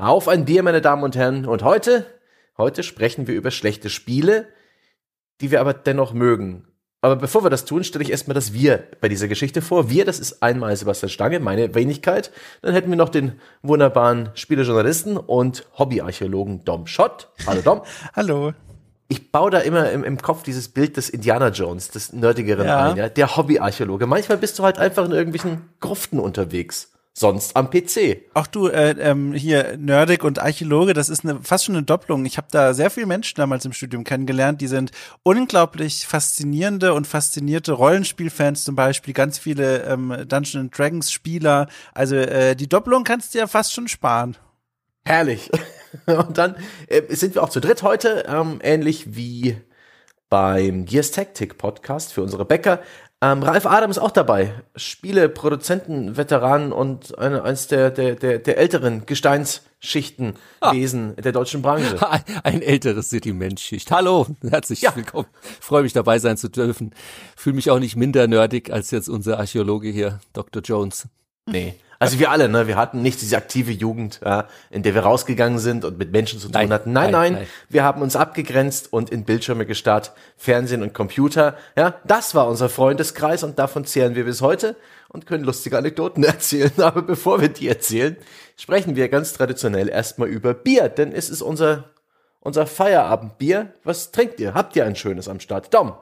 Auf ein Bier, meine Damen und Herren. Und heute, heute sprechen wir über schlechte Spiele, die wir aber dennoch mögen. Aber bevor wir das tun, stelle ich erstmal das Wir bei dieser Geschichte vor. Wir, das ist einmal Sebastian Stange, meine Wenigkeit. Dann hätten wir noch den wunderbaren Spielejournalisten und Hobbyarchäologen Dom Schott. Hallo Dom. Hallo. Ich baue da immer im, im Kopf dieses Bild des Indiana Jones, des Nerdigeren ja. ein, ja? der Hobbyarchäologe. Manchmal bist du halt einfach in irgendwelchen Gruften unterwegs sonst am PC. Auch du, äh, ähm, hier Nerdig und Archäologe, das ist eine, fast schon eine Doppelung. Ich habe da sehr viele Menschen damals im Studium kennengelernt, die sind unglaublich faszinierende und faszinierte Rollenspielfans zum Beispiel, ganz viele ähm, Dungeons Dragons Spieler. Also äh, die Doppelung kannst du ja fast schon sparen. Herrlich. und dann äh, sind wir auch zu dritt heute, ähm, ähnlich wie beim Gears Tactic Podcast für unsere Bäcker ähm, Ralf Adam ist auch dabei. Spiele, Produzenten, Veteran und eine, eines der, der, der, der älteren Gesteinsschichten ah. der deutschen Branche. Ein, ein älteres Sedimentschicht. Hallo, herzlich ja. willkommen. Freue mich dabei sein zu dürfen. Fühle mich auch nicht minder nerdig als jetzt unser Archäologe hier, Dr. Jones. Nee. Also wir alle, ne? Wir hatten nicht diese aktive Jugend, ja, in der wir rausgegangen sind und mit Menschen zu tun nein, hatten. Nein, nein, nein, wir haben uns abgegrenzt und in Bildschirme gestarrt, Fernsehen und Computer. Ja, das war unser Freundeskreis und davon zehren wir bis heute und können lustige Anekdoten erzählen. Aber bevor wir die erzählen, sprechen wir ganz traditionell erstmal über Bier, denn es ist unser unser Feierabendbier. Was trinkt ihr? Habt ihr ein schönes am Start? Dom.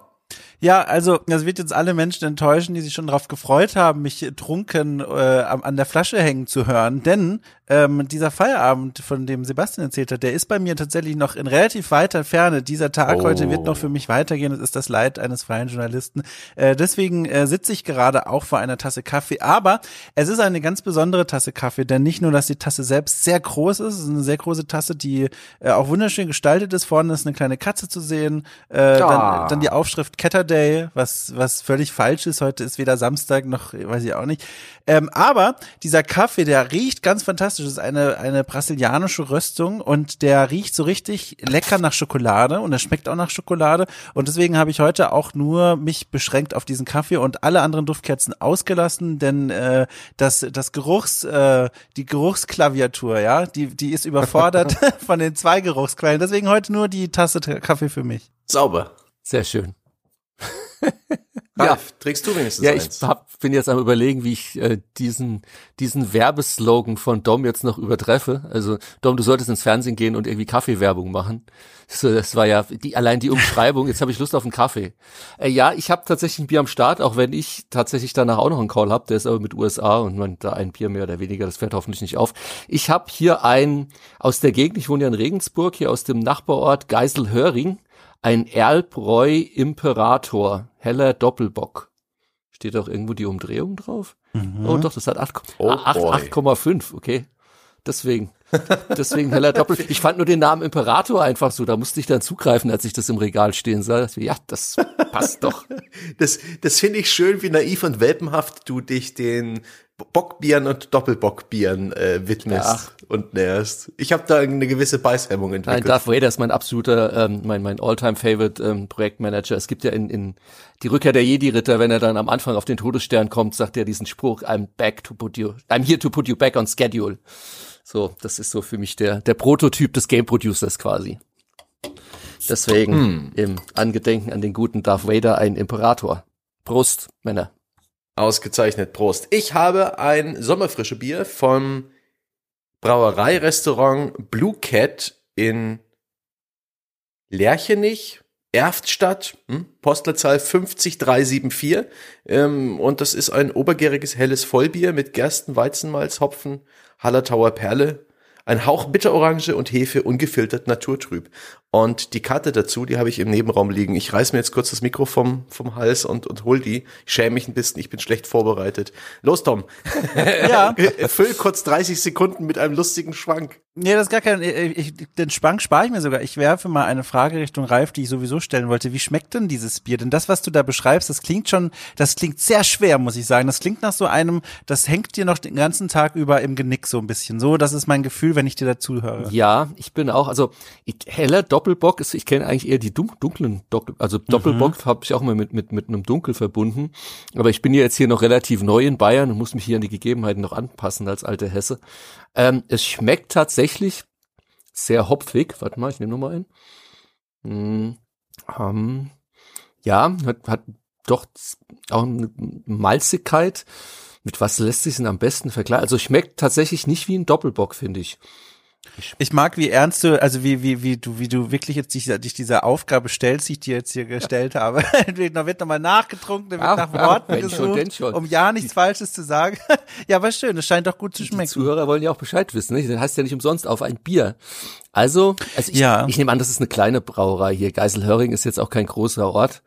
Ja, also das wird jetzt alle Menschen enttäuschen, die sich schon darauf gefreut haben, mich trunken äh, an der Flasche hängen zu hören. Denn ähm, dieser Feierabend, von dem Sebastian erzählt hat, der ist bei mir tatsächlich noch in relativ weiter Ferne. Dieser Tag oh. heute wird noch für mich weitergehen. Das ist das Leid eines freien Journalisten. Äh, deswegen äh, sitze ich gerade auch vor einer Tasse Kaffee. Aber es ist eine ganz besondere Tasse Kaffee, denn nicht nur, dass die Tasse selbst sehr groß ist, es ist eine sehr große Tasse, die äh, auch wunderschön gestaltet ist. Vorne ist eine kleine Katze zu sehen. Äh, ah. dann, dann die Aufschrift Catterday, was, was völlig falsch ist. Heute ist weder Samstag noch, weiß ich auch nicht. Ähm, aber dieser Kaffee, der riecht ganz fantastisch. Das ist eine, eine brasilianische Röstung und der riecht so richtig lecker nach Schokolade und er schmeckt auch nach Schokolade. Und deswegen habe ich heute auch nur mich beschränkt auf diesen Kaffee und alle anderen Duftkerzen ausgelassen, denn äh, das, das Geruchs, äh, die Geruchsklaviatur, ja, die, die ist überfordert von den zwei Geruchsquellen. Deswegen heute nur die Tasse Kaffee für mich. Sauber. Sehr schön. Ralf, ja. trägst du wenigstens Ja, ich hab, bin jetzt am überlegen, wie ich äh, diesen, diesen Werbeslogan von Dom jetzt noch übertreffe. Also Dom, du solltest ins Fernsehen gehen und irgendwie Kaffeewerbung machen. So, das war ja die, allein die Umschreibung. Jetzt habe ich Lust auf einen Kaffee. Äh, ja, ich habe tatsächlich ein Bier am Start, auch wenn ich tatsächlich danach auch noch einen Call habe. Der ist aber mit USA und man da ein Bier mehr oder weniger. Das fällt hoffentlich nicht auf. Ich habe hier ein aus der Gegend. Ich wohne ja in Regensburg, hier aus dem Nachbarort Geiselhöring ein Erlbräu Imperator, heller Doppelbock. Steht auch irgendwo die Umdrehung drauf? Mhm. Oh doch, das hat 8,5, oh 8, okay. Deswegen. Deswegen heller Doppel. Ich fand nur den Namen Imperator einfach so. Da musste ich dann zugreifen, als ich das im Regal stehen sah. Ja, das passt doch. Das, das finde ich schön, wie naiv und welpenhaft du dich den Bockbieren und Doppelbockbieren äh, widmest ja. und näherst. Ich habe da eine gewisse Beißhemmung entwickelt. Nein, Darth Vader ist mein absoluter, ähm, mein, mein All-Time-Favorite ähm, Projektmanager. Es gibt ja in, in die Rückkehr der Jedi-Ritter, wenn er dann am Anfang auf den Todesstern kommt, sagt er diesen Spruch, I'm back to put you, I'm here to put you back on schedule. So, das ist so für mich der, der Prototyp des Game Producers quasi. Deswegen hm. im Angedenken an den guten Darth Vader ein Imperator. Prost, Männer. Ausgezeichnet, Prost. Ich habe ein sommerfrische Bier vom Brauereirestaurant Blue Cat in Lerchenich, Erftstadt, hm, Postleitzahl 50374. Ähm, und das ist ein obergäriges helles Vollbier mit Gersten, Weizenmalz, Hopfen, Hallertauer Perle, ein Hauch Bitterorange und Hefe ungefiltert naturtrüb. Und die Karte dazu, die habe ich im Nebenraum liegen. Ich reiß mir jetzt kurz das Mikro vom, vom Hals und, und hol die. Ich schäme mich ein bisschen, ich bin schlecht vorbereitet. Los, Tom. Ja. Füll kurz 30 Sekunden mit einem lustigen Schwank. Nee, das ist gar kein, ich, den Schwank spare ich mir sogar. Ich werfe mal eine Frage Richtung Ralf, die ich sowieso stellen wollte. Wie schmeckt denn dieses Bier? Denn das, was du da beschreibst, das klingt schon, das klingt sehr schwer, muss ich sagen. Das klingt nach so einem, das hängt dir noch den ganzen Tag über im Genick so ein bisschen. So, das ist mein Gefühl, wenn ich dir dazu höre. Ja, ich bin auch, also heller Doppelbock ist, ich kenne eigentlich eher die dunklen Doppel, also Doppelbock mhm. habe ich auch mal mit, mit, mit einem Dunkel verbunden. Aber ich bin ja jetzt hier noch relativ neu in Bayern und muss mich hier an die Gegebenheiten noch anpassen als alte Hesse. Ähm, es schmeckt tatsächlich sehr hopfig. Warte mal, ich nehme nochmal ein. Hm, ähm, ja, hat, hat doch auch eine Malzigkeit. Mit was lässt sich denn am besten vergleichen? Also schmeckt tatsächlich nicht wie ein Doppelbock, finde ich. Ich mag, wie ernst du, also wie, wie, wie du, wie du wirklich jetzt dich, dich dieser Aufgabe stellst, die ich dir jetzt hier gestellt habe. da wird nochmal nachgetrunken, da wird Ach, nach ach, Worten denn gesucht, schon. um ja nichts Falsches zu sagen. ja, aber schön, es scheint doch gut zu Die schmecken. Zuhörer wollen ja auch Bescheid wissen. Ne? Das heißt ja nicht umsonst auf ein Bier. Also, also ich, Ja. ich nehme an, das ist eine kleine Brauerei hier. Geiselhöring ist jetzt auch kein großer Ort.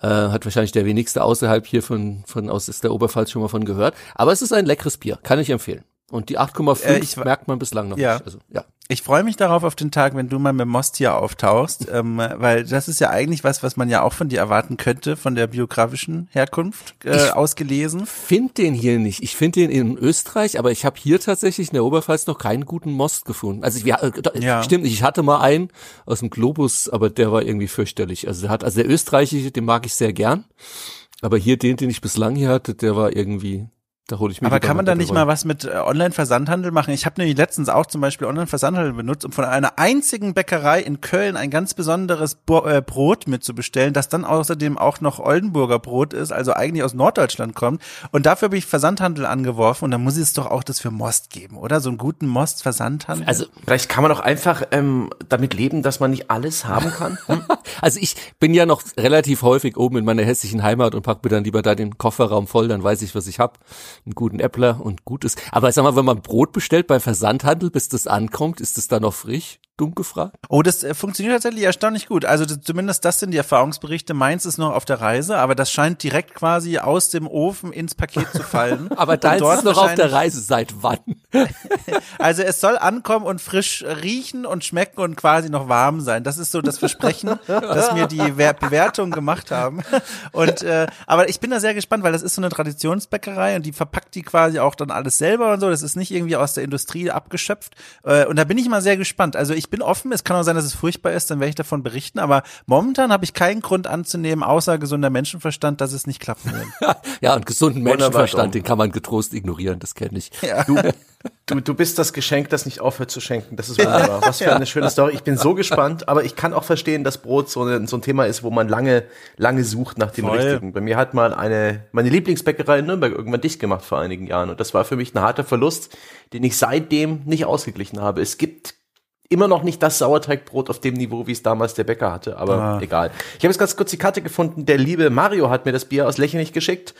Äh, hat wahrscheinlich der wenigste außerhalb hier von, von aus ist der Oberpfalz schon mal von gehört. Aber es ist ein leckeres Bier, kann ich empfehlen. Und die 8,5 Äh, ich merkt man bislang noch Ja. nicht. Also, ja. Ich freue mich darauf auf den Tag, wenn du mal mit Most hier auftauchst, ähm, weil das ist ja eigentlich was, was man ja auch von dir erwarten könnte, von der biografischen Herkunft äh, Ich- ausgelesen. Find den hier nicht. Ich finde den in Österreich, aber ich habe hier tatsächlich in der Oberpfalz noch keinen guten Most gefunden. Also ich, ja, äh, Ja. stimmt nicht. Ich hatte mal einen aus dem Globus, aber der war irgendwie fürchterlich. Also der hat, also der österreichische, den mag ich sehr gern. Aber hier den, den ich bislang hier hatte, der war irgendwie, da hole ich mir Aber kann man da nicht mal was mit äh, Online-Versandhandel machen? Ich habe nämlich letztens auch zum Beispiel Online-Versandhandel benutzt, um von einer einzigen Bäckerei in Köln ein ganz besonderes Bo äh, Brot mitzubestellen, das dann außerdem auch noch Oldenburger Brot ist, also eigentlich aus Norddeutschland kommt. Und dafür habe ich Versandhandel angeworfen und dann muss es doch auch das für Most geben, oder? So einen guten Most-Versandhandel. Also Vielleicht kann man auch einfach ähm, damit leben, dass man nicht alles haben kann. Also ich bin ja noch relativ häufig oben in meiner hessischen Heimat und pack mir dann lieber da den Kofferraum voll, dann weiß ich, was ich hab. Einen guten Äppler und gutes. Aber sag mal, wenn man Brot bestellt beim Versandhandel, bis das ankommt, ist das da noch frisch? Dumm gefragt. Oh, das äh, funktioniert tatsächlich erstaunlich gut. Also das, zumindest das sind die Erfahrungsberichte. Meins ist noch auf der Reise, aber das scheint direkt quasi aus dem Ofen ins Paket zu fallen. Aber da ist noch auf der Reise. Seit wann? Also es soll ankommen und frisch riechen und schmecken und quasi noch warm sein. Das ist so das Versprechen, das mir die Wer- Bewertung gemacht haben. Und äh, aber ich bin da sehr gespannt, weil das ist so eine Traditionsbäckerei und die verpackt die quasi auch dann alles selber und so. Das ist nicht irgendwie aus der Industrie abgeschöpft. Äh, und da bin ich mal sehr gespannt. Also ich bin offen. Es kann auch sein, dass es furchtbar ist. Dann werde ich davon berichten. Aber momentan habe ich keinen Grund anzunehmen, außer gesunder Menschenverstand, dass es nicht klappen wird. Ja, und gesunden Menschenverstand, den kann man getrost ignorieren, das kenne ich. Du, du, du bist das Geschenk, das nicht aufhört zu schenken. Das ist wunderbar. Was für eine schöne Story. Ich bin so gespannt, aber ich kann auch verstehen, dass Brot so, eine, so ein Thema ist, wo man lange, lange sucht nach dem Voll. Richtigen. Bei mir hat mal eine, meine Lieblingsbäckerei in Nürnberg irgendwann dicht gemacht vor einigen Jahren. Und das war für mich ein harter Verlust, den ich seitdem nicht ausgeglichen habe. Es gibt immer noch nicht das Sauerteigbrot auf dem Niveau, wie es damals der Bäcker hatte, aber Ah. egal. Ich habe jetzt ganz kurz die Karte gefunden. Der liebe Mario hat mir das Bier aus Lechenich geschickt.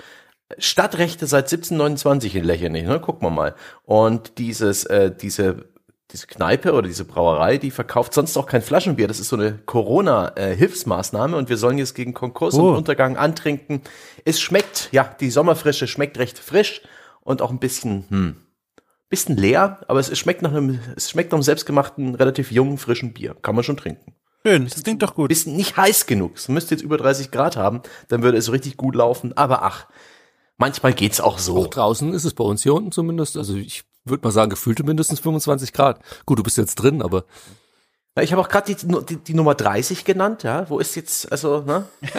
Stadtrechte seit 1729 in Lechenich, ne? Gucken wir mal. Und dieses, äh, diese, diese Kneipe oder diese Brauerei, die verkauft sonst auch kein Flaschenbier. Das ist so eine Corona-Hilfsmaßnahme und wir sollen jetzt gegen Konkurs Oh. und Untergang antrinken. Es schmeckt, ja, die Sommerfrische schmeckt recht frisch und auch ein bisschen, hm, bisschen leer, aber es, es schmeckt nach einem, es schmeckt nach einem selbstgemachten, relativ jungen, frischen Bier. Kann man schon trinken. Schön, das klingt doch gut. Bisschen nicht heiß genug. Es müsste jetzt über 30 Grad haben, dann würde es richtig gut laufen. Aber ach, manchmal geht's auch so. Auch draußen ist es bei uns hier unten zumindest. Also ich würde mal sagen, gefühlte mindestens 25 Grad. Gut, du bist jetzt drin, aber Ja, Ich habe auch gerade die, die, die Nummer 30 genannt, ja. Wo ist jetzt, also, ne?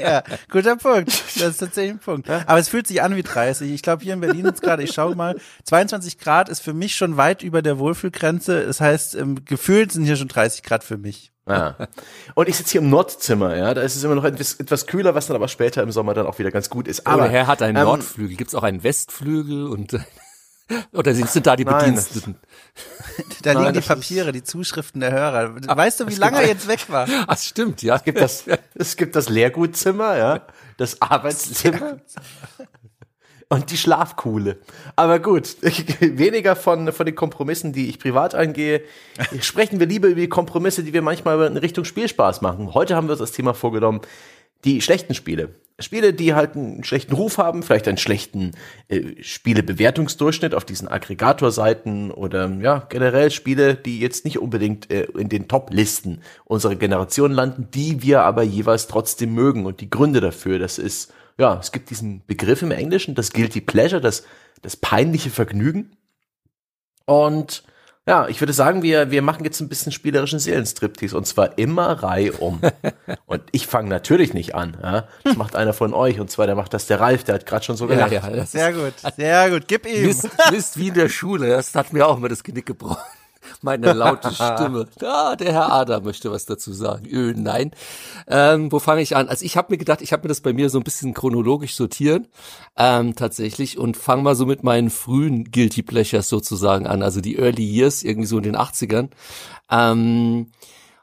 Ja, guter Punkt. Das ist tatsächlich ein Punkt. Aber es fühlt sich an wie 30. Ich glaube, hier in Berlin jetzt gerade, ich schaue mal, 22 Grad ist für mich schon weit über der Wohlfühlgrenze. Das heißt, ähm, gefühlt sind hier schon 30 Grad für mich. Ja. Und ich sitze hier im Nordzimmer, ja. Da ist es immer noch etwas, etwas kühler, was dann aber später im Sommer dann auch wieder ganz gut ist. aber der Herr hat einen ähm, Nordflügel. Gibt's auch einen Westflügel und oder sind da die Nein, das- Bediensteten? Da liegen Nein, die das Papiere, die Zuschriften der Hörer. Weißt du, wie lange er jetzt weg war? Ach, stimmt, ja. Es gibt das, es gibt das Lehrgutzimmer, ja. Das Arbeitszimmer. Und die Schlafkuhle. Aber gut, weniger von, von den Kompromissen, die ich privat eingehe. Sprechen wir lieber über die Kompromisse, die wir manchmal in Richtung Spielspaß machen. Heute haben wir uns das Thema vorgenommen, die schlechten Spiele. Spiele, die halt einen schlechten Ruf haben, vielleicht einen schlechten äh, Spielebewertungsdurchschnitt auf diesen Aggregatorseiten oder ja, generell Spiele, die jetzt nicht unbedingt äh, in den Top-Listen unserer Generation landen, die wir aber jeweils trotzdem mögen. Und die Gründe dafür, das ist, ja, es gibt diesen Begriff im Englischen, das Guilty Pleasure, das, das peinliche Vergnügen. Und Ja, ich würde sagen, wir, wir machen jetzt ein bisschen spielerischen Seelenstriptease und zwar immer reihum. und ich fange natürlich nicht an. Ja? Das macht einer von euch und zwar der macht das der Ralf, der hat gerade schon so Ja, gelacht. ja, das Sehr gut, sehr gut. Gib ihm. Mist, Mist wie in der Schule. Das hat mir auch mal das Genick gebrochen. Meine laute Stimme. Ah, der Herr Adam möchte was dazu sagen. Öh, nein. Ähm, wo fange ich an? Also ich habe mir gedacht, ich habe mir das bei mir so ein bisschen chronologisch sortieren, ähm, tatsächlich, und fange mal so mit meinen frühen Guilty Pleasures sozusagen an, also die Early Years, irgendwie so in den 80ern. Ähm,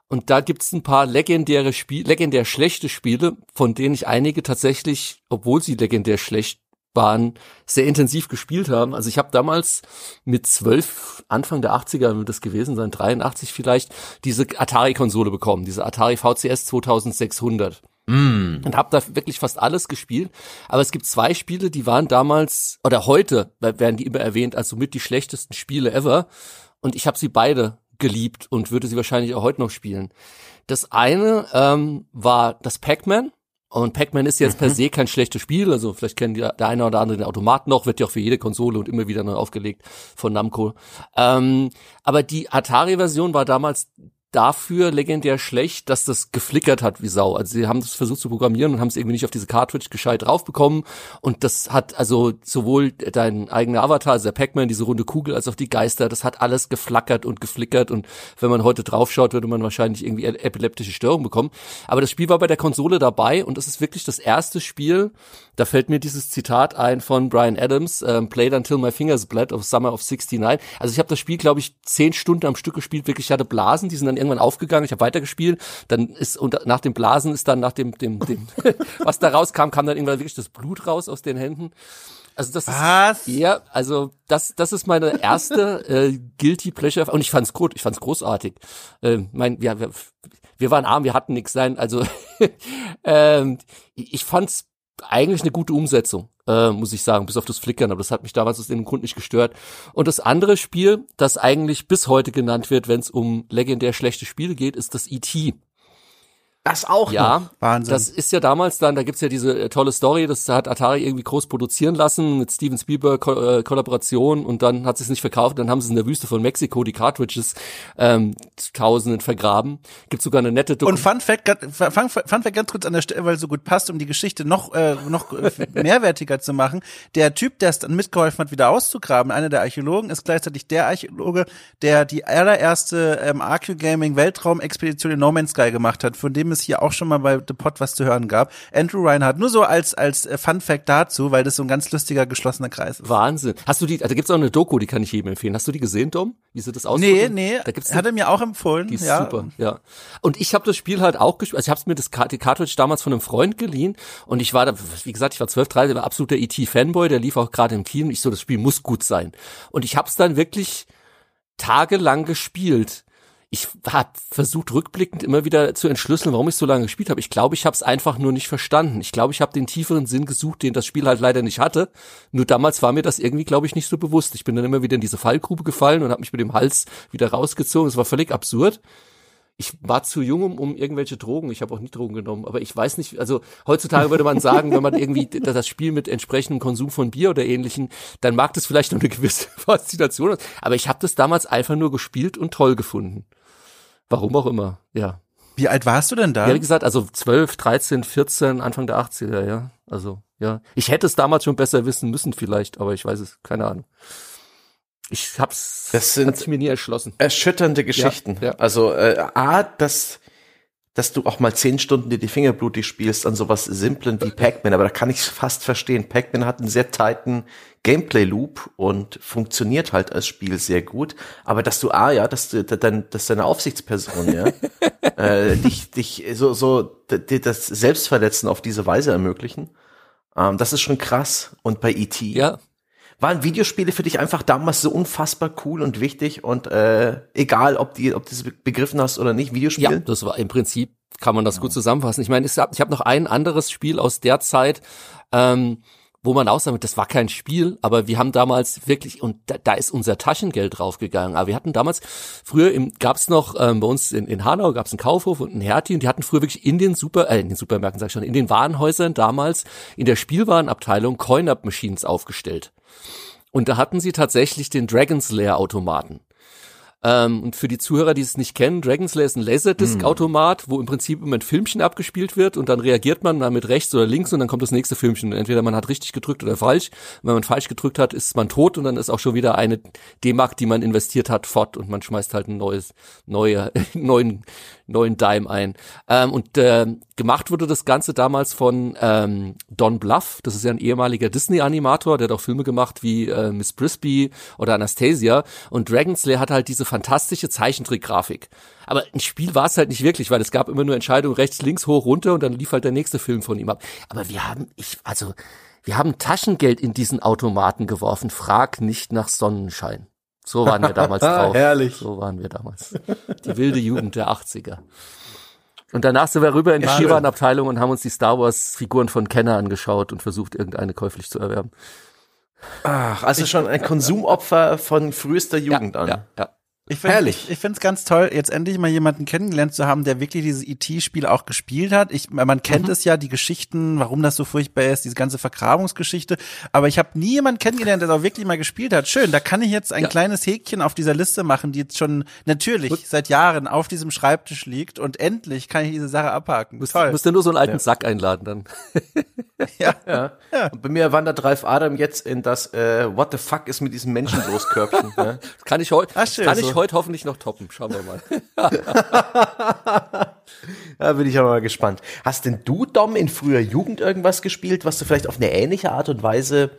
und da gibt's ein paar legendäre Spiele, legendär schlechte Spiele, von denen ich einige tatsächlich, obwohl sie legendär schlecht waren, sehr intensiv gespielt haben. Also ich habe damals mit zwölf, Anfang der 80er, wird das gewesen sein, 83 vielleicht, diese Atari-Konsole bekommen, diese Atari VCS 2600 und habe da wirklich fast alles gespielt. Aber es gibt zwei Spiele, die waren damals oder heute werden die immer erwähnt als somit die schlechtesten Spiele ever. Und ich habe sie beide geliebt und würde sie wahrscheinlich auch heute noch spielen. Das eine ähm, war das Pac-Man. Und Pac-Man ist jetzt per se kein schlechtes Spiel, also vielleicht kennen die, der eine oder andere den Automaten noch, wird ja auch für jede Konsole und immer wieder neu aufgelegt von Namco. Ähm, aber die Atari-Version war damals dafür legendär schlecht, dass das geflickert hat wie Sau. Also sie haben das versucht zu programmieren und haben es irgendwie nicht auf diese Cartridge gescheit draufbekommen. Und das hat also sowohl dein eigener Avatar, also der Pac-Man, diese runde Kugel, als auch die Geister, das hat alles geflackert und geflickert. Und wenn man heute draufschaut, würde man wahrscheinlich irgendwie epileptische Störung bekommen. Aber das Spiel war bei der Konsole dabei und das ist wirklich das erste Spiel, da fällt mir dieses Zitat ein von Brian Adams, ähm, Played Until My Fingers Bled of Summer of 69. Also ich habe das Spiel, glaube ich, zehn Stunden am Stück gespielt, wirklich, ich hatte Blasen, die sind dann irgendwann aufgegangen, ich habe weitergespielt, dann ist, und nach dem Blasen ist dann nach dem, dem, dem was da rauskam, kam dann irgendwann wirklich das Blut raus aus den Händen. Also das Was? ist ja, also das das ist meine erste äh, guilty pleasure und ich fand's gut, ich fand's großartig. Äh, mein ja, wir, wir waren arm, wir hatten nichts sein, also ähm, ich fand's eigentlich eine gute Umsetzung, äh, muss ich sagen, bis auf das Flickern, aber das hat mich damals aus dem Grund nicht gestört. Und das andere Spiel, das eigentlich bis heute genannt wird, wenn es um legendär schlechte Spiele geht, ist das E.T. Das auch noch. Ja, Wahnsinn. das ist ja damals dann, da gibt's ja diese äh, tolle Story, das hat Atari irgendwie groß produzieren lassen mit Steven Spielberg Ko äh, Kollaboration und dann hat sie es nicht verkauft, dann haben sie in der Wüste von Mexiko die Cartridges ähm, zu Tausenden vergraben. Gibt sogar eine nette Doku Und Fun Fact, Fun, Fun Fact ganz kurz an der Stelle, weil es so gut passt, um die Geschichte noch, äh, noch äh, mehrwertiger zu machen. Der Typ, der es dann mitgeholfen hat, wieder auszugraben, einer der Archäologen, ist gleichzeitig der Archäologe, der die allererste ähm, AQ Gaming Weltraumexpedition in No Man's Sky gemacht hat, von dem es hier auch schon mal bei The Pod was zu hören gab. Andrew Reinhardt, nur so als, als äh, Fun Fact dazu, weil das so ein ganz lustiger, geschlossener Kreis ist. Wahnsinn. Hast du die, da gibt's auch eine Doku, die kann ich jedem empfehlen. Hast du die gesehen, Dom? Wie sie das aussieht? Nee, nee, Da gibt's hat er mir auch empfohlen. Die ist ja. super, ja. Und ich habe das Spiel halt auch gespielt. Also ich habe mir das die Cartridge damals von einem Freund geliehen und ich war da, wie gesagt, ich war 12, 13, war absoluter ET-Fanboy, der lief auch gerade im Kino. Ich so, das Spiel muss gut sein. Und ich habe es dann wirklich tagelang gespielt. Ich habe versucht rückblickend immer wieder zu entschlüsseln, warum ich so lange gespielt habe. Ich glaube, ich habe es einfach nur nicht verstanden. Ich glaube, ich habe den tieferen Sinn gesucht, den das Spiel halt leider nicht hatte. Nur damals war mir das irgendwie, glaube ich, nicht so bewusst. Ich bin dann immer wieder in diese Fallgrube gefallen und habe mich mit dem Hals wieder rausgezogen. Es war völlig absurd ich war zu jung, um, um irgendwelche Drogen. Ich habe auch nie Drogen genommen, aber ich weiß nicht. Also heutzutage würde man sagen, wenn man irgendwie das Spiel mit entsprechendem Konsum von Bier oder ähnlichen, dann mag das vielleicht noch eine gewisse Faszination. Aber ich habe das damals einfach nur gespielt und toll gefunden. Warum auch immer, ja. Wie alt warst du denn da? Ja, wie gesagt, also 12, 13, 14, Anfang der 80er, ja. Also, ja. Ich hätte es damals schon besser wissen müssen vielleicht, aber ich weiß es, keine Ahnung. Ich hab's, Das sind- hat sich mir nie erschlossen. Erschütternde Geschichten. ja. Also äh, A, dass, dass du auch mal zehn Stunden dir die Finger blutig spielst an sowas Simplen wie Pac-Man, aber da kann ich fast verstehen. Pac-Man hat einen sehr tighten Gameplay-Loop und funktioniert halt als Spiel sehr gut. Aber dass du A, ja, dass du dass deine Aufsichtsperson, ja, äh, dich, dich so, so dir das Selbstverletzen auf diese Weise ermöglichen, ähm, das ist schon krass. Und bei E.T. Ja, Waren Videospiele für dich einfach damals so unfassbar cool und wichtig und äh, egal, ob die, ob du es begriffen hast oder nicht, Videospiele? Ja, das war im Prinzip kann man das gut zusammenfassen. Ich meine, ich habe noch ein anderes Spiel aus der Zeit, ähm, wo man auch sagt, das war kein Spiel, aber wir haben damals wirklich und da, da ist unser Taschengeld draufgegangen. Aber wir hatten damals früher im gab's noch ähm, bei uns in, in Hanau gab's einen Kaufhof und einen Hertie und die hatten früher wirklich in den Super äh, in den Supermärkten sag ich schon, in den Warenhäusern damals in der Spielwarenabteilung Coin-Up Machines aufgestellt. Und da hatten sie tatsächlich den Dragon's Lair Automaten. Ähm, und für die Zuhörer, die es nicht kennen, Dragon Slayer ist ein Laserdisc-Automat, wo im Prinzip immer ein Filmchen abgespielt wird und dann reagiert man dann mit rechts oder links und dann kommt das nächste Filmchen. entweder man hat richtig gedrückt oder falsch. Und wenn man falsch gedrückt hat, ist man tot und dann ist auch schon wieder eine D-Mark, die man investiert hat, fort und man schmeißt halt ein neues, neue, neuen, neuen Dime ein. Ähm, und äh, gemacht wurde das Ganze damals von ähm, Don Bluff. Das ist ja ein ehemaliger Disney-Animator, der hat auch Filme gemacht wie äh, Miss Brisby oder Anastasia. Und Dragon Slayer hat halt diese fantastische Zeichentrickgrafik. Aber ein Spiel war es halt nicht wirklich, weil es gab immer nur Entscheidungen rechts, links, hoch, runter und dann lief halt der nächste Film von ihm ab. Aber wir haben, ich, also, wir haben Taschengeld in diesen Automaten geworfen. Frag nicht nach Sonnenschein. So waren wir damals drauf. Herrlich. So waren wir damals. Die wilde Jugend der 80er. Und danach sind wir rüber in die Skiwarenabteilung und haben uns die Star Wars Figuren von Kenner angeschaut und versucht, irgendeine käuflich zu erwerben. Ach, also schon ein Konsumopfer von frühester Jugend ja, an. Ja, ja. Ich finde ich, ich finde es ganz toll, jetzt endlich mal jemanden kennengelernt zu haben, der wirklich dieses ET-Spiel auch gespielt hat. Ich, man kennt Mhm. es ja, die Geschichten, warum das so furchtbar ist, diese ganze Vergrabungsgeschichte. Aber ich habe nie jemanden kennengelernt, der es auch wirklich mal gespielt hat. Schön, da kann ich jetzt ein Ja. kleines Häkchen auf dieser Liste machen, die jetzt schon natürlich Gut. seit Jahren auf diesem Schreibtisch liegt. Und endlich kann ich diese Sache abhaken. Musst, toll. musst du nur so einen alten Sack einladen dann. ja. Ja. Und bei mir wandert Ralf Adam jetzt in das äh, What the fuck ist mit diesem Menschen los Körbchen. ne? Kann ich heute, kann ich. Heute hoffentlich noch toppen. Schauen wir mal. Da bin ich aber mal gespannt. Hast denn du, Dom, in früher Jugend irgendwas gespielt, was du vielleicht auf eine ähnliche Art und Weise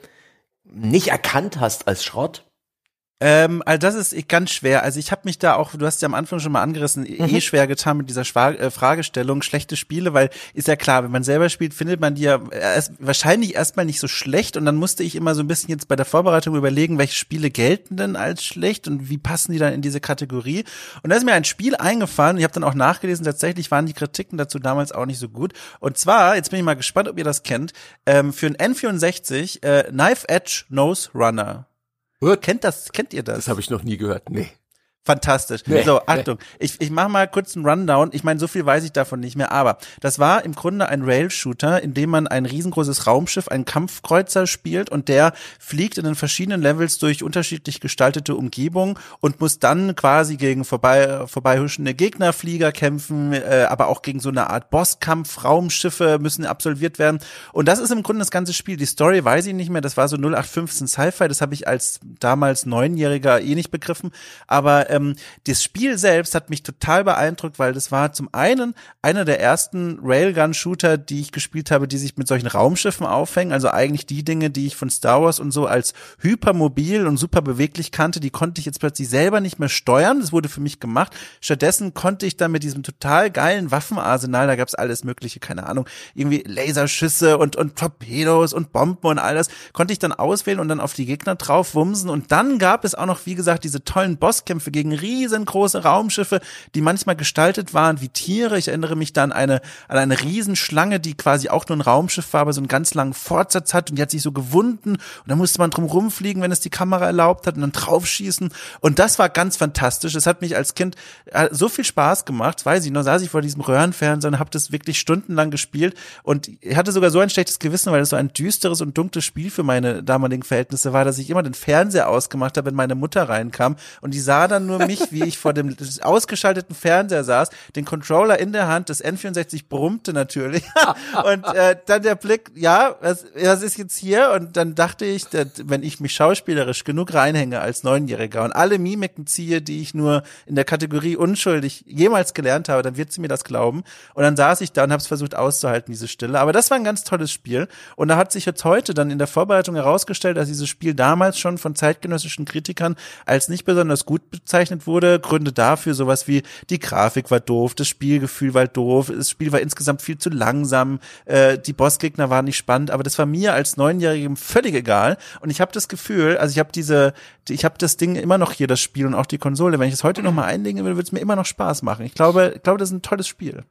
nicht erkannt hast als Schrott? Ähm, also das ist ganz schwer. Also ich habe mich da auch, du hast ja am Anfang schon mal angerissen, eh schwer getan mit dieser Schwa äh, Fragestellung, schlechte Spiele, weil ist ja klar, wenn man selber spielt, findet man die ja erst, wahrscheinlich erstmal nicht so schlecht und dann musste ich immer so ein bisschen jetzt bei der Vorbereitung überlegen, welche Spiele gelten denn als schlecht und wie passen die dann in diese Kategorie. Und da ist mir ein Spiel eingefallen, ich habe dann auch nachgelesen, tatsächlich waren die Kritiken dazu damals auch nicht so gut. Und zwar, jetzt bin ich mal gespannt, ob ihr das kennt, ähm, für ein N64 äh, Knife Edge Nose Runner. Gut. Kennt das, kennt ihr das? Das habe ich noch nie gehört. Nee. Fantastisch. Nee, so, nee. Achtung. Ich, ich mache mal kurz einen Rundown. Ich meine, so viel weiß ich davon nicht mehr, aber das war im Grunde ein Rail-Shooter, in dem man ein riesengroßes Raumschiff, einen Kampfkreuzer spielt und der fliegt in den verschiedenen Levels durch unterschiedlich gestaltete Umgebungen und muss dann quasi gegen vorbei, vorbeihuschende Gegnerflieger kämpfen, äh, aber auch gegen so eine Art Bosskampf, Raumschiffe müssen absolviert werden. Und das ist im Grunde das ganze Spiel. Die Story weiß ich nicht mehr, das war so 0815 Sci-Fi, das habe ich als damals Neunjähriger eh nicht begriffen, aber ähm, das Spiel selbst hat mich total beeindruckt, weil das war zum einen einer der ersten Railgun-Shooter, die ich gespielt habe, die sich mit solchen Raumschiffen aufhängen, also eigentlich die Dinge, die ich von Star Wars und so als hypermobil und super beweglich kannte, die konnte ich jetzt plötzlich selber nicht mehr steuern, das wurde für mich gemacht. Stattdessen konnte ich dann mit diesem total geilen Waffenarsenal, da gab's alles mögliche, keine Ahnung, irgendwie Laserschüsse und, und Torpedos und Bomben und all das, konnte ich dann auswählen und dann auf die Gegner drauf wumsen. Und dann gab es auch noch, wie gesagt, diese tollen Bosskämpfe gegen riesengroße Raumschiffe, die manchmal gestaltet waren wie Tiere. Ich erinnere mich dann an eine, an eine Riesenschlange, die quasi auch nur ein Raumschiff war, aber so einen ganz langen Fortsatz hat und die hat sich so gewunden und da musste man drum rumfliegen, wenn es die Kamera erlaubt hat und dann draufschießen und das war ganz fantastisch. Es hat mich als Kind äh, so viel Spaß gemacht, weiß ich noch, saß ich vor diesem Röhrenfernseher und habe das wirklich stundenlang gespielt und hatte sogar so ein schlechtes Gewissen, weil es so ein düsteres und dunkles Spiel für meine damaligen Verhältnisse war, dass ich immer den Fernseher ausgemacht habe, wenn meine Mutter reinkam und die sah dann nur mich, wie ich vor dem ausgeschalteten Fernseher saß, den Controller in der Hand, das N64 brummte natürlich und äh, dann der Blick, ja, was, was ist jetzt hier? Und dann dachte ich, wenn ich mich schauspielerisch genug reinhänge als Neunjähriger und alle Mimiken ziehe, die ich nur in der Kategorie unschuldig jemals gelernt habe, dann wird sie mir das glauben. Und dann saß ich da und habe es versucht auszuhalten, diese Stille. Aber das war ein ganz tolles Spiel. Und da hat sich jetzt heute dann in der Vorbereitung herausgestellt, dass dieses Spiel damals schon von zeitgenössischen Kritikern als nicht besonders gut bezeichnet wurde. Gründe dafür sowas wie die Grafik war doof, das Spielgefühl war doof, das Spiel war insgesamt viel zu langsam, äh, die Bossgegner waren nicht spannend, aber das war mir als Neunjährigem völlig egal. Und ich habe das Gefühl, also ich habe diese, ich habe das Ding immer noch hier, das Spiel und auch die Konsole. Wenn ich es heute noch mal einlegen würde, würde es mir immer noch Spaß machen. Ich glaube, ich glaube, das ist ein tolles Spiel.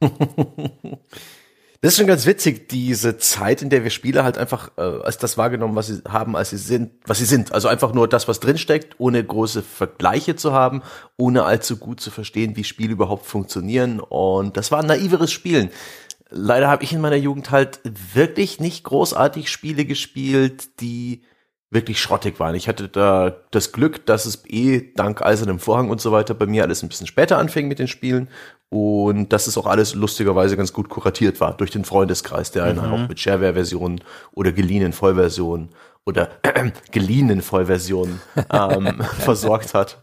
Das ist schon ganz witzig, diese Zeit, in der wir Spiele halt einfach äh, als das wahrgenommen, was sie haben, als sie sind, was sie sind. Also einfach nur das, was drinsteckt, ohne große Vergleiche zu haben, ohne allzu gut zu verstehen, wie Spiele überhaupt funktionieren. Und das war ein naiveres Spielen. Leider habe ich in meiner Jugend halt wirklich nicht großartig Spiele gespielt, die wirklich schrottig waren. Ich hatte da das Glück, dass es eh dank Eisernem Vorhang und so weiter bei mir alles ein bisschen später anfing mit den Spielen und dass es auch alles lustigerweise ganz gut kuratiert war durch den Freundeskreis, der einen auch mit Shareware-Versionen oder geliehenen Vollversionen oder äh, geliehenen Vollversionen ähm, versorgt hat.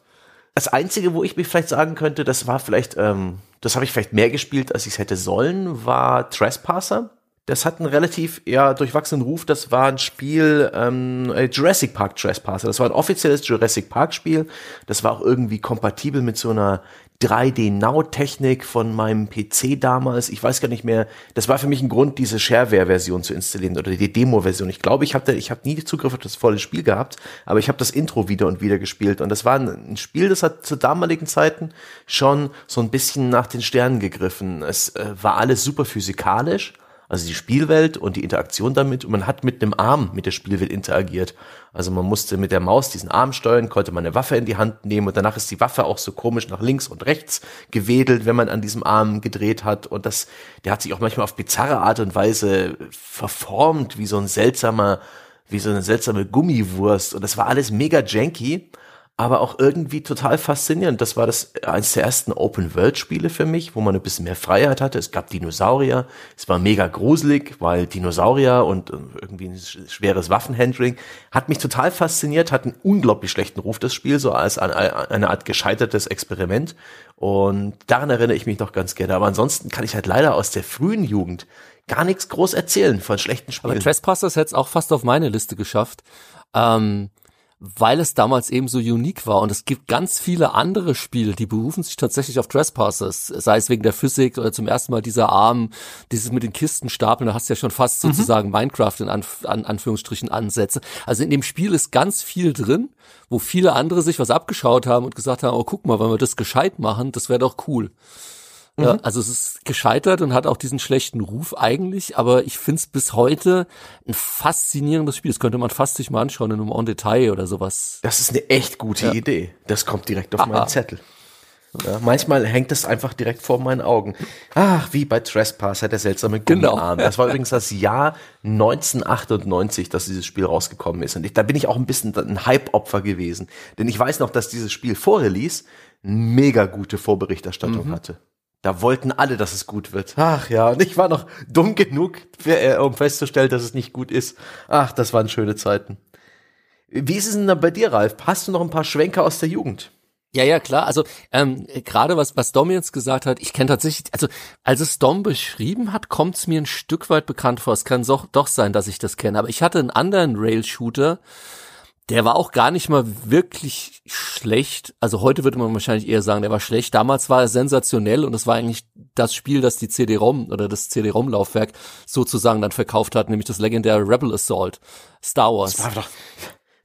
Das Einzige, wo ich mich vielleicht sagen könnte, das war vielleicht, ähm, das habe ich vielleicht mehr gespielt, als ich es hätte sollen, war Trespasser. Das hat einen relativ ja, durchwachsenen Ruf. Das war ein Spiel, ähm, äh, Jurassic Park Trespasser. Das war ein offizielles Jurassic Park Spiel. Das war auch irgendwie kompatibel mit so einer 3D-Now-Technik von meinem PC damals. Ich weiß gar nicht mehr. Das war für mich ein Grund, diese Shareware-Version zu installieren oder die Demo-Version. Ich glaube, ich habe ich hab nie Zugriff auf das volle Spiel gehabt, aber ich habe das Intro wieder und wieder gespielt. Und das war ein, ein, Spiel, das hat zu damaligen Zeiten schon so ein bisschen nach den Sternen gegriffen. Es äh, war alles super physikalisch also die Spielwelt und die Interaktion damit. Und man hat mit einem Arm mit der Spielwelt interagiert. Also man musste mit der Maus diesen Arm steuern, konnte man eine Waffe in die Hand nehmen und danach ist die Waffe auch so komisch nach links und rechts gewedelt, wenn man an diesem Arm gedreht hat. Und das, der hat sich auch manchmal auf bizarre Art und Weise verformt, wie so ein seltsamer, wie so eine seltsame Gummiwurst. Und das war alles mega janky aber auch irgendwie total faszinierend. Das war das eines der ersten Open-World-Spiele für mich, wo man ein bisschen mehr Freiheit hatte. Es gab Dinosaurier, es war mega gruselig, weil Dinosaurier und äh, irgendwie ein schweres Waffenhandling hat mich total fasziniert, hat einen unglaublich schlechten Ruf, das Spiel, so als eine Art gescheitertes Experiment. Und daran erinnere ich mich noch ganz gerne. Aber ansonsten kann ich halt leider aus der frühen Jugend gar nichts groß erzählen von schlechten Spielen. Aber Trespassers hätte es auch fast auf meine Liste geschafft. Ähm weil es damals eben so unique war. Und es gibt ganz viele andere Spiele, die berufen sich tatsächlich auf Trespassers, sei es wegen der Physik oder zum ersten Mal dieser Arm, dieses mit den Kistenstapeln, da hast du ja schon fast mhm. sozusagen Minecraft in Anf an Anführungsstrichen Ansätze. Also in dem Spiel ist ganz viel drin, wo viele andere sich was abgeschaut haben und gesagt haben, oh guck mal, wenn wir das gescheit machen, das wäre doch cool. Ja, mhm. also es ist gescheitert und hat auch diesen schlechten Ruf eigentlich, aber ich finde es bis heute ein faszinierendes Spiel. Das könnte man fast sich mal anschauen in einem On Detail oder sowas. Das ist eine echt gute ja. Idee. Das kommt direkt auf Aha. meinen Zettel. Ja, manchmal hängt es einfach direkt vor meinen Augen. Ach, wie bei Trespasser, der seltsame Gummiarm. Genau. Das war übrigens das Jahr 1998, dass dieses Spiel rausgekommen ist. Und ich, da bin ich auch ein bisschen ein Hype-Opfer gewesen. Denn ich weiß noch, dass dieses Spiel vor Release mega gute Vorberichterstattung mhm. hatte. Da wollten alle, dass es gut wird. Ach ja, und ich war noch dumm genug, für, äh, um festzustellen, dass es nicht gut ist. Ach, das waren schöne Zeiten. Wie ist es denn da bei dir, Ralf? Hast du noch ein paar Schwenker aus der Jugend? Ja, ja, klar. Also ähm, gerade was, was Dom jetzt gesagt hat, ich kenne tatsächlich, also als es Dom beschrieben hat, kommt es mir ein Stück weit bekannt vor. Es kann doch, doch sein, dass ich das kenne. Aber ich hatte einen anderen Rail-Shooter, der war auch gar nicht mal wirklich schlecht. Also heute würde man wahrscheinlich eher sagen, der war schlecht. Damals war er sensationell und es war eigentlich das Spiel, das die CD-ROM oder das CD-ROM-Laufwerk sozusagen dann verkauft hat, nämlich das legendäre Rebel Assault. Star Wars. Das war doch,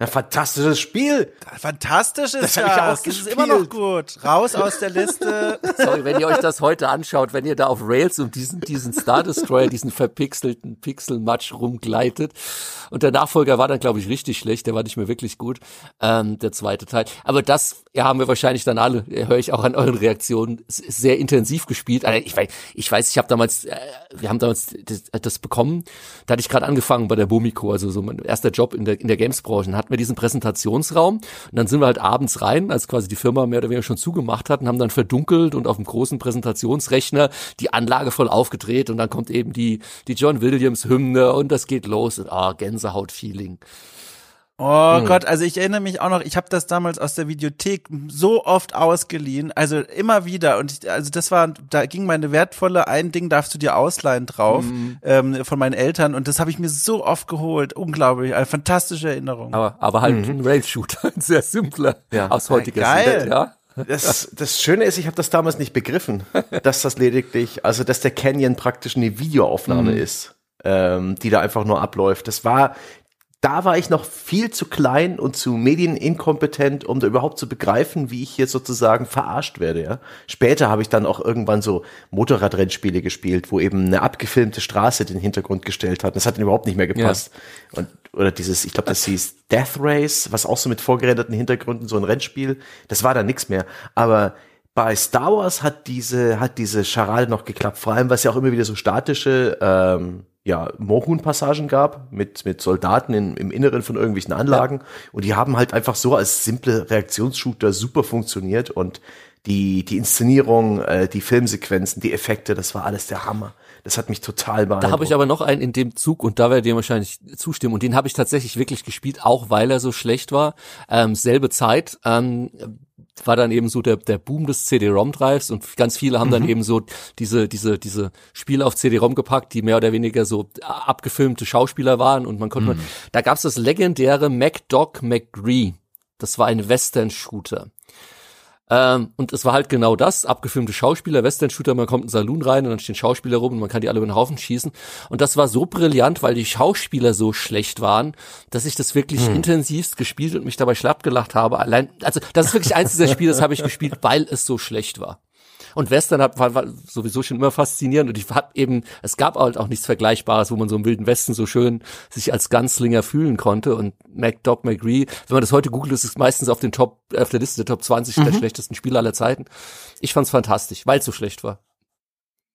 ein fantastisches Spiel. Fantastisch ist das. das. Ich auch das ist immer noch gut. Raus aus der Liste. Sorry, wenn ihr euch das heute anschaut, wenn ihr da auf Rails um diesen, diesen Star Destroyer, diesen verpixelten Pixelmatsch rumgleitet. Und der Nachfolger war dann, glaube ich, richtig schlecht. Der war nicht mehr wirklich gut. Ähm, der zweite Teil. Aber das ja, haben wir wahrscheinlich dann alle, höre ich auch an euren Reaktionen, sehr intensiv gespielt. Also ich weiß, ich, weiß, ich habe damals, äh, wir haben damals das, das bekommen. Da hatte ich gerade angefangen bei der Bumiko, also so mein erster Job in der, in der Games-Branche wir diesen Präsentationsraum. Und dann sind wir halt abends rein, als quasi die Firma mehr oder weniger schon zugemacht hat und haben dann verdunkelt und auf dem großen Präsentationsrechner die Anlage voll aufgedreht. Und dann kommt eben die, die John Williams Hymne und das geht los. Und ah, Gänsehaut-Feeling. Oh hm. Gott, also ich erinnere mich auch noch, ich habe das damals aus der Videothek so oft ausgeliehen, also immer wieder und ich, also das war, da ging meine wertvolle ein Ding darfst du dir ausleihen drauf hm. ähm, von meinen Eltern und das habe ich mir so oft geholt, unglaublich, eine fantastische Erinnerung. Aber, aber halt mhm. ein Rail-Shooter, ein sehr simpler ja. aus heutiger Geil. Sicht, ja. Das, das Schöne ist, ich habe das damals nicht begriffen, dass das lediglich, also dass der Canyon praktisch eine Videoaufnahme mhm. ist, ähm, die da einfach nur abläuft. Das war da war ich noch viel zu klein und zu medieninkompetent, um da überhaupt zu begreifen, wie ich hier sozusagen verarscht werde. Ja? Später habe ich dann auch irgendwann so Motorradrennspiele gespielt, wo eben eine abgefilmte Straße den Hintergrund gestellt hat. Das hat überhaupt nicht mehr gepasst. Ja. Und oder dieses, ich glaube, das hieß Death Race, was auch so mit vorgerenderten Hintergründen so ein Rennspiel. Das war da nichts mehr. Aber bei Star Wars hat diese hat diese Charade noch geklappt. Vor allem, was ja auch immer wieder so statische ähm, ja, Mohun-Passagen gab mit, mit Soldaten in, im Inneren von irgendwelchen Anlagen. Ja. Und die haben halt einfach so als simple Reaktionsshooter super funktioniert und die, die Inszenierung, äh, die Filmsequenzen, die Effekte, das war alles der Hammer. Das hat mich total beeindruckt. Da habe ich aber noch einen in dem Zug und da werdet ihr wahrscheinlich zustimmen und den habe ich tatsächlich wirklich gespielt, auch weil er so schlecht war. Ähm, selbe Zeit ähm, war dann eben so der, der Boom des CD-ROM-Drives und ganz viele haben dann mhm. eben so diese, diese, diese Spiele auf CD-ROM gepackt, die mehr oder weniger so abgefilmte Schauspieler waren und man konnte, mhm. da gab es das legendäre MacDoc McGree. Das war ein Western-Shooter. Ähm, und es war halt genau das, abgefilmte Schauspieler, Western-Shooter, man kommt in den Saloon rein und dann stehen Schauspieler rum und man kann die alle über den Haufen schießen. Und das war so brillant, weil die Schauspieler so schlecht waren, dass ich das wirklich hm. intensivst gespielt und mich dabei schlapp gelacht habe. Allein, also das ist wirklich eins dieser Spiele, das habe ich gespielt, weil es so schlecht war. Und Western hat, war, war sowieso schon immer faszinierend und ich hab eben, es gab halt auch nichts Vergleichbares, wo man so im Wilden Westen so schön sich als Ganzlinger fühlen konnte und MacDoc McGree, wenn man das heute googelt, ist es meistens auf den Top, auf der Liste der Top 20 mhm. der schlechtesten Spiele aller Zeiten. Ich fand's fantastisch, weil es so schlecht war.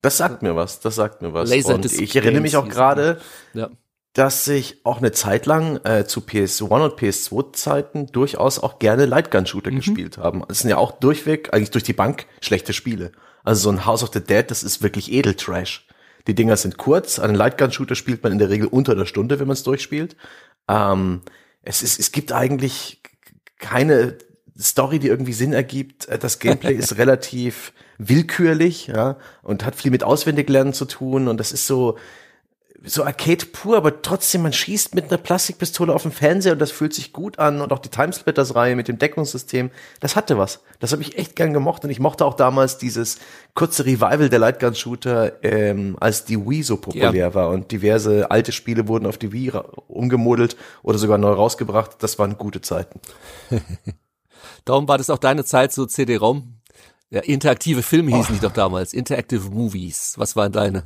Das sagt mir was, das sagt mir was. Laser und ich erinnere mich auch gerade, ja dass ich auch eine Zeit lang äh, zu PS1 und PS2 Zeiten durchaus auch gerne Lightgun Shooter mhm. gespielt haben. Das sind ja auch durchweg, eigentlich durch die Bank, schlechte Spiele. Also so ein House of the Dead, das ist wirklich Edeltrash. Die Dinger sind kurz. Einen Lightgun Shooter spielt man in der Regel unter der Stunde, wenn man es durchspielt. Ähm, es, ist, es gibt eigentlich keine Story, die irgendwie Sinn ergibt. Äh, das Gameplay ist relativ willkürlich, ja, und hat viel mit Auswendiglernen zu tun. Und das ist so, so Arcade pur, aber trotzdem, man schießt mit einer Plastikpistole auf den Fernseher und das fühlt sich gut an und auch die Timesplitters-Reihe mit dem Deckungssystem, das hatte was. Das habe ich echt gern gemocht und ich mochte auch damals dieses kurze Revival der Lightgun-Shooter, ähm, als die Wii so populär ja. war und diverse alte Spiele wurden auf die Wii umgemodelt oder sogar neu rausgebracht. Das waren gute Zeiten. Darum war das auch deine Zeit, so CD-ROM? Ja, interaktive Filme hießen oh. die doch damals, Interactive Movies. Was waren deine?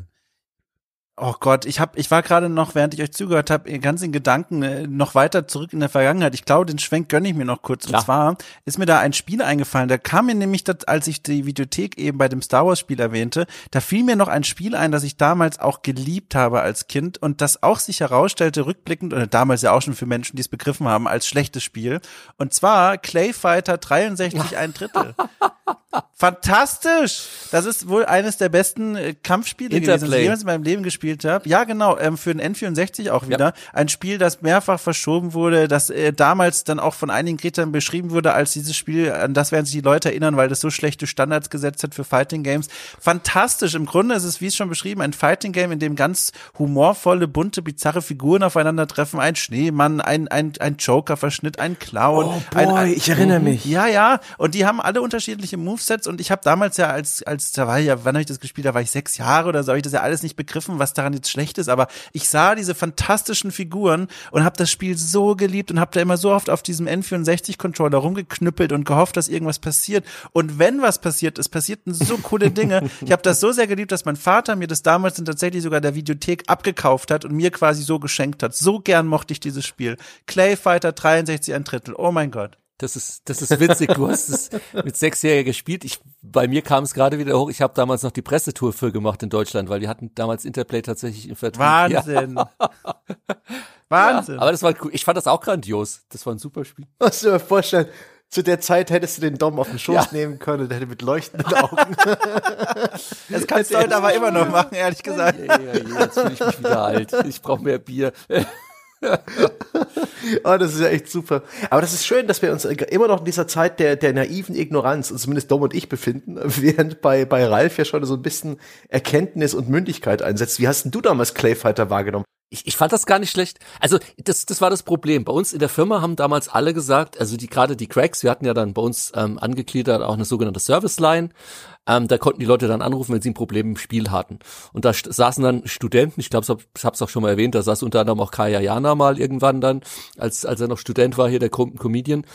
Oh Gott, ich hab, ich war gerade noch, während ich euch zugehört habe, ganz in Gedanken äh, noch weiter zurück in der Vergangenheit. Ich glaube, den Schwenk gönne ich mir noch kurz. Und zwar ist mir da ein Spiel eingefallen. Da kam mir nämlich, das, als ich die Videothek eben bei dem Star Wars Spiel erwähnte, da fiel mir noch ein Spiel ein, das ich damals auch geliebt habe als Kind und das auch sich herausstellte, rückblickend, oder damals ja auch schon für Menschen, die es begriffen haben, als schlechtes Spiel. Und zwar Clay Fighter 63 ein Drittel. Fantastisch! Das ist wohl eines der besten äh, Kampfspiele gewesen, die ich jemals in meinem Leben gespielt habe. Ja, genau, ähm, für den N64 auch wieder. Ja. Ein Spiel, das mehrfach verschoben wurde, das äh, damals dann auch von einigen Kritikern beschrieben wurde als dieses Spiel, an das werden sich die Leute erinnern, weil das so schlechte Standards gesetzt hat für Fighting Games. Fantastisch. Im Grunde ist es, wie es schon beschrieben, ein Fighting Game, in dem ganz humorvolle, bunte, bizarre Figuren aufeinandertreffen. Ein Schneemann, ein, ein, ein Joker-Verschnitt, ein Clown. Oh boy, ein, ein, ich erinnere mhm. mich. Ja, ja. Und die haben alle unterschiedliche Movesets und ich habe damals ja als, als, da war ja, wann habe ich das gespielt? Da war ich sechs Jahre oder so, habe ich das ja alles nicht begriffen, was daran jetzt schlecht ist, aber ich sah diese fantastischen Figuren und habe das Spiel so geliebt und habe da immer so oft auf diesem N64-Controller rumgeknüppelt und gehofft, dass irgendwas passiert. Und wenn was passiert, es passierten so coole Dinge. Ich habe das so sehr geliebt, dass mein Vater mir das damals dann tatsächlich sogar der Videothek abgekauft hat und mir quasi so geschenkt hat. So gern mochte ich dieses Spiel. Clay Fighter 63 ein Drittel. Oh mein Gott. Das ist, das ist witzig. Du hast es mit Sechsjähriger gespielt. Ich, bei mir kam es gerade wieder hoch. Ich habe damals noch die Pressetour für gemacht in Deutschland, weil die hatten damals Interplay tatsächlich im Vertrieb. Wahnsinn. Ja. Wahnsinn. Ja, aber das war cool. Ich fand das auch grandios. Das war ein super Spiel. Was du dir vorstellen, zu der Zeit hättest du den Dom auf den Schoß ja. nehmen können, der hätte mit leuchtenden Augen. das kannst du heute aber immer noch machen, ehrlich gesagt. Ja, ja, ja, jetzt fühle ich mich wieder alt. Ich brauche mehr Bier. oh, das ist ja echt super. Aber das ist schön, dass wir uns immer noch in dieser Zeit der, der naiven Ignoranz, und zumindest Dom und ich befinden, während bei, bei Ralf ja schon so ein bisschen Erkenntnis und Mündigkeit einsetzt. Wie hast denn du damals Clayfighter wahrgenommen? Ich, ich fand das gar nicht schlecht. Also das, das war das Problem. Bei uns in der Firma haben damals alle gesagt, also die gerade die Cracks, wir hatten ja dann bei uns ähm, angegliedert auch eine sogenannte Service Line. Ähm, da konnten die Leute dann anrufen, wenn sie ein Problem im Spiel hatten. Und da saßen dann Studenten, ich glaube, ich habe es auch schon mal erwähnt, da saß unter anderem auch Kaya Jana mal irgendwann dann, als, als er noch Student war, hier der Com Comedian.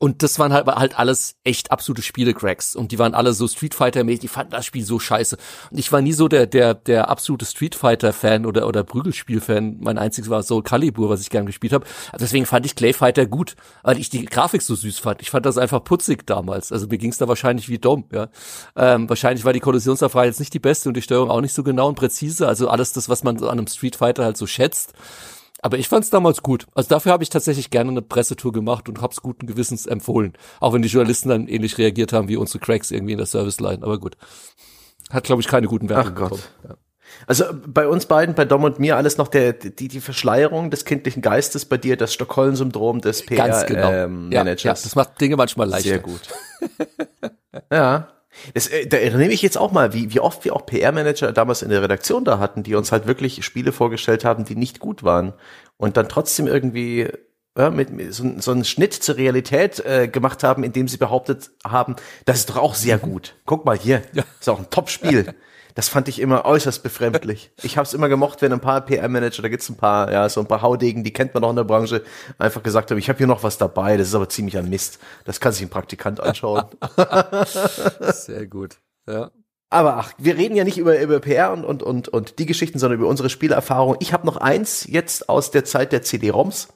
Und das waren halt, halt alles echt absolute Spiele-Cracks. Und die waren alle so Street Fighter-mäßig, die fanden das Spiel so scheiße. Und ich war nie so der, der, der absolute Street Fighter-Fan oder, oder Prügelspiel-Fan. Mein einziges war so Calibur, was ich gern gespielt habe. Also deswegen fand ich Clay Fighter gut, weil ich die Grafik so süß fand. Ich fand das einfach putzig damals. Also mir ging's da wahrscheinlich wie Dom, ja. Ähm, wahrscheinlich war die Kollisionserfahrung jetzt nicht die beste und die Steuerung auch nicht so genau und präzise. Also alles das, was man an einem Street Fighter halt so schätzt. Aber ich fand es damals gut. Also dafür habe ich tatsächlich gerne eine Pressetour gemacht und hab's guten Gewissens empfohlen. Auch wenn die Journalisten dann ähnlich reagiert haben wie unsere Cracks irgendwie in der Serviceline. Aber gut. Hat, glaube ich, keine guten Wertungen Ach Gott. Ja. Also bei uns beiden, bei Dom und mir, alles noch der, die, die Verschleierung des kindlichen Geistes, bei dir das Stockholm-Syndrom des PR-Managers. Genau. Ähm, ja, ja, das macht Dinge manchmal leichter. Sehr gut. ja. Das, äh, da erinnere ich jetzt auch mal, wie, wie oft wir auch PR-Manager damals in der Redaktion da hatten, die uns halt wirklich Spiele vorgestellt haben, die nicht gut waren und dann trotzdem irgendwie ja, mit, mit so, so einen Schnitt zur Realität äh, gemacht haben, indem sie behauptet haben, das ist doch auch sehr gut. Guck mal hier, ja. ist auch ein Top-Spiel. Das fand ich immer äußerst befremdlich. Ich habe es immer gemocht, wenn ein paar PR-Manager, da gibt's ein paar, ja, so ein paar Haudegen, die kennt man auch in der Branche, einfach gesagt haben, ich habe hier noch was dabei, das ist aber ziemlich ein Mist. Das kann sich ein Praktikant anschauen. Sehr gut. Ja. Aber ach, wir reden ja nicht über, über PR und, und, und, und die Geschichten, sondern über unsere Spielerfahrung. Ich habe noch eins jetzt aus der Zeit der CD-ROMs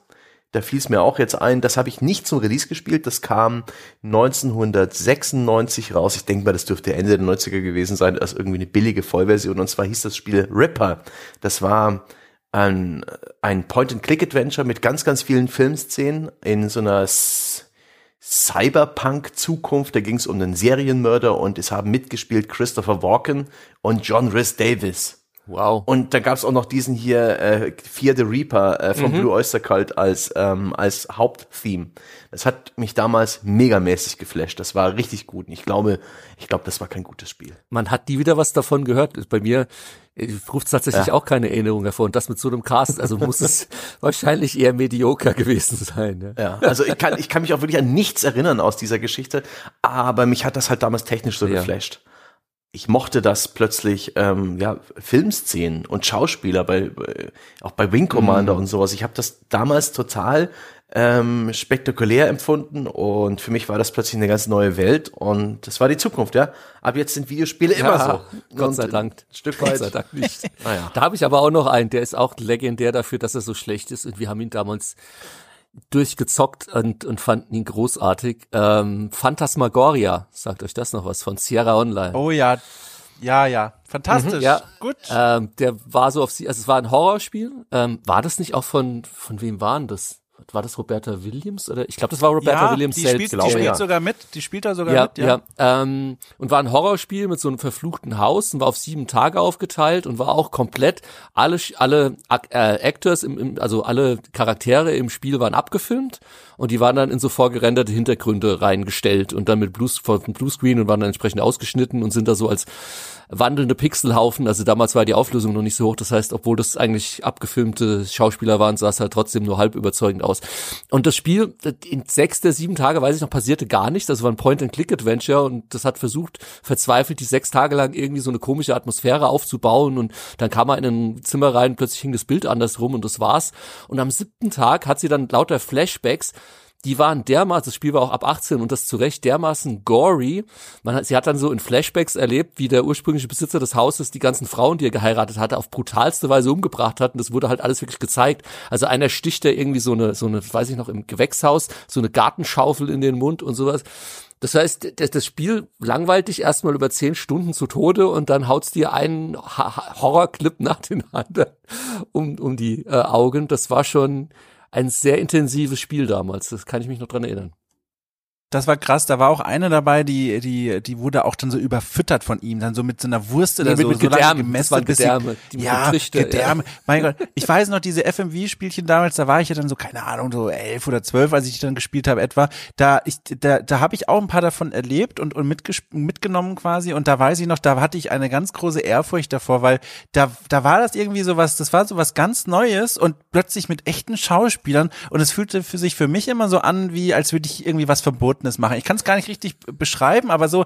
da fiel es mir auch jetzt ein, das habe ich nicht zum Release gespielt, das kam 1996 raus. Ich denke mal, das dürfte Ende der 90er gewesen sein, als irgendwie eine billige Vollversion. Und zwar hieß das Spiel Ripper. Das war ein, ein Point-and-Click-Adventure mit ganz, ganz vielen Filmszenen in so einer Cyberpunk-Zukunft. Da ging es um einen Serienmörder und es haben mitgespielt Christopher Walken und John Rhys Davis. Wow. Und da gab es auch noch diesen hier äh, Fear the Reaper äh, vom mhm. Blue Oyster Cult als ähm, als Haupttheme. Das hat mich damals megamäßig geflasht. Das war richtig gut. Und ich glaube, ich glaube, das war kein gutes Spiel. Man hat die wieder was davon gehört. Bei mir äh, ruft tatsächlich ja. auch keine Erinnerung hervor. Und das mit so einem Cast, also muss es wahrscheinlich eher medioker gewesen sein. Ja. ja, also ich kann, ich kann mich auch wirklich an nichts erinnern aus dieser Geschichte, aber mich hat das halt damals technisch so ja. geflasht ich mochte das plötzlich, ähm, ja, Filmszenen und Schauspieler bei, bei auch bei Wing Commander mm. und sowas. Ich habe das damals total ähm, spektakulär empfunden und für mich war das plötzlich eine ganz neue Welt und das war die Zukunft, ja. Ab jetzt sind Videospiele ja, immer so. Gott sei Dank. Ein Stück weit. Gott sei Dank nicht. naja. Da habe ich aber auch noch einen, der ist auch legendär dafür, dass er so schlecht ist und wir haben ihn damals durchgezockt und, und fanden ihn großartig. Ähm, Phantasmagoria, sagt euch das noch was, von Sierra Online. Oh ja, ja, ja, fantastisch, mhm, ja. gut. Ähm, der war so auf sie, also es war ein Horrorspiel. Ähm, war das nicht auch von, von wem waren das? War das Roberta Williams oder ich glaube, das war Roberta ja, Williams die selbst. Spielt, die spielt ja. sogar mit, die spielt da sogar ja, mit, ja. ja ähm, und war ein Horrorspiel mit so einem verfluchten Haus und war auf sieben Tage aufgeteilt und war auch komplett alle alle äh, Actors im, im also alle Charaktere im Spiel waren abgefilmt und die waren dann in so vorgerenderte Hintergründe reingestellt und dann mit Blue, von Bluescreen und waren dann entsprechend ausgeschnitten und sind da so als wandelnde Pixelhaufen. Also damals war die Auflösung noch nicht so hoch. Das heißt, obwohl das eigentlich abgefilmte Schauspieler waren, sah es halt trotzdem nur halb überzeugend aus. Und das Spiel, in sechs der sieben Tage, weiß ich noch, passierte gar nichts. Das war ein Point-and-Click-Adventure und das hat versucht, verzweifelt die sechs Tage lang irgendwie so eine komische Atmosphäre aufzubauen und dann kam er in ein Zimmer rein, plötzlich hing das Bild andersrum und das war's. Und am siebten Tag hat sie dann lauter Flashbacks die waren dermaßen, das Spiel war auch ab 18 und das zu Recht dermaßen gory. Man hat, sie hat dann so in Flashbacks erlebt, wie der ursprüngliche Besitzer des Hauses die ganzen Frauen, die er geheiratet hatte, auf brutalste Weise umgebracht hat und das wurde halt alles wirklich gezeigt. Also einer sticht da irgendwie so eine, so eine, weiß ich noch, im Gewächshaus, so eine Gartenschaufel in den Mund und sowas. Das heißt, das Spiel langweilt dich erstmal über zehn Stunden zu Tode und dann haut's dir einen Horrorclip nach den anderen um, um die äh, Augen. Das war schon, ein sehr intensives Spiel damals. Das kann ich mich noch dran erinnern. Das war krass. Da war auch eine dabei, die, die, die wurde auch dann so überfüttert von ihm, dann so mit so einer Wurste nee, da so, mit so lange gemessen, bis Gedärme, sie, ja, Trichte, Gedärme. Ja. Mein Gott, ich weiß noch diese FMV-Spielchen damals. Da war ich ja dann so keine Ahnung so elf oder zwölf, als ich die dann gespielt habe etwa. Da ich, da, da habe ich auch ein paar davon erlebt und und mitgenommen quasi. Und da weiß ich noch, da hatte ich eine ganz große Ehrfurcht davor, weil da, da war das irgendwie so was, das war so was ganz Neues und plötzlich mit echten Schauspielern und es fühlte für sich für mich immer so an, wie als würde ich irgendwie was verboten Smoothness machen. Ich kann es gar nicht richtig beschreiben, aber so,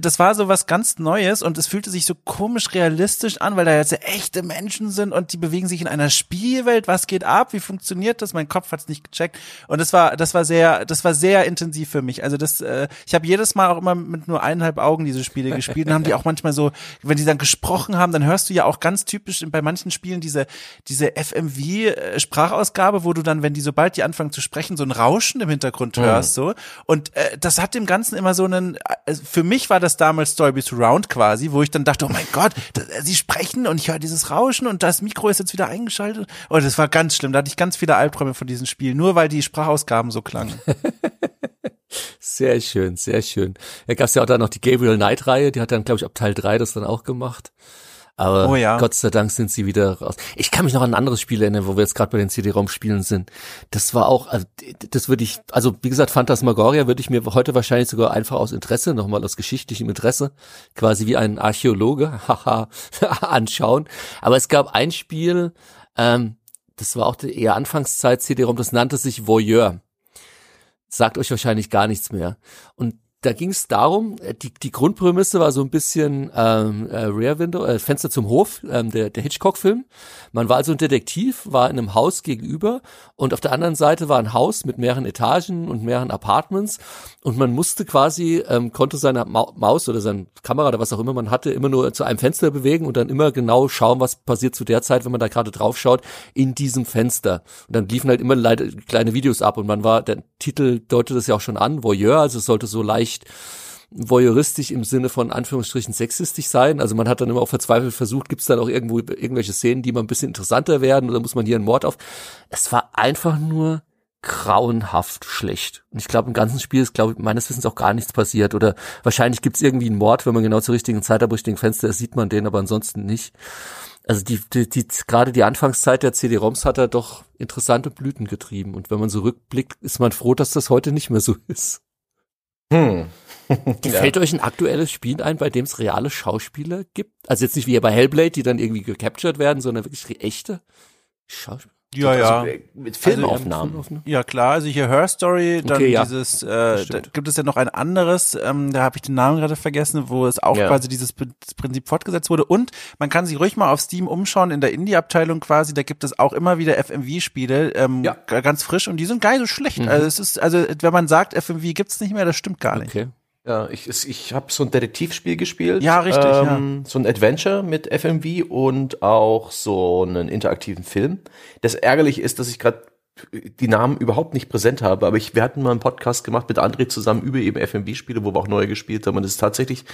das war so was ganz Neues und es fühlte sich so komisch realistisch an, weil da jetzt echte Menschen sind und die bewegen sich in einer Spielwelt. Was geht ab? Wie funktioniert das? Mein Kopf hat es nicht gecheckt. Und das war, das war sehr, das war sehr intensiv für mich. Also das, äh, ich habe jedes Mal auch immer mit nur eineinhalb Augen diese Spiele gespielt. Dann haben die auch manchmal so, wenn die dann gesprochen haben, dann hörst du ja auch ganz typisch bei manchen Spielen diese, diese FMV-Sprachausgabe, äh, wo du dann, wenn die sobald die anfangen zu sprechen, so ein Rauschen im Hintergrund mhm. hörst, so. Und äh, das hat dem Ganzen immer so einen, äh, für mich war das damals Dolby Surround quasi, wo ich dann dachte, oh mein Gott, das, äh, sie sprechen und ich höre dieses Rauschen und das Mikro ist jetzt wieder eingeschaltet. Oh, das war ganz schlimm. Da hatte ich ganz viele Albträume von diesem Spiel, nur weil die Sprachausgaben so klangen. Sehr schön, sehr schön. Da gab es ja auch dann noch die Gabriel Knight-Reihe, die hat dann, glaube ich, ab Teil 3 das dann auch gemacht. Aber oh ja. Gott sei Dank sind sie wieder raus. Ich kann mich noch an ein anderes Spiel erinnern, wo wir jetzt gerade bei den CD-ROM-Spielen sind. Das war auch, also das würde ich, also wie gesagt, Phantasmagoria würde ich mir heute wahrscheinlich sogar einfach aus Interesse, nochmal aus geschichtlichem Interesse, quasi wie ein Archäologe, haha, anschauen. Aber es gab ein Spiel, ähm, das war auch die eher Anfangszeit CD-ROM, das nannte sich Voyeur sagt euch wahrscheinlich gar nichts mehr. Und da ging es darum, äh, die, die Grundprämisse war so ein bisschen ähm, äh, Rear Window, äh, Fenster zum Hof, ähm, der, der Hitchcock-Film. Man war also ein Detektiv, war in einem Haus gegenüber und auf der anderen Seite war ein Haus mit mehreren Etagen und mehreren Apartments und man musste quasi, ähm, konnte seine Maus oder seine Kamera oder was auch immer man hatte, immer nur zu einem Fenster bewegen und dann immer genau schauen, was passiert zu der Zeit, wenn man da gerade drauf schaut, in diesem Fenster. Und dann liefen halt immer kleine Videos ab und man war, der Titel deutet das ja auch schon an, Voyeur, also es sollte so leicht nicht voyeuristisch im Sinne von Anführungsstrichen sexistisch sein. Also man hat dann immer auch verzweifelt versucht, gibt es dann auch irgendwo irgendwelche Szenen, die mal ein bisschen interessanter werden oder muss man hier einen Mord auf. Es war einfach nur grauenhaft schlecht. Und ich glaube, im ganzen Spiel ist, glaube ich, meines Wissens auch gar nichts passiert. Oder wahrscheinlich gibt es irgendwie einen Mord, wenn man genau zur richtigen Zeit am richtigen Fenster ist, sieht man den, aber ansonsten nicht. Also die, die, die gerade die Anfangszeit der CD-ROMs hat er doch interessante Blüten getrieben. Und wenn man so rückblickt, ist man froh, dass das heute nicht mehr so ist. Hm. Fällt ja. euch ein aktuelles Spiel ein, bei dem es reale Schauspieler gibt? Also jetzt nicht wie bei Hellblade, die dann irgendwie gecaptured werden, sondern wirklich echte Schauspieler? Ja, also ja. Mit Filmaufnahmen. Also, ja, klar. Also hier Her Story, dann okay, ja. dieses, äh, da gibt es ja noch ein anderes, ähm, da habe ich den Namen gerade vergessen, wo es auch ja. quasi dieses Prinzip fortgesetzt wurde. Und man kann sich ruhig mal auf Steam umschauen, in der Indie-Abteilung quasi, da gibt es auch immer wieder FMV-Spiele, ähm, ja. ganz frisch und die sind geil so schlecht. Mhm. Also es ist, also wenn man sagt, FMV gibt's nicht mehr, das stimmt gar nicht. Okay. Ja, ich, ich habe so ein Detektivspiel gespielt. Ja, richtig. Ähm, ja. So ein Adventure mit FMV und auch so einen interaktiven Film. Das ärgerlich ist, dass ich gerade die Namen überhaupt nicht präsent habe, aber ich, wir hatten mal einen Podcast gemacht mit André zusammen über eben FMV-Spiele, wo wir auch neue gespielt haben. Und es ist tatsächlich,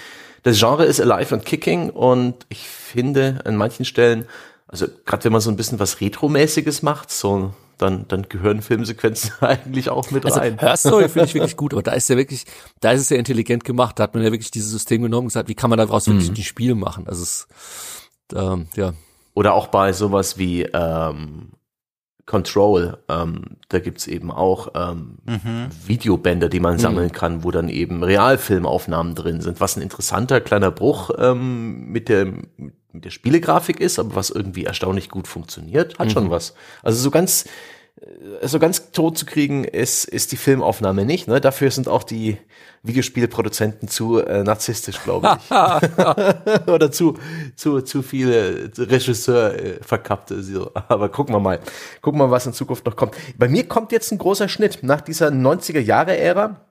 das Genre ist alive and kicking und ich finde an manchen Stellen, also gerade wenn man so ein bisschen was Retro-mäßiges macht, so dann, dann gehören Filmsequenzen eigentlich auch mit also, rein. Hörstory finde ich wirklich gut, aber da ist ja wirklich, da ist es ja intelligent gemacht, da hat man ja wirklich dieses System genommen und gesagt, wie kann man daraus mhm. wirklich ein Spiel machen? Also es, ähm, ja. Oder auch bei sowas wie ähm, Control, ähm, da gibt's eben auch ähm, mhm. Videobänder, die man mhm. sammeln kann, wo dann eben Realfilmaufnahmen drin sind, was ein interessanter kleiner Bruch ähm, mit der mit der Spielegrafik ist, aber was irgendwie erstaunlich gut funktioniert, hat mhm. schon was. Also so ganz äh, so ganz tot zu kriegen ist, ist die Filmaufnahme nicht. Ne? Dafür sind auch die Videospielproduzenten zu äh, narzisstisch, glaube ich. Oder zu, zu, zu viele Regisseur äh, verkappte. So. Aber gucken wir mal. Gucken wir mal, was in Zukunft noch kommt. Bei mir kommt jetzt ein großer Schnitt. Nach dieser 90er Jahre Ära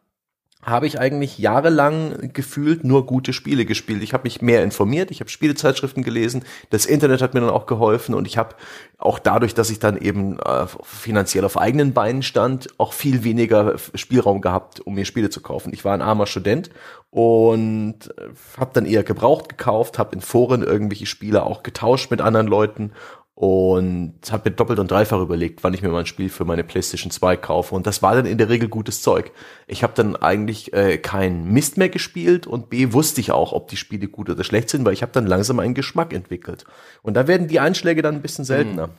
habe ich eigentlich jahrelang gefühlt nur gute Spiele gespielt. Ich habe mich mehr informiert, ich habe Spielezeitschriften gelesen, das Internet hat mir dann auch geholfen und ich habe auch dadurch, dass ich dann eben äh, finanziell auf eigenen Beinen stand, auch viel weniger Spielraum gehabt, um mir Spiele zu kaufen. Ich war ein armer Student und äh, habe dann eher gebraucht gekauft, habe in Foren irgendwelche Spiele auch getauscht mit anderen Leuten und habe mir doppelt und dreifach überlegt, wann ich mir mal ein Spiel für meine PlayStation 2 kaufe. Und das war dann in der Regel gutes Zeug. Ich habe dann eigentlich äh, kein Mist mehr gespielt und B wusste ich auch, ob die Spiele gut oder schlecht sind, weil ich habe dann langsam einen Geschmack entwickelt. Und da werden die Einschläge dann ein bisschen seltener. Mhm.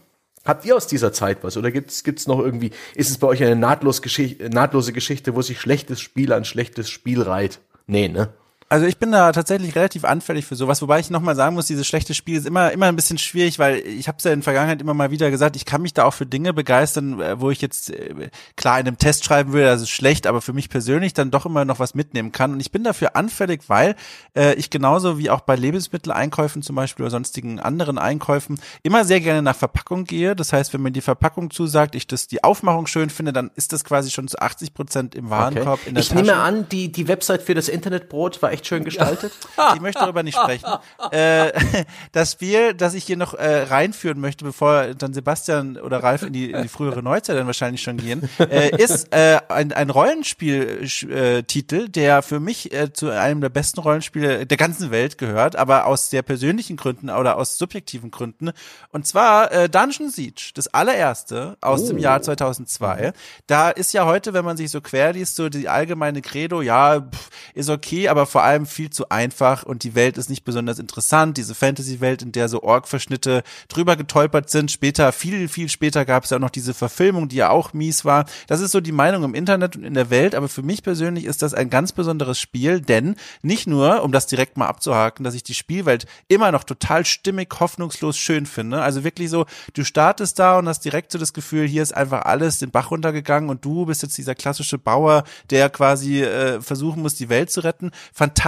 Habt ihr aus dieser Zeit was? Oder gibt's gibt's noch irgendwie, ist es bei euch eine nahtlos Geschichte, nahtlose Geschichte, wo sich schlechtes Spiel an schlechtes Spiel reiht? Nee, ne? Also ich bin da tatsächlich relativ anfällig für sowas, wobei ich nochmal sagen muss, dieses schlechte Spiel ist immer immer ein bisschen schwierig, weil ich habe es ja in der Vergangenheit immer mal wieder gesagt, ich kann mich da auch für Dinge begeistern, äh, wo ich jetzt äh, klar in einem Test schreiben würde, das ist schlecht, aber für mich persönlich dann doch immer noch was mitnehmen kann. Und ich bin dafür anfällig, weil äh, ich genauso wie auch bei Lebensmitteleinkäufen zum Beispiel oder sonstigen anderen Einkäufen immer sehr gerne nach Verpackung gehe. Das heißt, wenn mir die Verpackung zusagt, ich das die Aufmachung schön finde, dann ist das quasi schon zu 80 Prozent im Warenkorb Okay. in der Ich Tasche. nehme an, die, die Website für das Internetbrot war echt schön gestaltet. Ich möchte darüber nicht sprechen. äh, das Spiel, das ich hier noch äh, reinführen möchte, bevor dann Sebastian oder Ralf in die, in die frühere Neuzeit dann wahrscheinlich schon gehen, äh, ist äh, ein, ein Rollenspiel-Titel, der für mich äh, zu einem der besten Rollenspiele der ganzen Welt gehört, aber aus sehr persönlichen Gründen oder aus subjektiven Gründen. Und zwar äh, Dungeon Siege, das allererste aus dem Jahr 2002. Da ist ja heute, wenn man sich so quer liest, so die allgemeine Credo, ja, pff, ist okay, aber vor allem viel zu einfach und die Welt ist nicht besonders interessant. Diese Fantasy-Welt, in der so Org-Verschnitte drüber getolpert sind. Später, viel, viel später gab es ja auch noch diese Verfilmung, die ja auch mies war. Das ist so die Meinung im Internet und in der Welt, aber für mich persönlich ist das ein ganz besonderes Spiel, denn nicht nur, um das direkt mal abzuhaken, dass ich die Spielwelt immer noch total stimmig, hoffnungslos schön finde. Also wirklich so, du startest da und hast direkt so das Gefühl, hier ist einfach alles den Bach runtergegangen und du bist jetzt dieser klassische Bauer, der quasi äh, versuchen muss, die Welt zu retten. Fantastisch.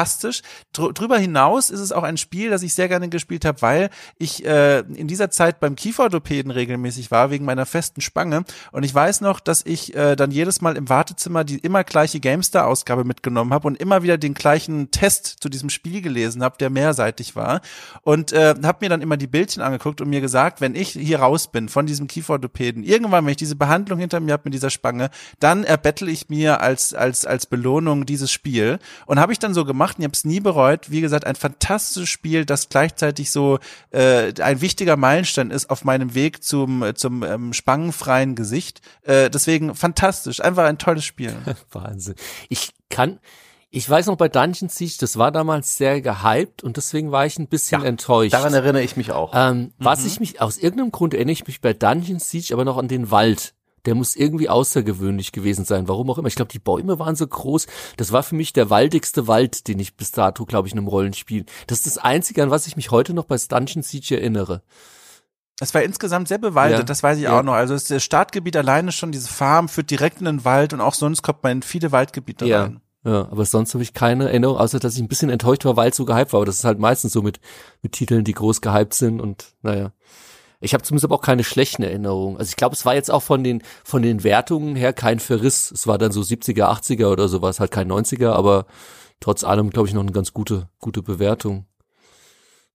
Dr drüber hinaus ist es auch ein Spiel, das ich sehr gerne gespielt habe, weil ich äh, in dieser Zeit beim Kieferorthopäden regelmäßig war, wegen meiner festen Spange. Und ich weiß noch, dass ich äh, dann jedes Mal im Wartezimmer die immer gleiche GameStar-Ausgabe mitgenommen habe und immer wieder den gleichen Test zu diesem Spiel gelesen habe, der mehrseitig war. Und äh, habe mir dann immer die Bildchen angeguckt und mir gesagt, wenn ich hier raus bin von diesem Kieferorthopäden, irgendwann, wenn ich diese Behandlung hinter mir habe mit dieser Spange, dann erbettel ich mir als, als, als Belohnung dieses Spiel. Und habe ich dann so gemacht und ich habe es nie bereut. Wie gesagt, ein fantastisches Spiel, das gleichzeitig so äh, ein wichtiger Meilenstein ist auf meinem Weg zum, zum ähm, spangenfreien Gesicht. Äh, deswegen fantastisch, einfach ein tolles Spiel. Wahnsinn. Ich kann, ich weiß noch bei Dungeon Siege, das war damals sehr gehypt und deswegen war ich ein bisschen enttäuscht. Daran erinnere ich mich auch. Ähm, Was ich mich, aus irgendeinem Grund erinnere ich mich bei Dungeon Siege aber noch an den Wald. Der muss irgendwie außergewöhnlich gewesen sein. Warum auch immer. Ich glaube, die Bäume waren so groß. Das war für mich der waldigste Wald, den ich bis dato, glaube ich, in einem Rollenspiel. Das ist das Einzige, an was ich mich heute noch bei Dungeon Siege erinnere. Es war insgesamt sehr bewaldet, Ja. das weiß ich Ja. auch noch. Also das Startgebiet alleine schon, diese Farm führt direkt in den Wald und auch sonst kommt man in viele Waldgebiete Ja. rein. Ja, aber sonst habe ich keine Erinnerung, außer dass ich ein bisschen enttäuscht war, weil es so gehypt war. Aber das ist halt meistens so mit, mit Titeln, die groß gehypt sind und naja. Ich habe zumindest aber auch keine schlechten Erinnerungen. Also ich glaube, es war jetzt auch von den, von den Wertungen her kein Verriss. Es war dann so 70er, 80er oder sowas, halt kein 90er, aber trotz allem, glaube ich, noch eine ganz gute, gute Bewertung.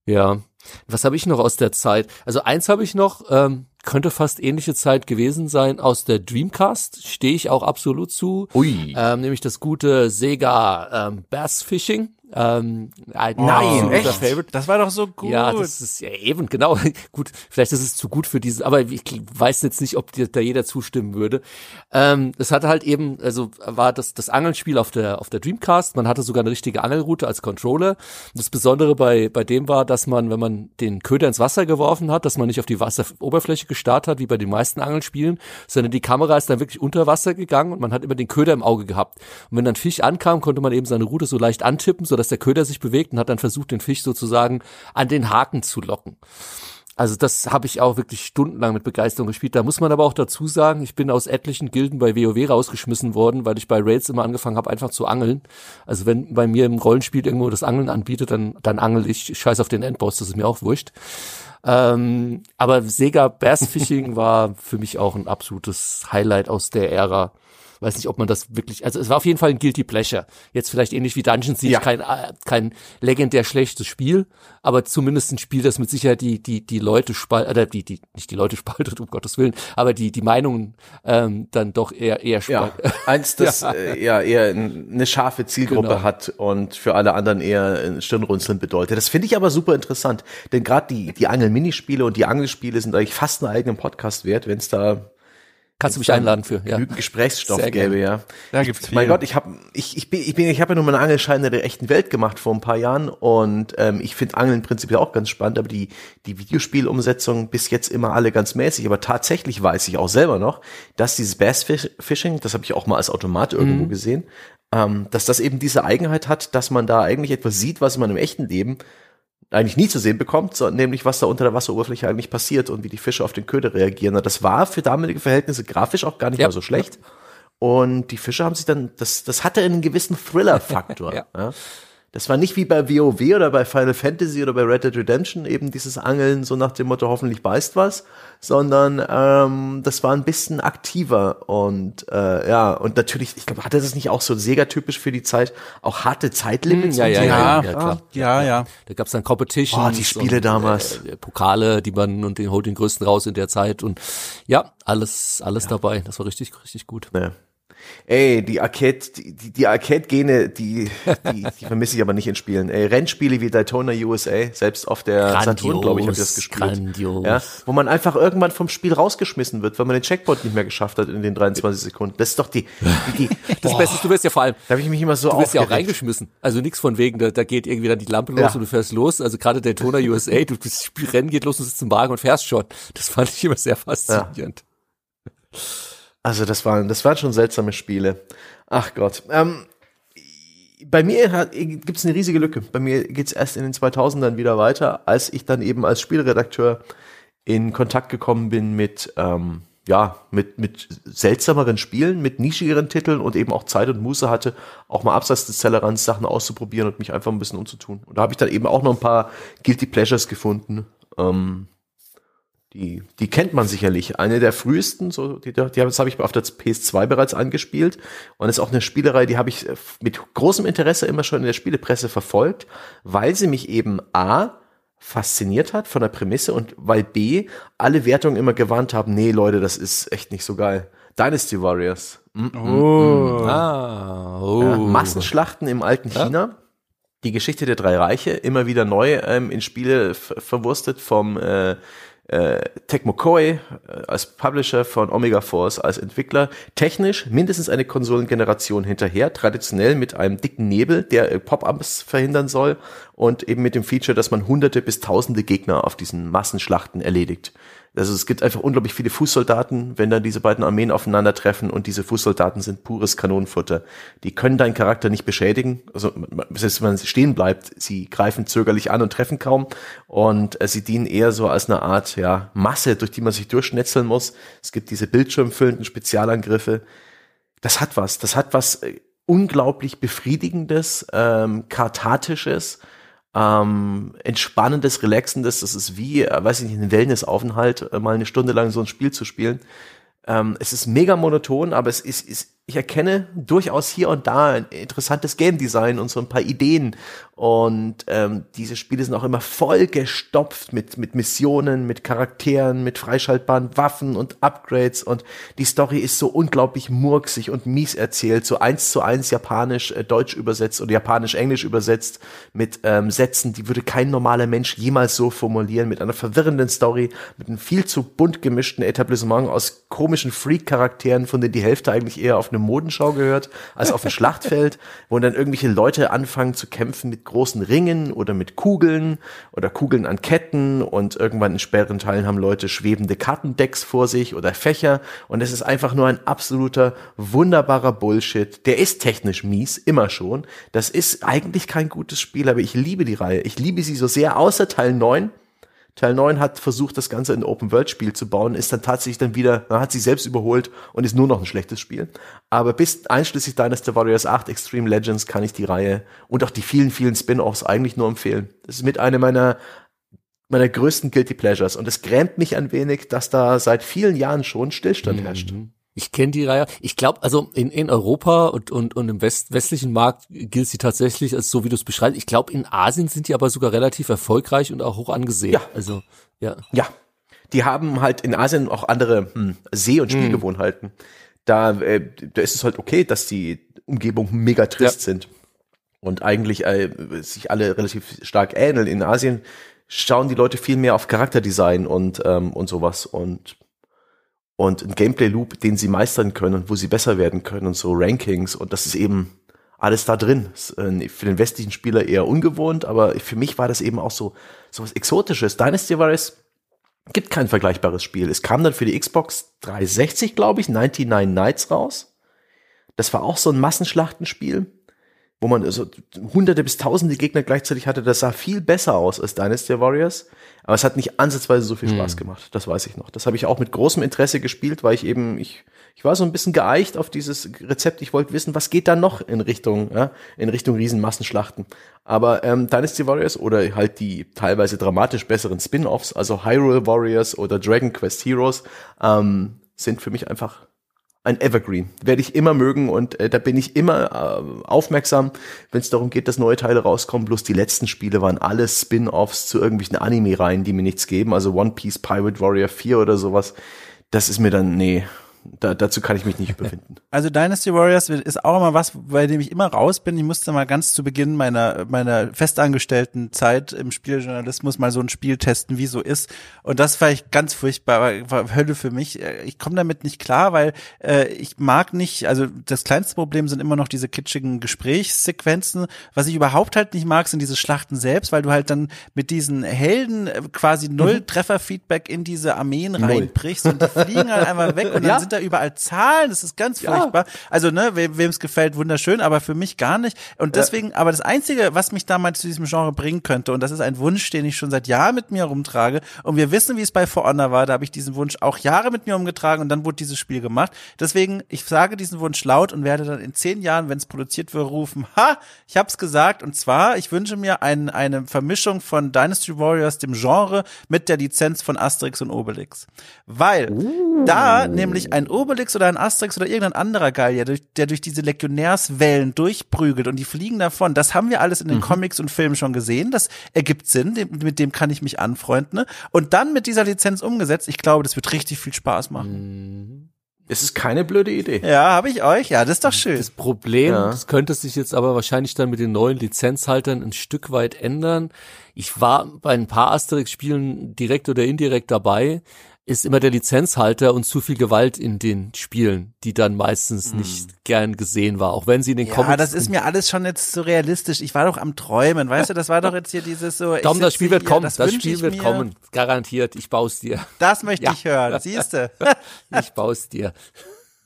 Ja. Was habe ich noch aus der Zeit? Also eins habe ich noch, ähm, könnte fast ähnliche Zeit gewesen sein, aus der Dreamcast. Stehe ich auch absolut zu. Ui. Ähm, nämlich das gute Sega ähm, Bass Fishing. Ähm, ein Nein, echt? Favorite. Das war doch so gut. Ja, das ist ja eben, genau. Gut, vielleicht ist es zu gut für dieses, aber ich weiß jetzt nicht, ob dir da jeder zustimmen würde. Ähm, es hatte halt eben, also war das, das Angelspiel auf der, auf der Dreamcast. Man hatte sogar eine richtige Angelroute als Controller. Das Besondere bei, bei dem war, dass man, wenn man den Köder ins Wasser geworfen hat, dass man nicht auf die Wasseroberfläche gestarrt hat, wie bei den meisten Angelspielen, sondern die Kamera ist dann wirklich unter Wasser gegangen und man hat immer den Köder im Auge gehabt. Und wenn dann Fisch ankam, konnte man eben seine Route so leicht antippen, so dass der Köder sich bewegt und hat dann versucht, den Fisch sozusagen an den Haken zu locken. Also das habe ich auch wirklich stundenlang mit Begeisterung gespielt. Da muss man aber auch dazu sagen, ich bin aus etlichen Gilden bei WoW rausgeschmissen worden, weil ich bei Raids immer angefangen habe, einfach zu angeln. Also wenn bei mir im Rollenspiel irgendwo das Angeln anbietet, dann, dann angel ich. Ich Scheiß auf den Endboss, das ist mir auch wurscht. Ähm, aber Sega Bass Fishing war für mich auch ein absolutes Highlight aus der Ära. Weiß nicht, ob man das wirklich, also es war auf jeden Fall ein Guilty Pleasure. Jetzt vielleicht ähnlich wie Dungeon Siege, Ja. kein, äh, kein legendär schlechtes Spiel, aber zumindest ein Spiel, das mit Sicherheit die, die, die Leute spaltet, oder die, die, nicht die Leute spaltet, um Gottes Willen, aber die, die Meinungen ähm, dann doch eher, eher Ja, spaltet. eins, das ja. Äh, ja eher eine scharfe Zielgruppe Genau. hat und für alle anderen eher ein Stirnrunzeln bedeutet. Das finde ich aber super interessant, denn gerade die, die Angel-Minispiele und die Angelspiele sind eigentlich fast einen eigenen Podcast wert, wenn es da Kannst du mich einladen für, ja. genügend Gesprächsstoff Sehr gäbe, gerne. ja. Da gibt's viel. Mein Gott, ich habe ich, ich bin ich bin ich habe ja nur meine Angelscheine der echten Welt gemacht vor ein paar Jahren und ähm, ich finde Angeln prinzipiell auch ganz spannend, aber die die Videospielumsetzung bis jetzt immer alle ganz mäßig, aber tatsächlich weiß ich auch selber noch, dass dieses Bass Fish- Fishing, das habe ich auch mal als Automat irgendwo Mhm. gesehen, ähm, dass das eben diese Eigenheit hat, dass man da eigentlich etwas sieht, was man im echten Leben eigentlich nie zu sehen bekommt, nämlich was da unter der Wasseroberfläche eigentlich passiert und wie die Fische auf den Köder reagieren. Das war für damalige Verhältnisse grafisch auch gar nicht Ja. mal so schlecht. Und die Fische haben sich dann, das, das hatte einen gewissen Thriller-Faktor. Ja. ja. Das war nicht wie bei WoW oder bei Final Fantasy oder bei Red Dead Redemption eben dieses Angeln so nach dem Motto hoffentlich beißt was, sondern ähm, das war ein bisschen aktiver und äh, ja und natürlich, ich glaube, hatte das nicht auch so Sega-typisch für die Zeit auch harte Zeitlimits? Hm, ja, ja, so? ja, ja, klar. Ja, ja. Da gab's dann Competitions. Oh, die Spiele und, damals. Äh, Pokale, die man und den holt den größten raus in der Zeit und ja, alles, alles dabei. Das war richtig, richtig gut. Ja. Ey, die Arcade, die, die, Arcade-Gene, die, die, die vermisse ich aber nicht in Spielen. Ey, Rennspiele wie Daytona USA, selbst auf der Grandios, Saturn, glaube ich, habe ich das gespielt. grandios. Ja, wo man einfach irgendwann vom Spiel rausgeschmissen wird, weil man den Checkpoint nicht mehr geschafft hat in den 23 Sekunden. Das ist doch die, die, die Das Beste ist, du wirst ja vor allem, da habe ich mich immer so du wirst ja auch reingeschmissen. Also nichts von wegen, da, da geht irgendwie dann die Lampe los Ja. und du fährst los. Also gerade Daytona USA, du das Rennen geht los, du sitzt im Wagen und fährst schon. Das fand ich immer sehr faszinierend. Also das waren, das waren schon seltsame Spiele. Ach Gott. Ähm, bei mir hat, gibt's eine riesige Lücke. Bei mir geht's erst in den 2000ern wieder weiter, als ich dann eben als Spielredakteur in Kontakt gekommen bin mit, ähm, ja, mit, mit seltsameren Spielen, mit nischigeren Titeln und eben auch Zeit und Muße hatte, auch mal abseits des Tellerrands Sachen auszuprobieren und mich einfach ein bisschen umzutun. Und da habe ich dann eben auch noch ein paar Guilty Pleasures gefunden. Ähm, die, die kennt man sicherlich. Eine der frühesten, so, die, die das habe ich auf der PS2 bereits angespielt. Und ist auch eine Spielerei, die habe ich äh, mit großem Interesse immer schon in der Spielepresse verfolgt, weil sie mich eben A fasziniert hat von der Prämisse und weil B alle Wertungen immer gewarnt haben, nee Leute, das ist echt nicht so geil. Dynasty Warriors. Mm, Oh. Ah, oh. ja, Massenschlachten im alten China. Die Geschichte der drei Reiche, immer wieder neu ähm, in Spiele ver verwurstet vom äh, äh, Tecmo Koei äh, als Publisher von Omega Force als Entwickler. Technisch mindestens eine Konsolengeneration hinterher, traditionell mit einem dicken Nebel, der äh, Pop-ups verhindern soll und eben mit dem Feature, dass man hunderte bis tausende Gegner auf diesen Massenschlachten erledigt. Also es gibt einfach unglaublich viele Fußsoldaten, wenn dann diese beiden Armeen aufeinandertreffen und diese Fußsoldaten sind pures Kanonenfutter. Die können deinen Charakter nicht beschädigen. Also selbst wenn man stehen bleibt, sie greifen zögerlich an und treffen kaum. Und äh, sie dienen eher so als eine Art ja, Masse, durch die man sich durchschnetzeln muss. Es gibt diese bildschirmfüllenden Spezialangriffe. Das hat was. Das hat was äh, unglaublich befriedigendes, ähm, kathartisches ähm, entspannendes, relaxendes. Das ist wie, äh, weiß ich nicht, ein Wellnessaufenthalt, äh, mal eine Stunde lang so ein Spiel zu spielen. Ähm, es ist mega monoton, aber es ist, ist, ich erkenne durchaus hier und da ein interessantes Game Design und so ein paar Ideen. Und ähm, diese Spiele sind auch immer voll gestopft mit, mit Missionen, mit Charakteren, mit freischaltbaren Waffen und Upgrades. Und die Story ist so unglaublich murksig und mies erzählt, so eins zu eins japanisch, äh, übersetzt oder japanisch-englisch übersetzt mit ähm, Sätzen, die würde kein normaler Mensch jemals so formulieren, mit einer verwirrenden Story, mit einem viel zu bunt gemischten Etablissement aus komischen Freak-Charakteren, von denen die Hälfte eigentlich eher auf eine Modenschau gehört, als auf ein Schlachtfeld, wo dann irgendwelche Leute anfangen zu kämpfen mit großen Ringen oder mit Kugeln oder Kugeln an Ketten und irgendwann in späteren Teilen haben Leute schwebende Kartendecks vor sich oder Fächer und es ist einfach nur ein absoluter wunderbarer Bullshit. Der ist technisch mies, immer schon. Das ist eigentlich kein gutes Spiel, aber ich liebe die Reihe. Ich liebe sie so sehr, außer Teil 9. Teil 9 hat versucht, das Ganze in ein Open-World-Spiel zu bauen, ist dann tatsächlich dann wieder, man hat sich selbst überholt und ist nur noch ein schlechtes Spiel. Aber bis einschließlich Dynasty Warriors 8 Extreme Legends kann ich die Reihe und auch die vielen, vielen Spin-Offs eigentlich nur empfehlen. Das ist mit einer meiner, meiner größten Guilty Pleasures und es grämt mich ein wenig, dass da seit vielen Jahren schon Stillstand herrscht. Ich kenne die Reihe. Ich glaube, also in, in Europa und, und, und im West, westlichen Markt gilt sie tatsächlich als so, wie du es beschreibst. Ich glaube, in Asien sind die aber sogar relativ erfolgreich und auch hoch angesehen. Ja. Also, ja. Ja, die haben halt in Asien auch andere hm, Seh- und Spielgewohnheiten. Da, äh, da ist es halt okay, dass die Umgebungen mega trist Ja. sind und eigentlich äh, sich alle relativ stark ähneln. In Asien schauen die Leute viel mehr auf Charakterdesign und ähm, und sowas und und ein Gameplay-Loop, den sie meistern können und wo sie besser werden können und so Rankings und das ist eben alles da drin. Äh, für den westlichen Spieler eher ungewohnt, aber für mich war das eben auch so, so was Exotisches. Dynasty Warriors gibt kein vergleichbares Spiel. Es kam dann für die Xbox 360, glaube ich, 99 Nights raus. Das war auch so ein Massenschlachtenspiel, wo man so hunderte bis tausende Gegner gleichzeitig hatte. Das sah viel besser aus als Dynasty Warriors. Aber es hat nicht ansatzweise so viel Spaß gemacht. Das weiß ich noch. Das habe ich auch mit großem Interesse gespielt, weil ich eben, ich, ich war so ein bisschen geeicht auf dieses Rezept. Ich wollte wissen, was geht da noch in Richtung, ja, in Richtung Riesenmassenschlachten. Aber ähm, Dynasty Warriors oder halt die teilweise dramatisch besseren Spin-offs, also Hyrule Warriors oder Dragon Quest Heroes, ähm, sind für mich einfach ein Evergreen. Werde ich immer mögen und äh, da bin ich immer äh, aufmerksam, wenn es darum geht, dass neue Teile rauskommen. Bloß die letzten Spiele waren alles Spin-offs zu irgendwelchen Anime-Reihen, die mir nichts geben. Also One Piece Pirate Warrior 4 oder sowas. Das ist mir dann, nee, da, dazu kann ich mich nicht überwinden. Also Dynasty Warriors ist auch immer was, bei dem ich immer raus bin. Ich musste mal ganz zu Beginn meiner, meiner festangestellten Zeit im Spieljournalismus mal so ein Spiel testen, wie so ist. Und das war ich ganz furchtbar, war Hölle für mich. Ich komme damit nicht klar, weil äh, ich mag nicht, also das kleinste Problem sind immer noch diese kitschigen Gesprächssequenzen. Was ich überhaupt halt nicht mag, sind diese Schlachten selbst, weil du halt dann mit diesen Helden äh, quasi null mhm. Trefferfeedback in diese Armeen null. reinbrichst und die fliegen halt einmal weg und ja. dann sind da überall Zahlen, das ist ganz ja. furchtbar. Also, ne, wem es gefällt, wunderschön, aber für mich gar nicht. Und deswegen, ja. aber das Einzige, was mich damals zu diesem Genre bringen könnte, und das ist ein Wunsch, den ich schon seit Jahren mit mir rumtrage, und wir wissen, wie es bei For Honor war, da habe ich diesen Wunsch auch Jahre mit mir umgetragen und dann wurde dieses Spiel gemacht. Deswegen, ich sage diesen Wunsch laut und werde dann in zehn Jahren, wenn es produziert wird, rufen, ha, ich hab's gesagt, und zwar, ich wünsche mir ein, eine Vermischung von Dynasty Warriors, dem Genre, mit der Lizenz von Asterix und Obelix. Weil uh. da nämlich ein Obelix oder ein Asterix oder irgendein anderer Gallier, der durch, der durch diese Legionärswellen durchprügelt und die fliegen davon. Das haben wir alles in den mhm. Comics und Filmen schon gesehen. Das ergibt Sinn, mit dem kann ich mich anfreunden. Ne? Und dann mit dieser Lizenz umgesetzt, ich glaube, das wird richtig viel Spaß machen. Mhm. Es ist keine blöde Idee. Ja, habe ich euch. Ja, das ist doch schön. Das Problem, ja. das könnte sich jetzt aber wahrscheinlich dann mit den neuen Lizenzhaltern ein Stück weit ändern. Ich war bei ein paar Asterix-Spielen direkt oder indirekt dabei ist immer der Lizenzhalter und zu viel Gewalt in den Spielen, die dann meistens hm. nicht gern gesehen war, auch wenn sie in den ja, Comics. Ja, das ist mir alles schon jetzt so realistisch. Ich war doch am Träumen, weißt du, das war doch jetzt hier dieses so. Tom, das Spiel wird hier, kommen, das, das Spiel wird mir. kommen, garantiert. Ich baue dir. Das möchte ja. ich hören, siehst du? ich baue dir.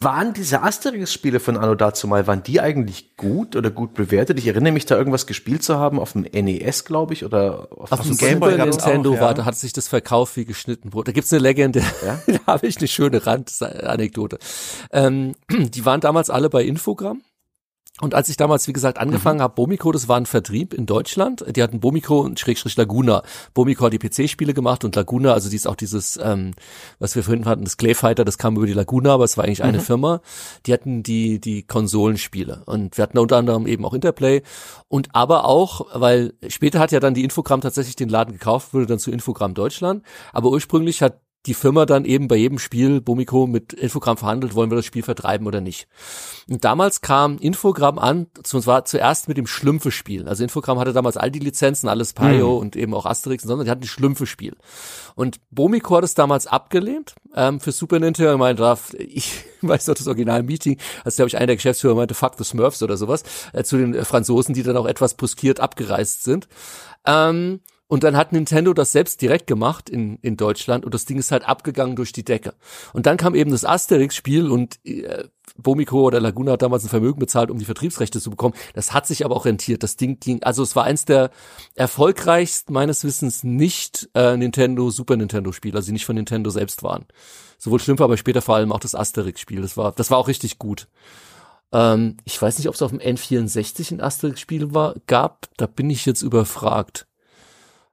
Waren diese Asterix-Spiele von Anno dazu mal, waren die eigentlich gut oder gut bewertet? Ich erinnere mich da irgendwas gespielt zu haben auf dem NES, glaube ich, oder auf, auf dem Game Boy Nintendo auch, ja. war, da hat sich das verkauft wie geschnitten Brot. Da gibt's eine Legende, ja? da habe ich eine schöne Randanekdote. Ähm, die waren damals alle bei Infogramm und als ich damals, wie gesagt, angefangen mhm. habe, Bomiko, das war ein Vertrieb in Deutschland. Die hatten Bomiko und Schrägstrich Laguna. Bomiko hat die PC-Spiele gemacht und Laguna, also die ist auch dieses, ähm, was wir vorhin hatten, das Clayfighter, das kam über die Laguna, aber es war eigentlich mhm. eine Firma. Die hatten die, die Konsolenspiele. Und wir hatten unter anderem eben auch Interplay. Und aber auch, weil später hat ja dann die Infogramm tatsächlich den Laden gekauft, wurde dann zu Infogramm Deutschland. Aber ursprünglich hat die Firma dann eben bei jedem Spiel Bomiko mit Infogramm verhandelt, wollen wir das Spiel vertreiben oder nicht. Und damals kam Infogramm an, und zwar zuerst mit dem Schlümpfe-Spiel. Also Infogramm hatte damals all die Lizenzen, alles Paio mhm. und eben auch Asterix, sondern die hatten ein Schlümpfe-Spiel. Und Bomiko hat es damals abgelehnt ähm, für Super Nintendo. Ich meinte, ich weiß noch das Original-Meeting, als glaube ich einer der Geschäftsführer meinte, fuck the Smurfs oder sowas, äh, zu den Franzosen, die dann auch etwas puskiert abgereist sind. Ähm, und dann hat Nintendo das selbst direkt gemacht in, in Deutschland und das Ding ist halt abgegangen durch die Decke. Und dann kam eben das Asterix-Spiel und äh, Bomiko oder Laguna hat damals ein Vermögen bezahlt, um die Vertriebsrechte zu bekommen. Das hat sich aber auch rentiert. Das Ding ging, also es war eins der erfolgreichsten meines Wissens nicht äh, Nintendo, Super Nintendo Spiele, also die nicht von Nintendo selbst waren. Sowohl Schlümpfe, aber später vor allem auch das Asterix-Spiel. Das war, das war auch richtig gut. Ähm, ich weiß nicht, ob es auf dem N64 ein Asterix-Spiel war, gab. Da bin ich jetzt überfragt.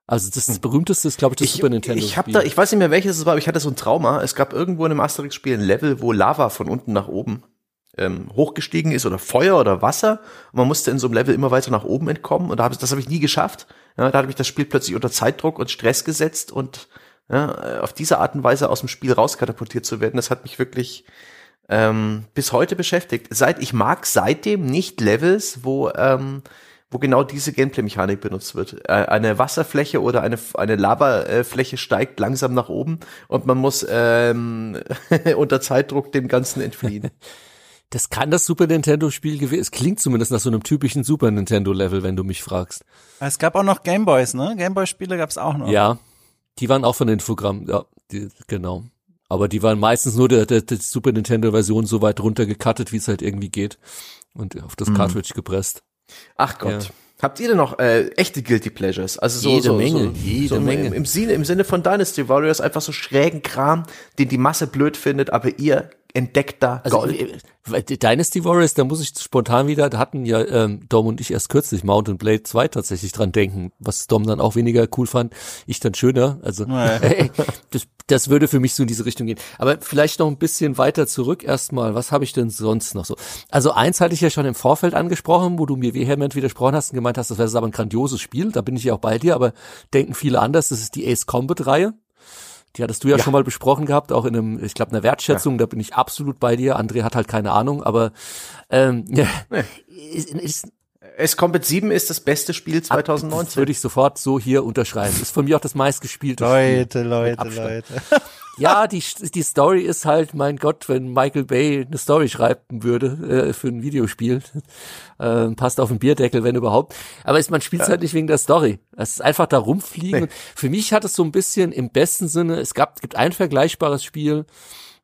Also das, das hm. berühmteste ist, glaube ich, das ich, Super Nintendo. Ich habe da, ich weiß nicht mehr welches es war, aber ich hatte so ein Trauma. Es gab irgendwo in einem Asterix-Spiel ein Level, wo Lava von unten nach oben ähm, hochgestiegen ist oder Feuer oder Wasser. Und man musste in so einem Level immer weiter nach oben entkommen. Und da hab, das habe ich nie geschafft. Ja, da hat mich das Spiel plötzlich unter Zeitdruck und Stress gesetzt und ja, auf diese Art und Weise aus dem Spiel rauskatapultiert zu werden, das hat mich wirklich ähm, bis heute beschäftigt. Seit ich mag seitdem nicht Levels, wo ähm, wo genau diese Gameplay-Mechanik benutzt wird. Äh, eine Wasserfläche oder eine, eine Lavafläche steigt langsam nach oben und man muss ähm, unter Zeitdruck dem Ganzen entfliehen. Das kann das Super Nintendo-Spiel gewesen. Es klingt zumindest nach so einem typischen Super Nintendo-Level, wenn du mich fragst. Es gab auch noch Gameboys, ne? Gameboy-Spiele gab es auch noch. Ja, die waren auch von Infogramm. Ja, die, genau. Aber die waren meistens nur der, der, der Super Nintendo-Version so weit runtergecuttet, wie es halt irgendwie geht. Und auf das mhm. Cartridge gepresst. Ach Gott. Ja. Habt ihr denn noch äh, echte Guilty Pleasures? Also so, jede so, Menge, so, jede so Menge. Im, Sinne, Im Sinne von Dynasty Warriors einfach so schrägen Kram, den die Masse blöd findet, aber ihr entdeckt da also, Gold. Äh, Dynasty Warriors, da muss ich spontan wieder, da hatten ja ähm, Dom und ich erst kürzlich Mountain Blade 2 tatsächlich dran denken, was Dom dann auch weniger cool fand, ich dann schöner. Also äh, das, das würde für mich so in diese Richtung gehen. Aber vielleicht noch ein bisschen weiter zurück erstmal. Was habe ich denn sonst noch so? Also eins hatte ich ja schon im Vorfeld angesprochen, wo du mir vehement widersprochen hast und gemeint hast, das wäre aber ein grandioses Spiel. Da bin ich ja auch bei dir, aber denken viele anders. Das ist die Ace Combat Reihe. Die hattest du ja, ja, schon mal besprochen gehabt, auch in einem, ich glaube, einer Wertschätzung, ja. da bin ich absolut bei dir. André hat halt keine Ahnung, aber ähm, ja, nee. ist, ist, es Combat 7 ist das beste Spiel 2019. Das würde ich sofort so hier unterschreiben. Ist von mir auch das meistgespielte Leute, Spiel. Leute, Leute, Leute. Ja, die, die Story ist halt, mein Gott, wenn Michael Bay eine Story schreiben würde äh, für ein Videospiel, äh, passt auf den Bierdeckel, wenn überhaupt. Aber ist, man spielt ja. halt nicht wegen der Story. Es ist einfach da rumfliegen. Nee. Für mich hat es so ein bisschen im besten Sinne, es gab, gibt ein vergleichbares Spiel,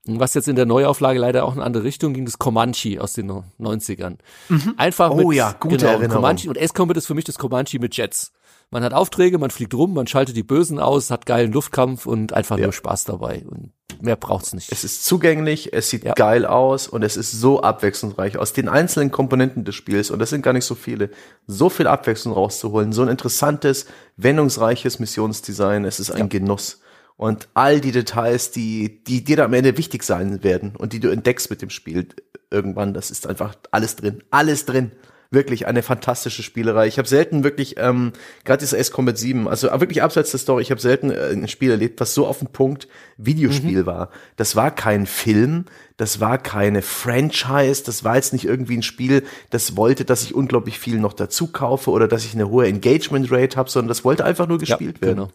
was jetzt in der Neuauflage leider auch in eine andere Richtung ging, das Comanche aus den 90ern. Mhm. Einfach oh, mit, ja, gute genau, Erinnerung. Comanche und S-Combat ist für mich das Comanche mit Jets. Man hat Aufträge, man fliegt rum, man schaltet die Bösen aus, hat geilen Luftkampf und einfach ja. nur Spaß dabei. Und mehr braucht's nicht. Es ist zugänglich, es sieht ja. geil aus und es ist so abwechslungsreich. Aus den einzelnen Komponenten des Spiels, und das sind gar nicht so viele, so viel Abwechslung rauszuholen, so ein interessantes, wendungsreiches Missionsdesign, es ist ein ja. Genuss. Und all die Details, die, die dir da am Ende wichtig sein werden und die du entdeckst mit dem Spiel irgendwann, das ist einfach alles drin. Alles drin wirklich eine fantastische Spielerei. Ich habe selten wirklich, ähm, gerade dieses Ace Combat 7, also wirklich abseits der Story, ich habe selten äh, ein Spiel erlebt, was so auf den Punkt Videospiel mhm. war. Das war kein Film, das war keine Franchise, das war jetzt nicht irgendwie ein Spiel, das wollte, dass ich unglaublich viel noch dazu kaufe oder dass ich eine hohe Engagement Rate habe, sondern das wollte einfach nur gespielt ja, werden. Genau.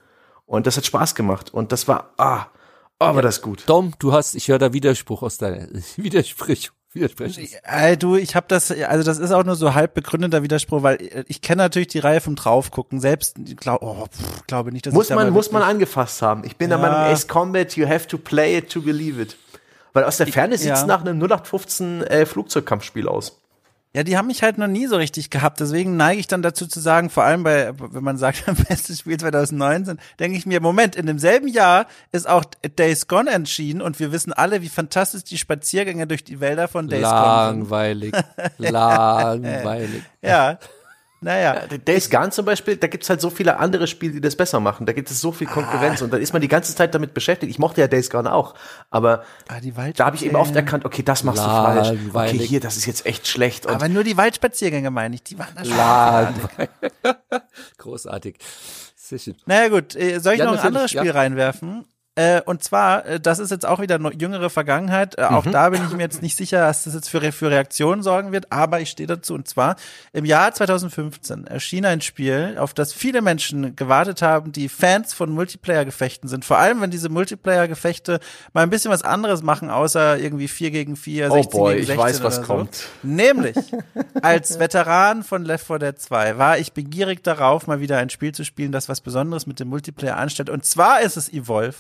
Und das hat Spaß gemacht. Und das war, ah, oh, war ja, das gut. Dom, du hast, ich höre da Widerspruch aus deiner Widersprüche widersprechen. Äh, du, ich habe das, also das ist auch nur so halb begründeter Widerspruch, weil äh, ich kenne natürlich die Reihe vom Draufgucken. Selbst, glaub, oh, pff, glaube nicht, dass muss ich man muss man angefasst haben. Ich bin ja. der Meinung, Ace Combat, you have to play it to believe it. Weil aus der Ferne sieht's ja. nach einem 0815 äh, Flugzeugkampfspiel aus. Ja, die haben mich halt noch nie so richtig gehabt. Deswegen neige ich dann dazu zu sagen, vor allem bei, wenn man sagt, bestes Spiel 2019, denke ich mir, Moment, in demselben Jahr ist auch Days Gone entschieden und wir wissen alle, wie fantastisch die Spaziergänge durch die Wälder von Days Langweilig. Gone sind. Langweilig. Langweilig. ja. Naja. Ja, Days Gone zum Beispiel, da gibt's halt so viele andere Spiele, die das besser machen. Da gibt es so viel Konkurrenz ah. und da ist man die ganze Zeit damit beschäftigt. Ich mochte ja Days Gone auch, aber ah, da habe ich eben oft erkannt, okay, das machst du falsch. Okay, hier, das ist jetzt echt schlecht. aber nur die Waldspaziergänge meine ich, die waren da schon Großartig. Sicher. Naja gut, äh, soll ich ja, noch ein anderes Spiel ja. reinwerfen? Äh, und zwar, äh, das ist jetzt auch wieder eine jüngere Vergangenheit. Äh, auch mhm. da bin ich mir jetzt nicht sicher, dass das jetzt für, für Reaktionen sorgen wird, aber ich stehe dazu. Und zwar, im Jahr 2015 erschien ein Spiel, auf das viele Menschen gewartet haben, die Fans von Multiplayer-Gefechten sind. Vor allem, wenn diese Multiplayer-Gefechte mal ein bisschen was anderes machen, außer irgendwie 4 gegen 4, 16 oh boy, gegen 16 ich weiß, was so. kommt. Nämlich, als Veteran von Left 4 Dead 2 war ich begierig darauf, mal wieder ein Spiel zu spielen, das was Besonderes mit dem Multiplayer anstellt. Und zwar ist es Evolve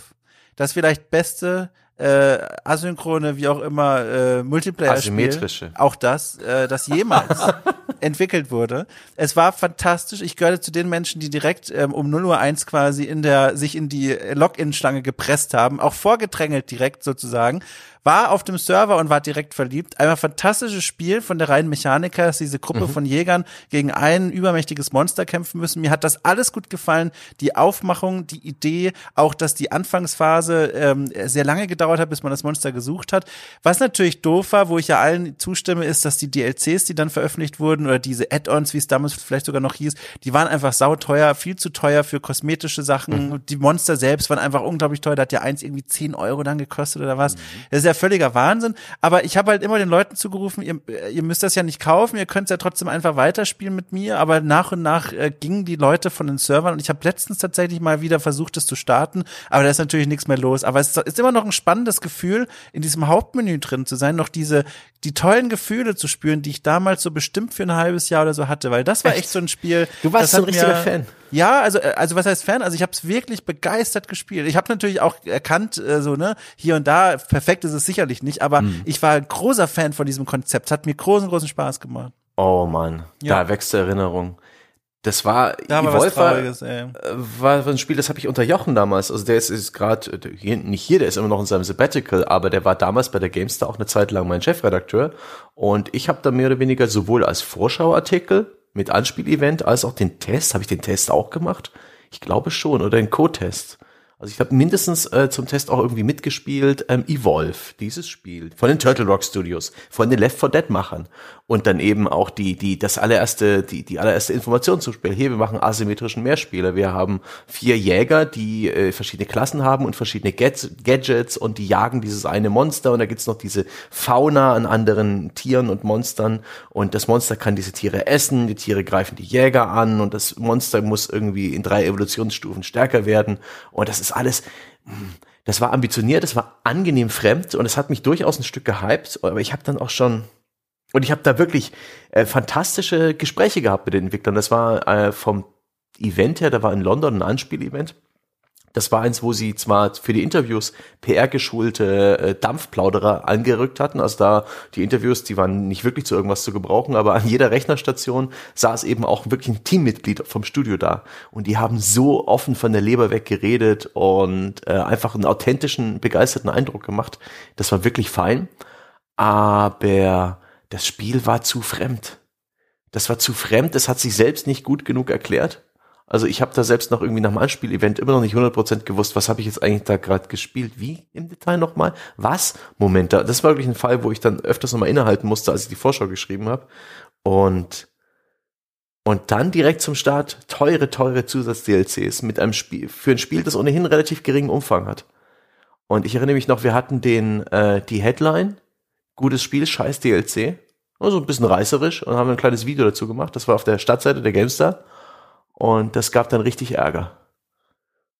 das vielleicht beste äh, asynchrone, wie auch immer, äh, Multiplayer-Spiel, auch das, äh, das jemals entwickelt wurde. Es war fantastisch. Ich gehörte zu den Menschen, die direkt ähm, um 0 Uhr 1 quasi in der, sich in die Login-Schlange gepresst haben, auch vorgedrängelt direkt sozusagen war auf dem Server und war direkt verliebt. Einmal fantastisches Spiel von der reinen Mechaniker, dass diese Gruppe mhm. von Jägern gegen ein übermächtiges Monster kämpfen müssen. Mir hat das alles gut gefallen. Die Aufmachung, die Idee, auch dass die Anfangsphase ähm, sehr lange gedauert gedauert hat, bis man das Monster gesucht hat. Was natürlich doof war, wo ich ja allen zustimme, ist, dass die DLCs, die dann veröffentlicht wurden oder diese Add-ons, wie es damals vielleicht sogar noch hieß, die waren einfach sauteuer, viel zu teuer für kosmetische Sachen. Mhm. Die Monster selbst waren einfach unglaublich teuer. Da hat ja eins irgendwie 10 Euro dann gekostet oder was. Mhm. Das ist ja völliger Wahnsinn. Aber ich habe halt immer den Leuten zugerufen, ihr, ihr müsst das ja nicht kaufen, ihr könnt es ja trotzdem einfach weiterspielen mit mir. Aber nach und nach äh, gingen die Leute von den Servern und ich habe letztens tatsächlich mal wieder versucht, es zu starten. Aber da ist natürlich nichts mehr los. Aber es ist immer noch ein spannendes Gefühl, in diesem Hauptmenü drin zu sein, noch diese, die tollen Gefühle zu spüren, die ich damals so bestimmt für ein halbes Jahr oder so hatte, weil das war echt, echt so ein Spiel. Du warst so ein richtiger Fan. Ja, also äh, also was heißt Fan? Also ich habe es wirklich begeistert gespielt. Ich habe natürlich auch erkannt, äh, so ne, hier und da perfekt ist es sicherlich nicht, aber mhm. ich war ein großer Fan von diesem Konzept. Hat mir großen großen Spaß gemacht. Oh Mann, ja. da wächst Erinnerung. Das war da war, Evolver, äh, war ein Spiel, das habe ich unterjochen damals. Also der ist, ist gerade nicht hier, der ist immer noch in seinem Sabbatical, aber der war damals bei der Gamestar auch eine Zeit lang mein Chefredakteur und ich habe da mehr oder weniger sowohl als Vorschauartikel mit Anspielevent als auch den Test, habe ich den Test auch gemacht? Ich glaube schon oder den Code-Test. Also ich habe mindestens äh, zum Test auch irgendwie mitgespielt, ähm, Evolve, dieses Spiel von den Turtle Rock Studios, von den Left 4 Dead Machern. Und dann eben auch die die das allererste die die allererste Information zum Spiel. Hier wir machen asymmetrischen Mehrspieler. Wir haben vier Jäger, die äh, verschiedene Klassen haben und verschiedene Gadgets und die jagen dieses eine Monster. Und da gibt's noch diese Fauna an anderen Tieren und Monstern. Und das Monster kann diese Tiere essen, die Tiere greifen die Jäger an. Und das Monster muss irgendwie in drei Evolutionsstufen stärker werden. Und das ist ist alles, hm, das war ambitioniert, das war angenehm fremd und es hat mich durchaus ein Stück gehypt, aber ich habe dann auch schon und ich habe da wirklich äh, fantastische Gespräche gehabt mit den Entwicklern. Das war äh, vom Event her, da war in London ein Anspielevent das war eins, wo sie zwar für die Interviews PR-geschulte äh, Dampfplauderer angerückt hatten. Also da die Interviews, die waren nicht wirklich zu irgendwas zu gebrauchen, aber an jeder Rechnerstation saß eben auch wirklich ein Teammitglied vom Studio da. Und die haben so offen von der Leber weg geredet und äh, einfach einen authentischen, begeisterten Eindruck gemacht. Das war wirklich fein. Aber das Spiel war zu fremd. Das war zu fremd, das hat sich selbst nicht gut genug erklärt. Also ich habe da selbst noch irgendwie nach dem Anspielevent immer noch nicht 100% gewusst, was habe ich jetzt eigentlich da gerade gespielt. Wie im Detail nochmal? Was? Moment, das war wirklich ein Fall, wo ich dann öfters nochmal innehalten musste, als ich die Vorschau geschrieben habe. Und und dann direkt zum Start teure, teure Zusatz-DLCs mit einem Spiel, für ein Spiel, das ohnehin relativ geringen Umfang hat. Und ich erinnere mich noch, wir hatten den, äh, die Headline, gutes Spiel, scheiß DLC. Also ein bisschen reißerisch und haben ein kleines Video dazu gemacht. Das war auf der Stadtseite der GameStar. Und das gab dann richtig Ärger.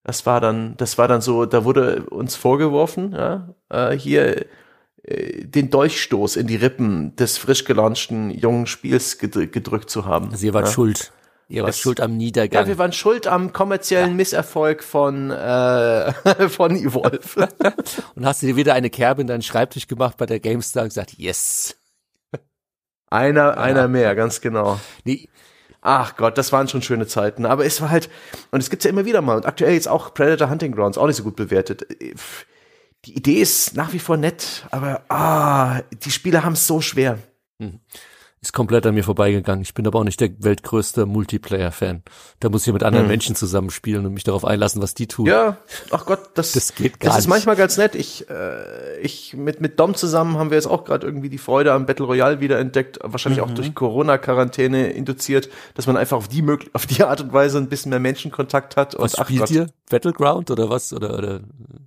Das war dann, das war dann so, da wurde uns vorgeworfen, ja, äh, hier äh, den Dolchstoß in die Rippen des frisch gelaunchten jungen Spiels gedrückt zu haben. Also ihr wart ja. schuld. Ihr wart schuld am Niedergang. Ja, wir waren schuld am kommerziellen ja. Misserfolg von, äh, von Evolve. und hast du dir wieder eine Kerbe in deinen Schreibtisch gemacht bei der GameStar und gesagt, yes. Einer, ja. einer mehr, ganz genau. Nee, Ach Gott, das waren schon schöne Zeiten. Aber es war halt, und es gibt's ja immer wieder mal. Und aktuell jetzt auch Predator Hunting Grounds, auch nicht so gut bewertet. Die Idee ist nach wie vor nett, aber ah, die Spieler haben es so schwer. Hm ist komplett an mir vorbeigegangen. Ich bin aber auch nicht der weltgrößte Multiplayer-Fan. Da muss ich mit anderen hm. Menschen zusammenspielen und mich darauf einlassen, was die tun. Ja, ach Gott, das, das geht gar Das ist manchmal ganz nett. Ich, äh, ich mit mit Dom zusammen haben wir jetzt auch gerade irgendwie die Freude am Battle Royale wieder entdeckt, wahrscheinlich mhm. auch durch Corona-Quarantäne induziert, dass man einfach auf die möglich auf die Art und Weise ein bisschen mehr Menschenkontakt hat. Was und, spielt ihr? Battleground oder was oder oder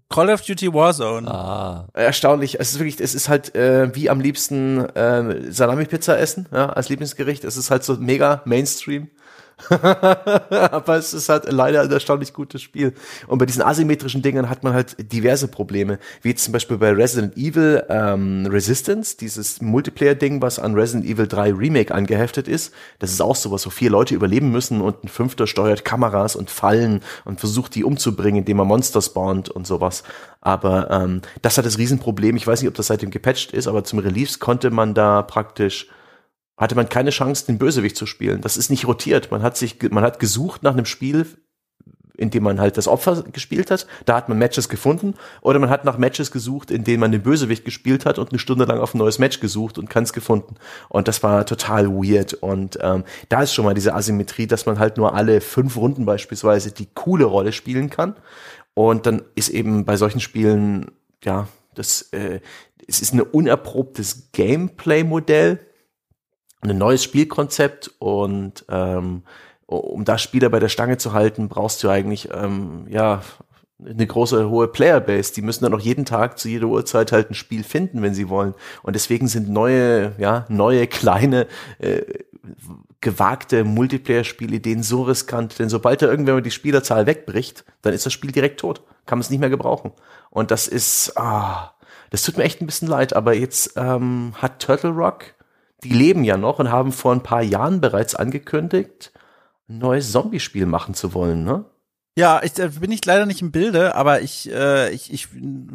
Call of Duty Warzone. Ah. Erstaunlich. Es ist wirklich, es ist halt äh, wie am liebsten äh, Salami-Pizza essen, ja, als Lieblingsgericht. Es ist halt so mega Mainstream. Aber es ist halt leider ein erstaunlich gutes Spiel. Und bei diesen asymmetrischen Dingern hat man halt diverse Probleme, wie zum Beispiel bei Resident Evil ähm, Resistance, dieses Multiplayer-Ding, was an Resident Evil 3 Remake angeheftet ist. Das ist auch sowas, wo vier Leute überleben müssen und ein Fünfter steuert Kameras und Fallen und versucht die umzubringen, indem er Monster spawnt und sowas. Aber ähm, das hat das Riesenproblem. Ich weiß nicht, ob das seitdem gepatcht ist, aber zum Release konnte man da praktisch hatte man keine Chance, den Bösewicht zu spielen. Das ist nicht rotiert. Man hat sich, man hat gesucht nach einem Spiel, in dem man halt das Opfer gespielt hat. Da hat man Matches gefunden. Oder man hat nach Matches gesucht, in denen man den Bösewicht gespielt hat und eine Stunde lang auf ein neues Match gesucht und keins gefunden. Und das war total weird. Und ähm, da ist schon mal diese Asymmetrie, dass man halt nur alle fünf Runden beispielsweise die coole Rolle spielen kann. Und dann ist eben bei solchen Spielen, ja, Das, äh, es ist ein unerprobtes Gameplay-Modell, ein neues Spielkonzept und ähm, um da Spieler bei der Stange zu halten, brauchst du eigentlich ähm, ja eine große hohe Playerbase. Die müssen dann auch jeden Tag zu jeder Uhrzeit halt ein Spiel finden, wenn sie wollen. Und deswegen sind neue, ja, neue kleine äh, gewagte Multiplayer-Spielideen so riskant, denn sobald da irgendwer die Spielerzahl wegbricht, dann ist das Spiel direkt tot. Kann man es nicht mehr gebrauchen. Und das ist, ah, das tut mir echt ein bisschen leid, aber jetzt ähm, hat Turtle Rock, die leben ja noch und haben vor ein paar Jahren bereits angekündigt, ein neues Zombie-Spiel machen zu wollen, ne? Ja, ich äh, bin ich leider nicht im Bilde, aber ich, äh, ich, ich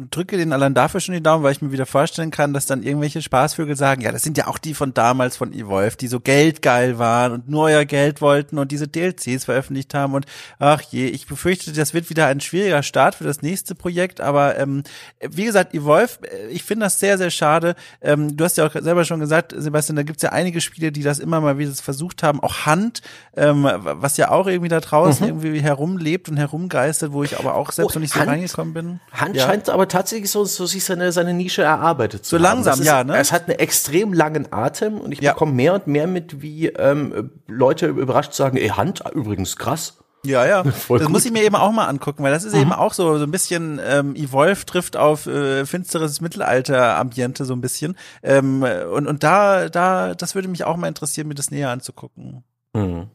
drücke den allein dafür schon die Daumen, weil ich mir wieder vorstellen kann, dass dann irgendwelche Spaßvögel sagen, ja, das sind ja auch die von damals von Evolve, die so geldgeil waren und nur euer Geld wollten und diese DLCs veröffentlicht haben und ach je, ich befürchte, das wird wieder ein schwieriger Start für das nächste Projekt, aber ähm, wie gesagt, Evolve, äh, ich finde das sehr, sehr schade. Ähm, du hast ja auch selber schon gesagt, Sebastian, da gibt's ja einige Spiele, die das immer mal wieder versucht haben, auch Hand, ähm, was ja auch irgendwie da draußen mhm. irgendwie herumlebt und herumgeistert, wo ich aber auch selbst oh, noch nicht so Hand, reingekommen bin. Hand ja. scheint aber tatsächlich so, so sich seine, seine Nische erarbeitet zu so haben. So langsam, ist, ja. Ne? Es hat einen extrem langen Atem und ich ja. bekomme mehr und mehr mit, wie ähm, Leute überrascht sagen, ey, Hand, übrigens krass. Ja, ja. Voll das gut. muss ich mir eben auch mal angucken, weil das ist mhm. eben auch so so ein bisschen ähm, Evolve trifft auf äh, finsteres Mittelalter-Ambiente so ein bisschen. Ähm, und und da da das würde mich auch mal interessieren, mir das näher anzugucken. Mhm.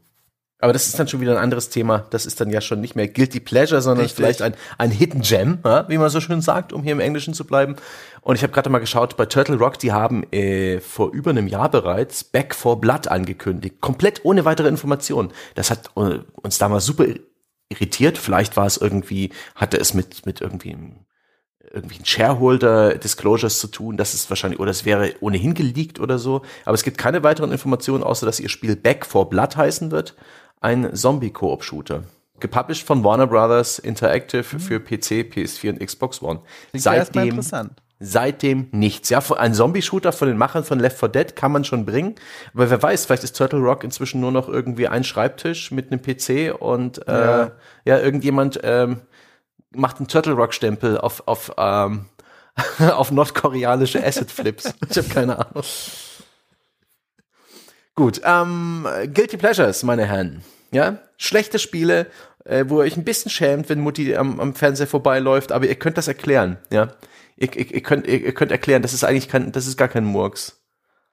Aber das ist dann schon wieder ein anderes Thema. Das ist dann ja schon nicht mehr Guilty Pleasure, sondern Richtig. vielleicht ein, ein Hidden Gem, ja, wie man so schön sagt, um hier im Englischen zu bleiben. Und ich habe gerade mal geschaut, bei Turtle Rock, die haben äh, vor über einem Jahr bereits Back for Blood angekündigt. Komplett ohne weitere Informationen. Das hat äh, uns damals super irritiert. Vielleicht war es irgendwie, hatte es mit, mit irgendwie irgendwie ein Shareholder Disclosures zu tun, das ist wahrscheinlich, oder es wäre ohnehin geleakt oder so. Aber es gibt keine weiteren Informationen, außer dass ihr Spiel Back for Blood heißen wird ein Zombie-Koop-Shooter. Gepublished von Warner Brothers Interactive mhm. für PC, PS4 und Xbox One. Seitdem, seitdem nichts. Ja, ein Zombie-Shooter von den Machern von Left 4 Dead kann man schon bringen. Aber wer weiß, vielleicht ist Turtle Rock inzwischen nur noch irgendwie ein Schreibtisch mit einem PC und äh, ja, ja irgendjemand ähm, macht einen Turtle Rock-Stempel auf, auf, ähm, auf nordkoreanische Asset Flips. ich habe keine Ahnung. Gut, ähm, Guilty Pleasures, meine Herren. Ja, schlechte Spiele, äh, wo ihr euch ein bisschen schämt, wenn Mutti am, am Fernseher vorbeiläuft, aber ihr könnt das erklären, ja. Ihr, ihr, ihr, könnt, ihr, ihr könnt erklären, das ist eigentlich kein, das ist gar kein Murks.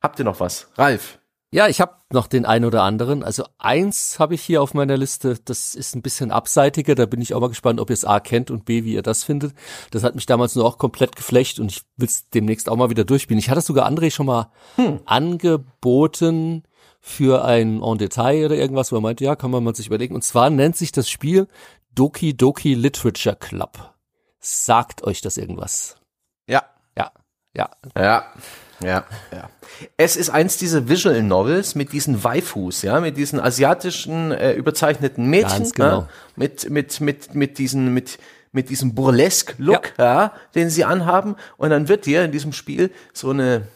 Habt ihr noch was? Ralf? Ja, ich habe noch den ein oder anderen. Also eins habe ich hier auf meiner Liste, das ist ein bisschen abseitiger, da bin ich auch mal gespannt, ob ihr es A kennt und B, wie ihr das findet. Das hat mich damals nur auch komplett geflecht und ich will es demnächst auch mal wieder durchspielen. Ich hatte sogar André schon mal hm. angeboten, für ein En Detail oder irgendwas, wo er meinte, ja, kann man mal sich überlegen. Und zwar nennt sich das Spiel Doki Doki Literature Club. Sagt euch das irgendwas? Ja. Ja. Ja. Ja. Ja, ja. Es ist eins dieser Visual Novels mit diesen Waifus, ja, mit diesen asiatischen äh, überzeichneten Mädchen, Ganz genau. ja, mit mit mit mit diesen mit mit diesem burlesque Look, ja. ja, den sie anhaben und dann wird dir in diesem Spiel so eine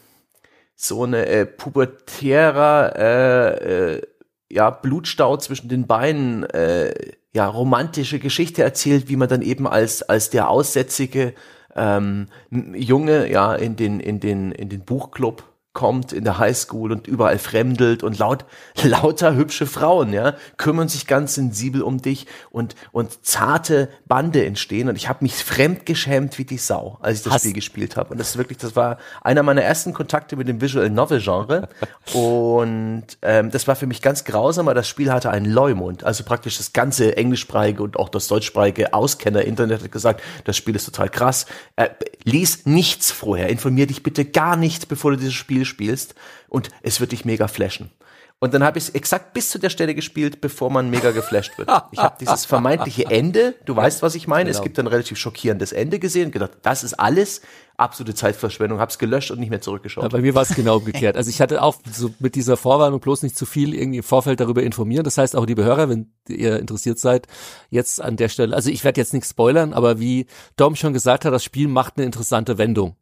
so eine äh, pubertärer äh, äh, ja, Blutstau zwischen den Beinen, äh, ja, romantische Geschichte erzählt, wie man dann eben als, als der aussätzige ähm, Junge, ja, in den, in den, in den Buchclub kommt in der Highschool und überall fremdelt und laut, lauter hübsche Frauen, ja, kümmern sich ganz sensibel um dich und, und zarte Bande entstehen. Und ich habe mich fremd geschämt wie die Sau, als ich das Hast Spiel gespielt habe. Und das ist wirklich, das war einer meiner ersten Kontakte mit dem Visual Novel Genre und ähm, das war für mich ganz grausam, weil das Spiel hatte einen Leumund, also praktisch das ganze englischsprachige und auch das deutschsprachige Auskenner-Internet hat gesagt, das Spiel ist total krass, äh, lies nichts vorher, informier dich bitte gar nicht, bevor du dieses Spiel spielst und es wird dich mega flashen. Und dann habe ich es exakt bis zu der Stelle gespielt, bevor man mega geflasht wird. Ich habe dieses vermeintliche Ende, du weißt, was ich meine. Genau. Es gibt ein relativ schockierendes Ende gesehen, gedacht, das ist alles absolute Zeitverschwendung, habe es gelöscht und nicht mehr zurückgeschaut. Ja, bei mir war es genau umgekehrt. Also ich hatte auch so mit dieser Vorwarnung bloß nicht zu viel irgendwie im Vorfeld darüber informieren. Das heißt auch, liebe Hörer, wenn ihr interessiert seid, jetzt an der Stelle, also ich werde jetzt nichts spoilern, aber wie Dom schon gesagt hat, das Spiel macht eine interessante Wendung.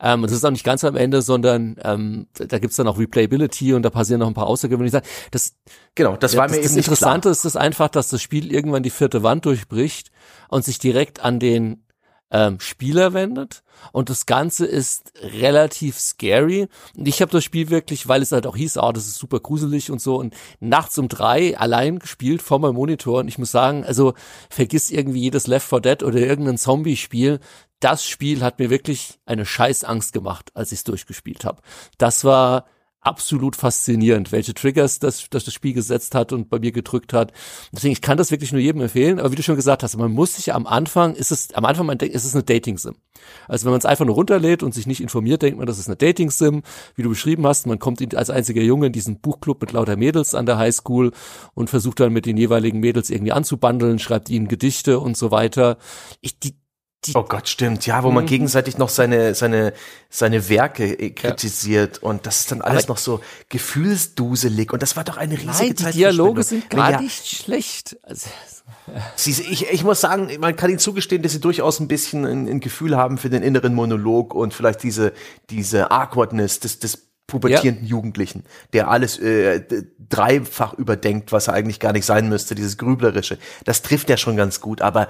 Ähm, das ist auch nicht ganz am Ende, sondern ähm, da gibt's dann auch Replayability und da passieren noch ein paar außergewöhnliche Sachen. Das, genau, das war das, mir das eben Interessante klar. ist es einfach, dass das Spiel irgendwann die vierte Wand durchbricht und sich direkt an den ähm, Spieler wendet und das Ganze ist relativ scary. Und ich habe das Spiel wirklich, weil es halt auch hieß, ah, oh, das ist super gruselig und so. Und nachts um drei allein gespielt vor meinem Monitor. Und ich muss sagen, also vergiss irgendwie jedes Left 4 Dead oder irgendein Zombie-Spiel, das Spiel hat mir wirklich eine Scheißangst gemacht, als ich es durchgespielt habe. Das war absolut faszinierend, welche Triggers das, das das Spiel gesetzt hat und bei mir gedrückt hat. Deswegen, ich kann das wirklich nur jedem empfehlen. Aber wie du schon gesagt hast, man muss sich am Anfang, ist es, am Anfang man denkt, ist es eine Dating-Sim. Also wenn man es einfach nur runterlädt und sich nicht informiert, denkt man, das ist eine Dating-Sim. Wie du beschrieben hast, man kommt als einziger Junge in diesen Buchclub mit lauter Mädels an der Highschool und versucht dann mit den jeweiligen Mädels irgendwie anzubandeln, schreibt ihnen Gedichte und so weiter. Ich, die, die, oh Gott, stimmt. Ja, wo man mhm. gegenseitig noch seine, seine, seine Werke äh, kritisiert ja. und das ist dann alles Aber noch so gefühlsduselig und das war doch eine riesige Nein, die Dialoge sind gar ja, nicht schlecht. Also, Sie, ich, ich muss sagen, man kann ihnen zugestehen, dass sie durchaus ein bisschen ein, ein Gefühl haben für den inneren Monolog und vielleicht diese, diese Awkwardness des, des pubertierenden ja. Jugendlichen, der alles äh, dreifach überdenkt, was er eigentlich gar nicht sein müsste, dieses Grüblerische. Das trifft ja schon ganz gut, aber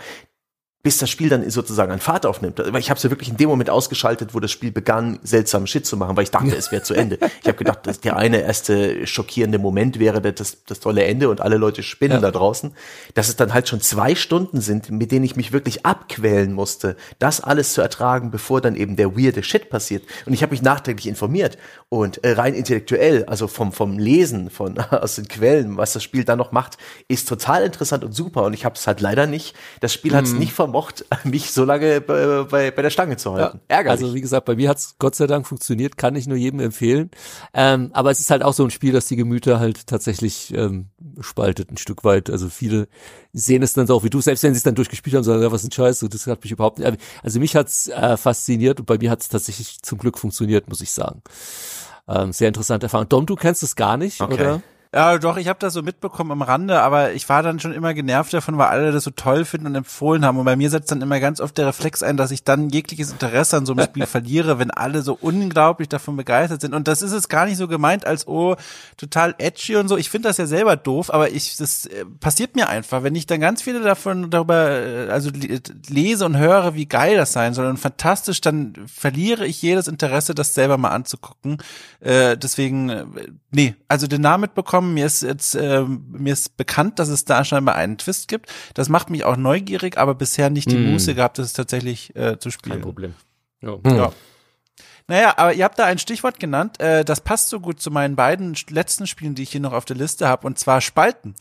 bis das Spiel dann sozusagen einen Fahrt aufnimmt. Weil ich habe es ja wirklich in dem Moment ausgeschaltet, wo das Spiel begann, seltsamen Shit zu machen, weil ich dachte, es wäre zu Ende. Ich habe gedacht, dass der eine erste schockierende Moment wäre das, das tolle Ende und alle Leute spinnen ja. da draußen. Dass es dann halt schon zwei Stunden sind, mit denen ich mich wirklich abquälen musste, das alles zu ertragen, bevor dann eben der weirde Shit passiert. Und ich habe mich nachträglich informiert und äh, rein intellektuell, also vom, vom Lesen von aus den Quellen, was das Spiel dann noch macht, ist total interessant und super. Und ich habe es halt leider nicht, das Spiel hat es mm. nicht vermocht, vermocht, mich so lange bei, bei, bei der Stange zu halten. Ja, Ärgerlich. Also wie gesagt, bei mir hat's Gott sei Dank funktioniert, kann ich nur jedem empfehlen. Ähm, aber es ist halt auch so ein Spiel, das die Gemüter halt tatsächlich ähm, spaltet ein Stück weit. Also viele sehen es dann so auch wie du, selbst wenn sie es dann durchgespielt haben, sagen, ja, was ein Scheiß, das hat mich überhaupt nicht. Also mich hat's äh, fasziniert und bei mir hat's tatsächlich zum Glück funktioniert, muss ich sagen. Ähm, sehr interessante Erfahrung. Dom, du kennst es gar nicht, okay. oder? Ja, doch, ich habe das so mitbekommen am Rande, aber ich war dann schon immer genervt davon, weil alle das so toll finden und empfohlen haben. Und bei mir setzt dann immer ganz oft der Reflex ein, dass ich dann jegliches Interesse an so einem Spiel verliere, wenn alle so unglaublich davon begeistert sind. Und das ist es gar nicht so gemeint als, oh, total edgy und so. Ich finde das ja selber doof, aber ich, das äh, passiert mir einfach. Wenn ich dann ganz viele davon darüber, äh, also lese und höre, wie geil das sein soll und fantastisch, dann verliere ich jedes Interesse, das selber mal anzugucken. Äh, deswegen, äh, nee, also den Namen mitbekommen mitbekommen. Mir ist jetzt, äh, mir ist bekannt, dass es da scheinbar einen Twist gibt. Das macht mich auch neugierig, aber bisher nicht die mm. Muße gehabt, das tatsächlich äh, zu spielen. Kein Problem. Ja. Mhm. ja. Naja, aber ihr habt da ein Stichwort genannt, äh, das passt so gut zu meinen beiden letzten Spielen, die ich hier noch auf der Liste habe, und zwar Spalten.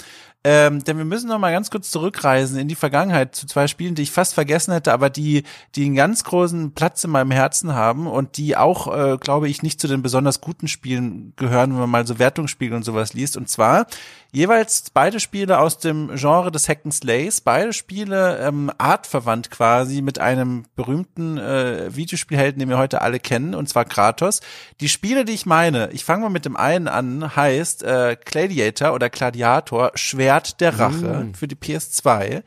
Ähm, denn wir müssen noch mal ganz kurz zurückreisen in die Vergangenheit zu zwei Spielen, die ich fast vergessen hätte, aber die, die einen ganz großen Platz in meinem Herzen haben und die auch, äh, glaube ich, nicht zu den besonders guten Spielen gehören, wenn man mal so Wertungsspiele und sowas liest. Und zwar jeweils beide Spiele aus dem Genre des Hackenslays, beide Spiele ähm, artverwandt quasi mit einem berühmten äh, Videospielhelden, den wir heute alle kennen, und zwar Kratos. Die Spiele, die ich meine, ich fange mal mit dem einen an, heißt äh, Gladiator oder Gladiator, Schwert der Rache mm. für die PS2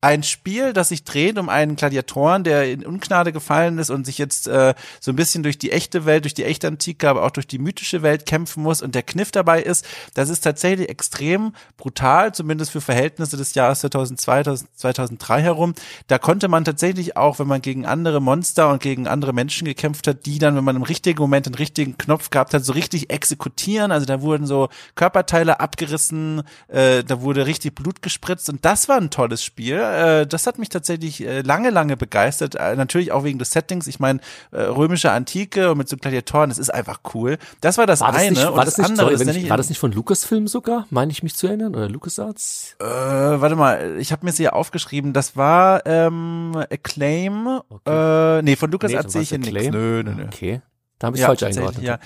ein Spiel, das sich dreht um einen Gladiatoren, der in Ungnade gefallen ist und sich jetzt äh, so ein bisschen durch die echte Welt, durch die echte Antike, aber auch durch die mythische Welt kämpfen muss. Und der Kniff dabei ist, das ist tatsächlich extrem brutal, zumindest für Verhältnisse des Jahres 2002, 2003 herum. Da konnte man tatsächlich auch, wenn man gegen andere Monster und gegen andere Menschen gekämpft hat, die dann, wenn man im richtigen Moment den richtigen Knopf gehabt hat, so richtig exekutieren. Also da wurden so Körperteile abgerissen, äh, da wurde richtig Blut gespritzt und das war ein tolles Spiel äh, das hat mich tatsächlich äh, lange, lange begeistert. Äh, natürlich auch wegen des Settings. Ich meine, äh, römische Antike und mit so Gladiatoren, das ist einfach cool. Das war das war eine. Nicht, war und das, das andere sorry, ich, war das nicht von Lucasfilm sogar? Meine ich mich zu erinnern? Oder LucasArts? Äh, warte mal, ich habe mir sie ja aufgeschrieben. Das war ähm, Acclaim. Okay. Äh, nee, von LucasArts nee, sehe ich hier nichts. Nö, nö, nö. Okay. Da habe ich ja, falsch eingeordnet. Ja.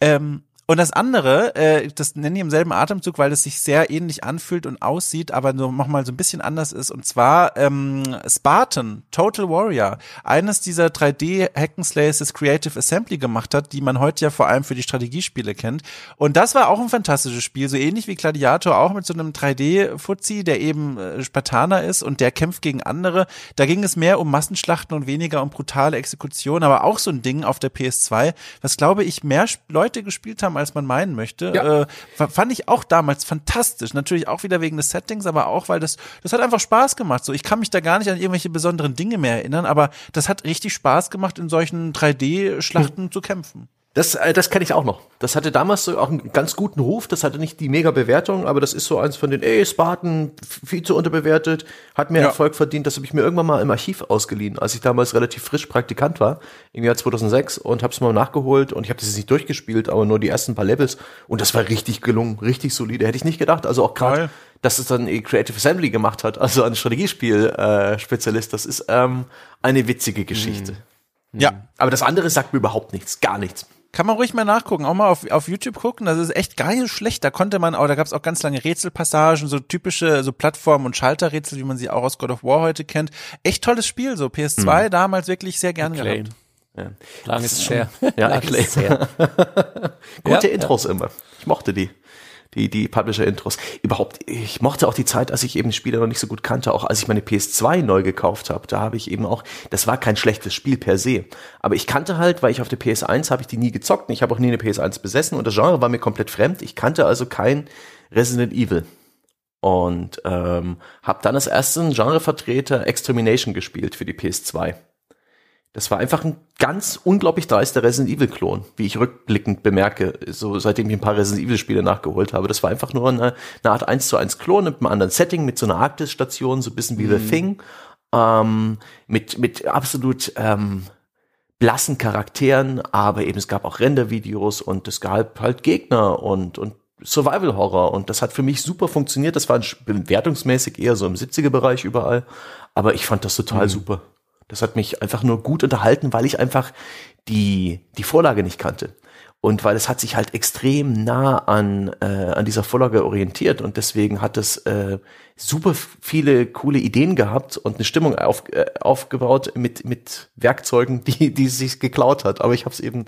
Ähm, und das andere, äh, das nenne ich im selben Atemzug, weil es sich sehr ähnlich anfühlt und aussieht, aber nur nochmal so ein bisschen anders ist. Und zwar ähm, Spartan, Total Warrior. Eines dieser 3D-Hackenslays, das Creative Assembly gemacht hat, die man heute ja vor allem für die Strategiespiele kennt. Und das war auch ein fantastisches Spiel, so ähnlich wie Gladiator, auch mit so einem 3D-Fuzzi, der eben äh, Spartaner ist und der kämpft gegen andere. Da ging es mehr um Massenschlachten und weniger um brutale Exekutionen, aber auch so ein Ding auf der PS2, was glaube ich mehr Leute gespielt haben als man meinen möchte. Ja. Äh, fand ich auch damals fantastisch. Natürlich auch wieder wegen des Settings, aber auch, weil das, das hat einfach Spaß gemacht. So, ich kann mich da gar nicht an irgendwelche besonderen Dinge mehr erinnern, aber das hat richtig Spaß gemacht, in solchen 3D-Schlachten hm. zu kämpfen. Das, äh, das kenne ich auch noch. Das hatte damals so auch einen ganz guten Ruf. Das hatte nicht die mega Bewertung, aber das ist so eins von den, ey, Spartan, viel zu unterbewertet, hat mehr ja. Erfolg verdient. Das habe ich mir irgendwann mal im Archiv ausgeliehen, als ich damals relativ frisch Praktikant war, im Jahr 2006 und habe es mal nachgeholt und ich habe das jetzt nicht durchgespielt, aber nur die ersten paar Levels und das war richtig gelungen, richtig solide. Hätte ich nicht gedacht. Also auch gerade, dass es dann Creative Assembly gemacht hat, also ein Strategiespiel-Spezialist, äh, das ist ähm, eine witzige Geschichte. Mhm. Ja. Aber das andere sagt mir überhaupt nichts, gar nichts. Kann man ruhig mal nachgucken, auch mal auf, auf YouTube gucken. Das ist echt gar nicht so schlecht. Da konnte man auch, da gab es auch ganz lange Rätselpassagen, so typische so Plattform- und Schalterrätsel, wie man sie auch aus God of War heute kennt. Echt tolles Spiel, so PS2 hm. damals wirklich sehr gerne gehabt. Ja. Langes Share. Ja, Acclaim. Gute ja, Intros ja. immer. Ich mochte die die, die Publisher-Intros. Überhaupt, ich mochte auch die Zeit, als ich eben Spiele noch nicht so gut kannte, auch als ich meine PS2 neu gekauft habe. Da habe ich eben auch, das war kein schlechtes Spiel per se. Aber ich kannte halt, weil ich auf der PS1 habe ich die nie gezockt. Ich habe auch nie eine PS1 besessen und das Genre war mir komplett fremd. Ich kannte also kein Resident Evil. Und ähm, habe dann als ersten Genrevertreter Extermination gespielt für die PS2. Das war einfach ein ganz unglaublich dreister Resident Evil Klon, wie ich rückblickend bemerke, so seitdem ich ein paar Resident Evil Spiele nachgeholt habe. Das war einfach nur eine, eine Art 1 zu 1 Klon mit einem anderen Setting, mit so einer Arktis-Station, so ein bisschen wie mhm. The Thing, ähm, mit, mit absolut ähm, blassen Charakteren, aber eben es gab auch Render-Videos und es gab halt Gegner und, und Survival Horror und das hat für mich super funktioniert. Das war bewertungsmäßig eher so im 70er Bereich überall, aber ich fand das total mhm. super. Das hat mich einfach nur gut unterhalten, weil ich einfach die, die Vorlage nicht kannte. Und weil es hat sich halt extrem nah an, äh, an dieser Vorlage orientiert und deswegen hat es äh, super viele coole Ideen gehabt und eine Stimmung auf, äh, aufgebaut mit, mit Werkzeugen, die, die sich geklaut hat. Aber ich habe es eben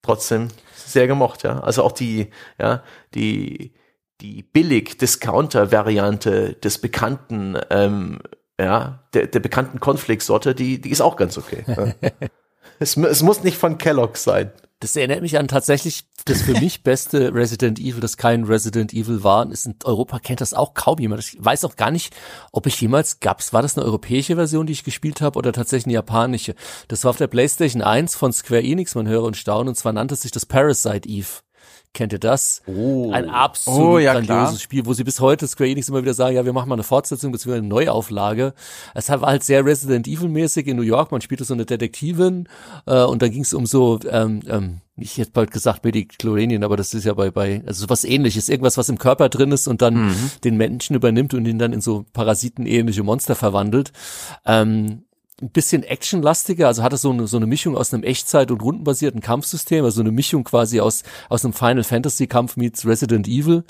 trotzdem sehr gemocht, ja. Also auch die, ja, die, die billig Discounter-Variante des bekannten ähm, ja, der, der bekannten Cornflakes-Sorte, die, die ist auch ganz okay. Ja. es, es muss nicht von Kellogg's sein. Das erinnert mich an tatsächlich das für mich beste Resident Evil, das kein Resident Evil war. Ist in Europa kennt das auch kaum jemand. Ich weiß auch gar nicht, ob ich jemals gab's, war das eine europäische Version, die ich gespielt habe, oder tatsächlich eine japanische. Das war auf der PlayStation 1 von Square Enix, man höre und staune, und zwar nannte sich das Parasite Eve. Kennt ihr das? Oh. Ein absolut oh, ja, grandioses klar. Spiel, wo sie bis heute Square Enix immer wieder sagen, ja, wir machen mal eine Fortsetzung bzw. eine Neuauflage. Es war halt sehr Resident Evil mäßig in New York. Man spielte so eine Detektivin äh, und dann ging es um so ähm, ähm, ich hätte bald gesagt Mediklorenien, aber das ist ja bei, bei, also sowas ähnliches, irgendwas, was im Körper drin ist und dann mhm. den Menschen übernimmt und ihn dann in so parasitenähnliche Monster verwandelt. Ähm, ein bisschen actionlastiger, also hatte so eine, so eine Mischung aus einem Echtzeit- und rundenbasierten Kampfsystem, also eine Mischung quasi aus, aus einem Final Fantasy Kampf meets Resident Evil.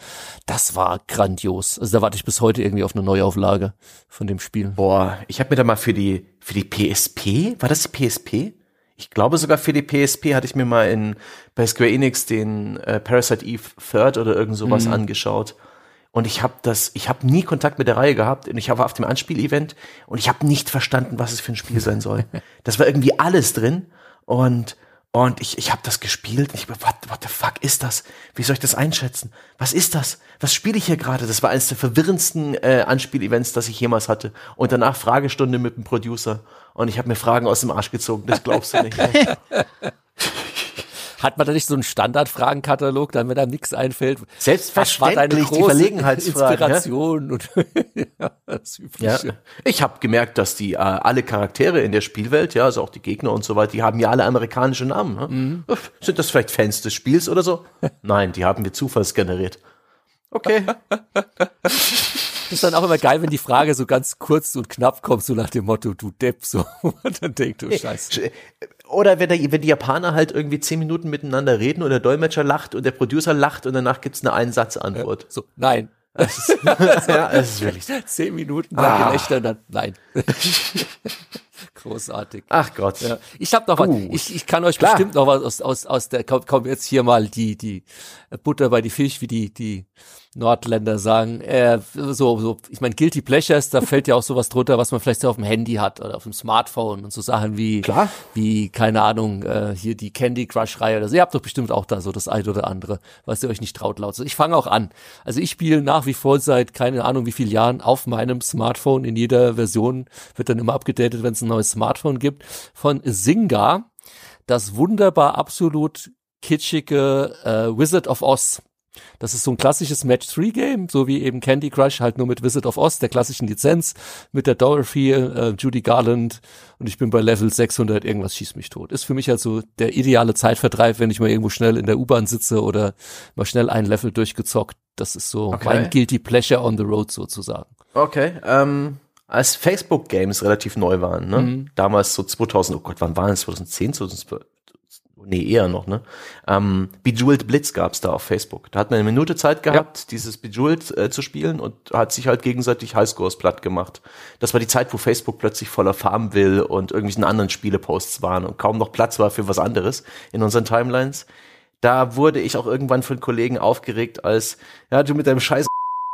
Das war grandios. Also da warte ich bis heute irgendwie auf eine Neuauflage von dem Spiel. Boah, ich habe mir da mal für die, für die PSP, war das die PSP? Ich glaube sogar für die PSP hatte ich mir mal in, bei Square Enix den äh, Parasite Eve Third oder irgend sowas mhm. angeschaut. Und ich habe das, ich habe nie Kontakt mit der Reihe gehabt. Und ich war auf dem Anspielevent und ich habe nicht verstanden, was es für ein Spiel sein soll. Das war irgendwie alles drin. Und und ich, ich habe das gespielt. Und ich what, what the fuck ist das? Wie soll ich das einschätzen? Was ist das? Was spiele ich hier gerade? Das war eines der verwirrendsten äh, Anspielevents, das ich jemals hatte. Und danach Fragestunde mit dem Producer. Und ich habe mir Fragen aus dem Arsch gezogen. Das glaubst du nicht. Hat man da nicht so einen Standardfragenkatalog, damit einem nichts einfällt? Selbstverständlich, die Verlegenheitsfragen. Inspiration ja? und ja, das Übliche. Ja. Ich habe gemerkt, dass die äh, alle Charaktere in der Spielwelt, ja, also auch die Gegner und so weiter, die haben ja alle amerikanische Namen. Ne? Mhm. Sind das vielleicht Fans des Spiels oder so? Nein, die haben wir zufallsgeneriert. Okay. Das ist dann auch immer geil, wenn die Frage so ganz kurz und knapp kommt, so nach dem Motto, du Depp, so. Und dann denkt du, scheiße. Oder wenn, der, wenn die Japaner halt irgendwie zehn Minuten miteinander reden und der Dolmetscher lacht und der Producer lacht und danach gibt's eine Einsatzantwort. Ja, so, nein. Das ist, ja, es ist wirklich. Zehn Minuten lang ah. Gelächter, dann, nein. Großartig. Ach Gott. Ja. Ich habe noch uh. was. Ich, ich kann euch Klar. bestimmt noch was aus, aus, aus der, komm, komm jetzt hier mal die, die Butter bei die Fisch, wie die, die Nordländer sagen. Äh, so, so, ich meine, Guilty Pleasures, da fällt ja auch sowas drunter, was man vielleicht so auf dem Handy hat oder auf dem Smartphone und so Sachen wie, Klar. wie, keine Ahnung, äh, hier die Candy Crush-Reihe oder so. Ihr habt doch bestimmt auch da so das eine oder andere, was ihr euch nicht traut laut. So, ich fange auch an. Also ich spiele nach wie vor seit keine Ahnung wie vielen Jahren auf meinem Smartphone. In jeder Version wird dann immer abgedatet, wenn es ein neues Smartphone gibt. Von Zynga, das wunderbar absolut kitschige äh, Wizard of Oz. Das ist so ein klassisches Match-3-Game, so wie eben Candy Crush, halt nur mit Wizard of Oz, der klassischen Lizenz, mit der Dorothy, äh, Judy Garland und ich bin bei Level 600, irgendwas schießt mich tot. Ist für mich also der ideale Zeitvertreib, wenn ich mal irgendwo schnell in der U-Bahn sitze oder mal schnell ein Level durchgezockt. Das ist so Okay. mein Guilty Pleasure on the Road sozusagen. Okay, ähm, als Facebook-Games relativ neu waren, ne? Mhm. Damals so 2000, oh Gott, wann waren es? 2010, 2012? Nee, eher noch, ne? Ähm, Bejeweled Blitz gab's da auf Facebook. Da hat man eine Minute Zeit gehabt, dieses Bejeweled äh, zu spielen und hat sich halt gegenseitig Highscores platt gemacht. Das war die Zeit, wo Facebook plötzlich voller Farmville und irgendwelchen anderen Spieleposts waren und kaum noch Platz war für was anderes in unseren Timelines. Da wurde ich auch irgendwann von Kollegen aufgeregt als, ja, du mit deinem Scheiß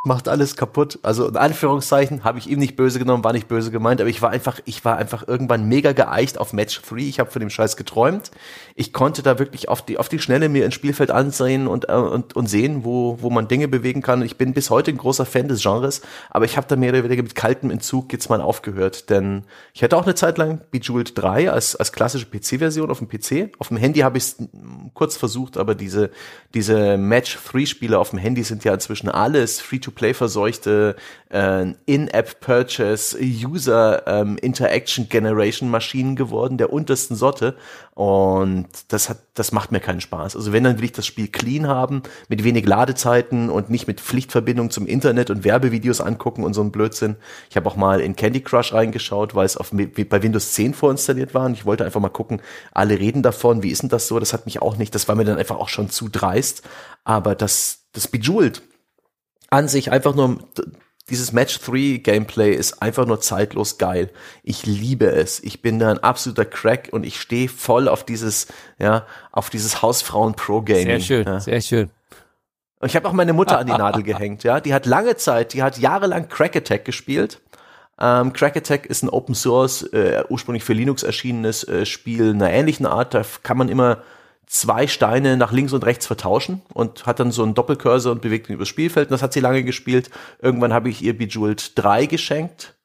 macht alles kaputt. Also in Anführungszeichen habe ich ihm nicht böse genommen, war nicht böse gemeint, aber ich war einfach, ich war einfach irgendwann mega geeicht auf Match 3. Ich habe von dem Scheiß geträumt. Ich konnte da wirklich auf die auf die Schnelle mir ein Spielfeld ansehen und äh, und, und sehen, wo wo man Dinge bewegen kann. Ich bin bis heute ein großer Fan des Genres, aber ich habe da mehr oder weniger mit kaltem Entzug jetzt mal aufgehört, denn ich hatte auch eine Zeit lang Bejeweled 3 als als klassische PC-Version auf dem PC. Auf dem Handy habe ich es kurz versucht, aber diese diese Match 3 Spiele auf dem Handy sind ja inzwischen alles Free-to-Play verseuchte äh, In-App Purchase User ähm, Interaction Generation Maschinen geworden der untersten Sorte und das hat das macht mir keinen Spaß. Also wenn dann will ich das Spiel clean haben mit wenig Ladezeiten und nicht mit Pflichtverbindung zum Internet und Werbevideos angucken und so ein Blödsinn. Ich habe auch mal in Candy Crush reingeschaut, weil es auf bei Windows 10 vorinstalliert war und ich wollte einfach mal gucken, alle reden davon, wie ist denn das so? Das hat mich auch nicht, das war mir dann einfach auch schon zu dreist, aber das das Bejeweled an sich einfach nur dieses Match 3 Gameplay ist einfach nur zeitlos geil. Ich liebe es. Ich bin da ein absoluter Crack und ich stehe voll auf dieses, ja, auf dieses Hausfrauen Pro Gaming. Sehr schön, Ja. sehr schön. Und ich habe auch meine Mutter an die Nadel gehängt, ja. Die hat lange Zeit, die hat jahrelang Crack Attack gespielt. Ähm, Crack Attack ist ein Open Source, äh, ursprünglich für Linux erschienenes äh, Spiel einer ähnlichen Art. Da kann man immer zwei Steine nach links und rechts vertauschen und hat dann so einen Doppelcursor und bewegt ihn übers Spielfeld. Und das hat sie lange gespielt. Irgendwann habe ich ihr Bejeweled 3 geschenkt.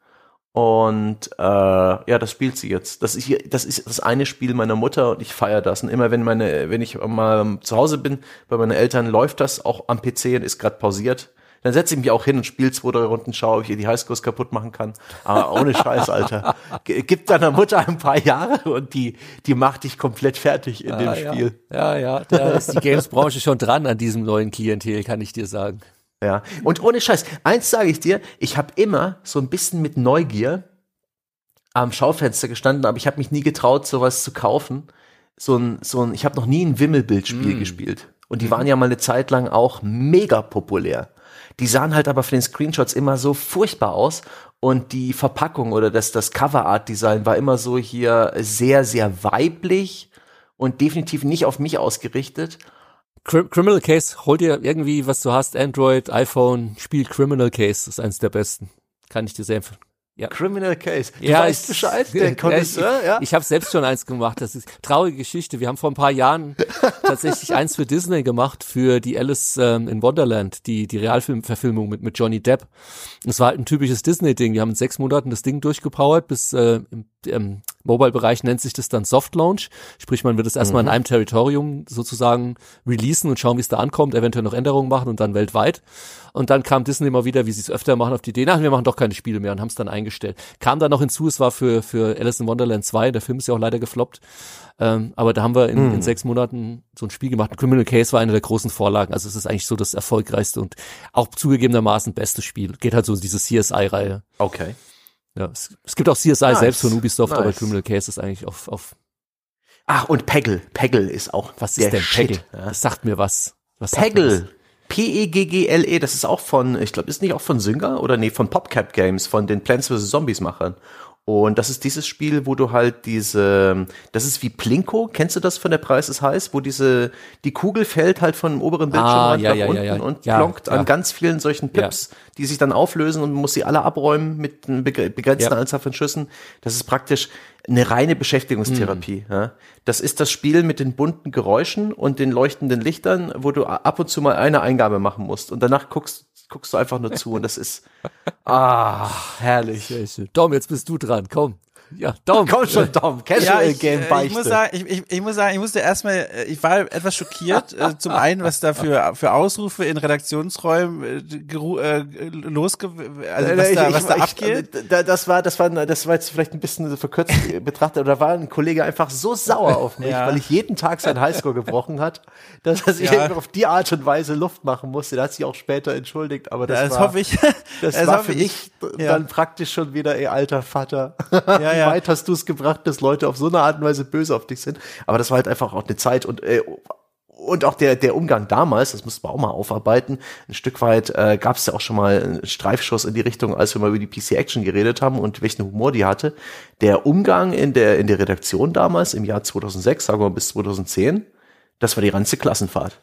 Und äh, ja, das spielt sie jetzt. Das ist, hier, das ist das eine Spiel meiner Mutter und ich feiere das. Und immer wenn meine, wenn ich mal zu Hause bin, bei meinen Eltern läuft das auch am PC und ist gerade pausiert. Dann setze ich mich auch hin und spiele zwei, drei Runden, schaue, ob ich ihr die Highscores kaputt machen kann. Aber ohne Scheiß, Alter. Gib deiner Mutter ein paar Jahre und die, die macht dich komplett fertig in dem Ah, ja. Spiel. Ja, ja, da ist die Games-Branche schon dran an diesem neuen Klientel, kann ich dir sagen. Ja, und ohne Scheiß, eins sage ich dir, ich habe immer so ein bisschen mit Neugier am Schaufenster gestanden, aber ich habe mich nie getraut, sowas zu kaufen. So ein, so ein, ich habe noch nie ein Wimmelbildspiel gespielt. Und die waren ja mal eine Zeit lang auch mega populär. Die sahen halt aber von den Screenshots immer so furchtbar aus. Und die Verpackung oder das, das Cover-Art-Design war immer so hier sehr, sehr weiblich und definitiv nicht auf mich ausgerichtet. Crim Criminal Case, hol dir irgendwie, was du hast, Android, iPhone, spiel Criminal Case, ist eins der besten. Kann ich dir sehr empfehlen. Ja. Criminal Case. Du Ja, weißt ich- Bescheid, der Ja, Connoisseur, ich, ja. Ich habe selbst schon eins gemacht. Das ist traurige Geschichte. Wir haben vor ein paar Jahren tatsächlich eins für Disney gemacht für die Alice ähm, in Wonderland, die die Realfilmverfilmung mit mit Johnny Depp. Es war halt ein typisches Disney-Ding. Wir haben in sechs Monaten das Ding durchgepowert bis äh, im, im Mobile-Bereich nennt sich das dann Soft Launch. Sprich, man wird es erstmal in einem Territorium sozusagen releasen und schauen, wie es da ankommt, eventuell noch Änderungen machen und dann weltweit. Und dann kam Disney immer wieder, wie sie es öfter machen, auf die Idee, na, wir machen doch keine Spiele mehr und haben es dann eingestellt. Kam dann noch hinzu, es war für, für Alice in Wonderland 2, der Film ist ja auch leider gefloppt. Ähm, aber da haben wir in, in sechs Monaten so ein Spiel gemacht. Criminal Case war eine der großen Vorlagen. Also es ist eigentlich so das erfolgreichste und auch zugegebenermaßen beste Spiel. Geht halt so in diese CSI-Reihe. Okay. Ja, es, es gibt auch CSI Nice. selbst von Ubisoft, aber Nice. Criminal Case ist eigentlich auf, auf Ach, und Peggle. Peggle ist auch was ist denn. Peggle? Ja. Das sagt mir was. was Peggle. P-E-G-G-L-E, E, das ist auch von, ich glaube, ist nicht auch von Zynga oder nee, von PopCap Games, von den Plants vs. Zombies Machern. Und das ist dieses Spiel, wo du halt diese, das ist wie Plinko, kennst du das von der Preis ist heiß, wo diese, die Kugel fällt halt von dem oberen Bildschirmrand Ah, ja, nach ja, unten ja. und plonkt an ganz vielen solchen Pips, die sich dann auflösen und man muss sie alle abräumen mit einer begrenzten. Anzahl von Schüssen. Das ist praktisch eine reine Beschäftigungstherapie. Mhm. Ja. Das ist das Spiel mit den bunten Geräuschen und den leuchtenden Lichtern, wo du ab und zu mal eine Eingabe machen musst und danach guckst, guckst du einfach nur zu und das ist, ah, herrlich. Dom, jetzt bist du dran. Komm. Ja, Dom. Komm schon, Dom, Ja, Casual ich, Game äh, ich Beichte. muss sagen, ich, ich, ich muss sagen, ich musste erstmal, äh, ich war etwas schockiert. äh, zum einen, was da für, für Ausrufe in Redaktionsräumen äh, geru- äh, losge, also was da, ich- was da ich- abgeht. da- Das war, das war, das war jetzt vielleicht ein bisschen verkürzt betrachtet, aber da war ein Kollege einfach so sauer auf mich, Ja. weil ich jeden Tag seinen Highscore gebrochen hat, dass er sich Ja. auf die Art und Weise Luft machen musste. Da hat sich auch später entschuldigt, aber das, Das, war, hoffe ich. das das war für ich. mich Ja. dann praktisch schon wieder, ey, alter Vater. Ja, ja. weit hast du es gebracht, dass Leute auf so eine Art und Weise böse auf dich sind? Aber das war halt einfach auch eine Zeit und, äh, und auch der, der Umgang damals, das mussten wir auch mal aufarbeiten, ein Stück weit äh, gab es ja auch schon mal einen Streifschuss in die Richtung, als wir mal über die PC Action geredet haben und welchen Humor die hatte. Der Umgang in der, in der Redaktion damals im Jahr 2006, sagen wir mal bis 2010, das war die ganze Klassenfahrt.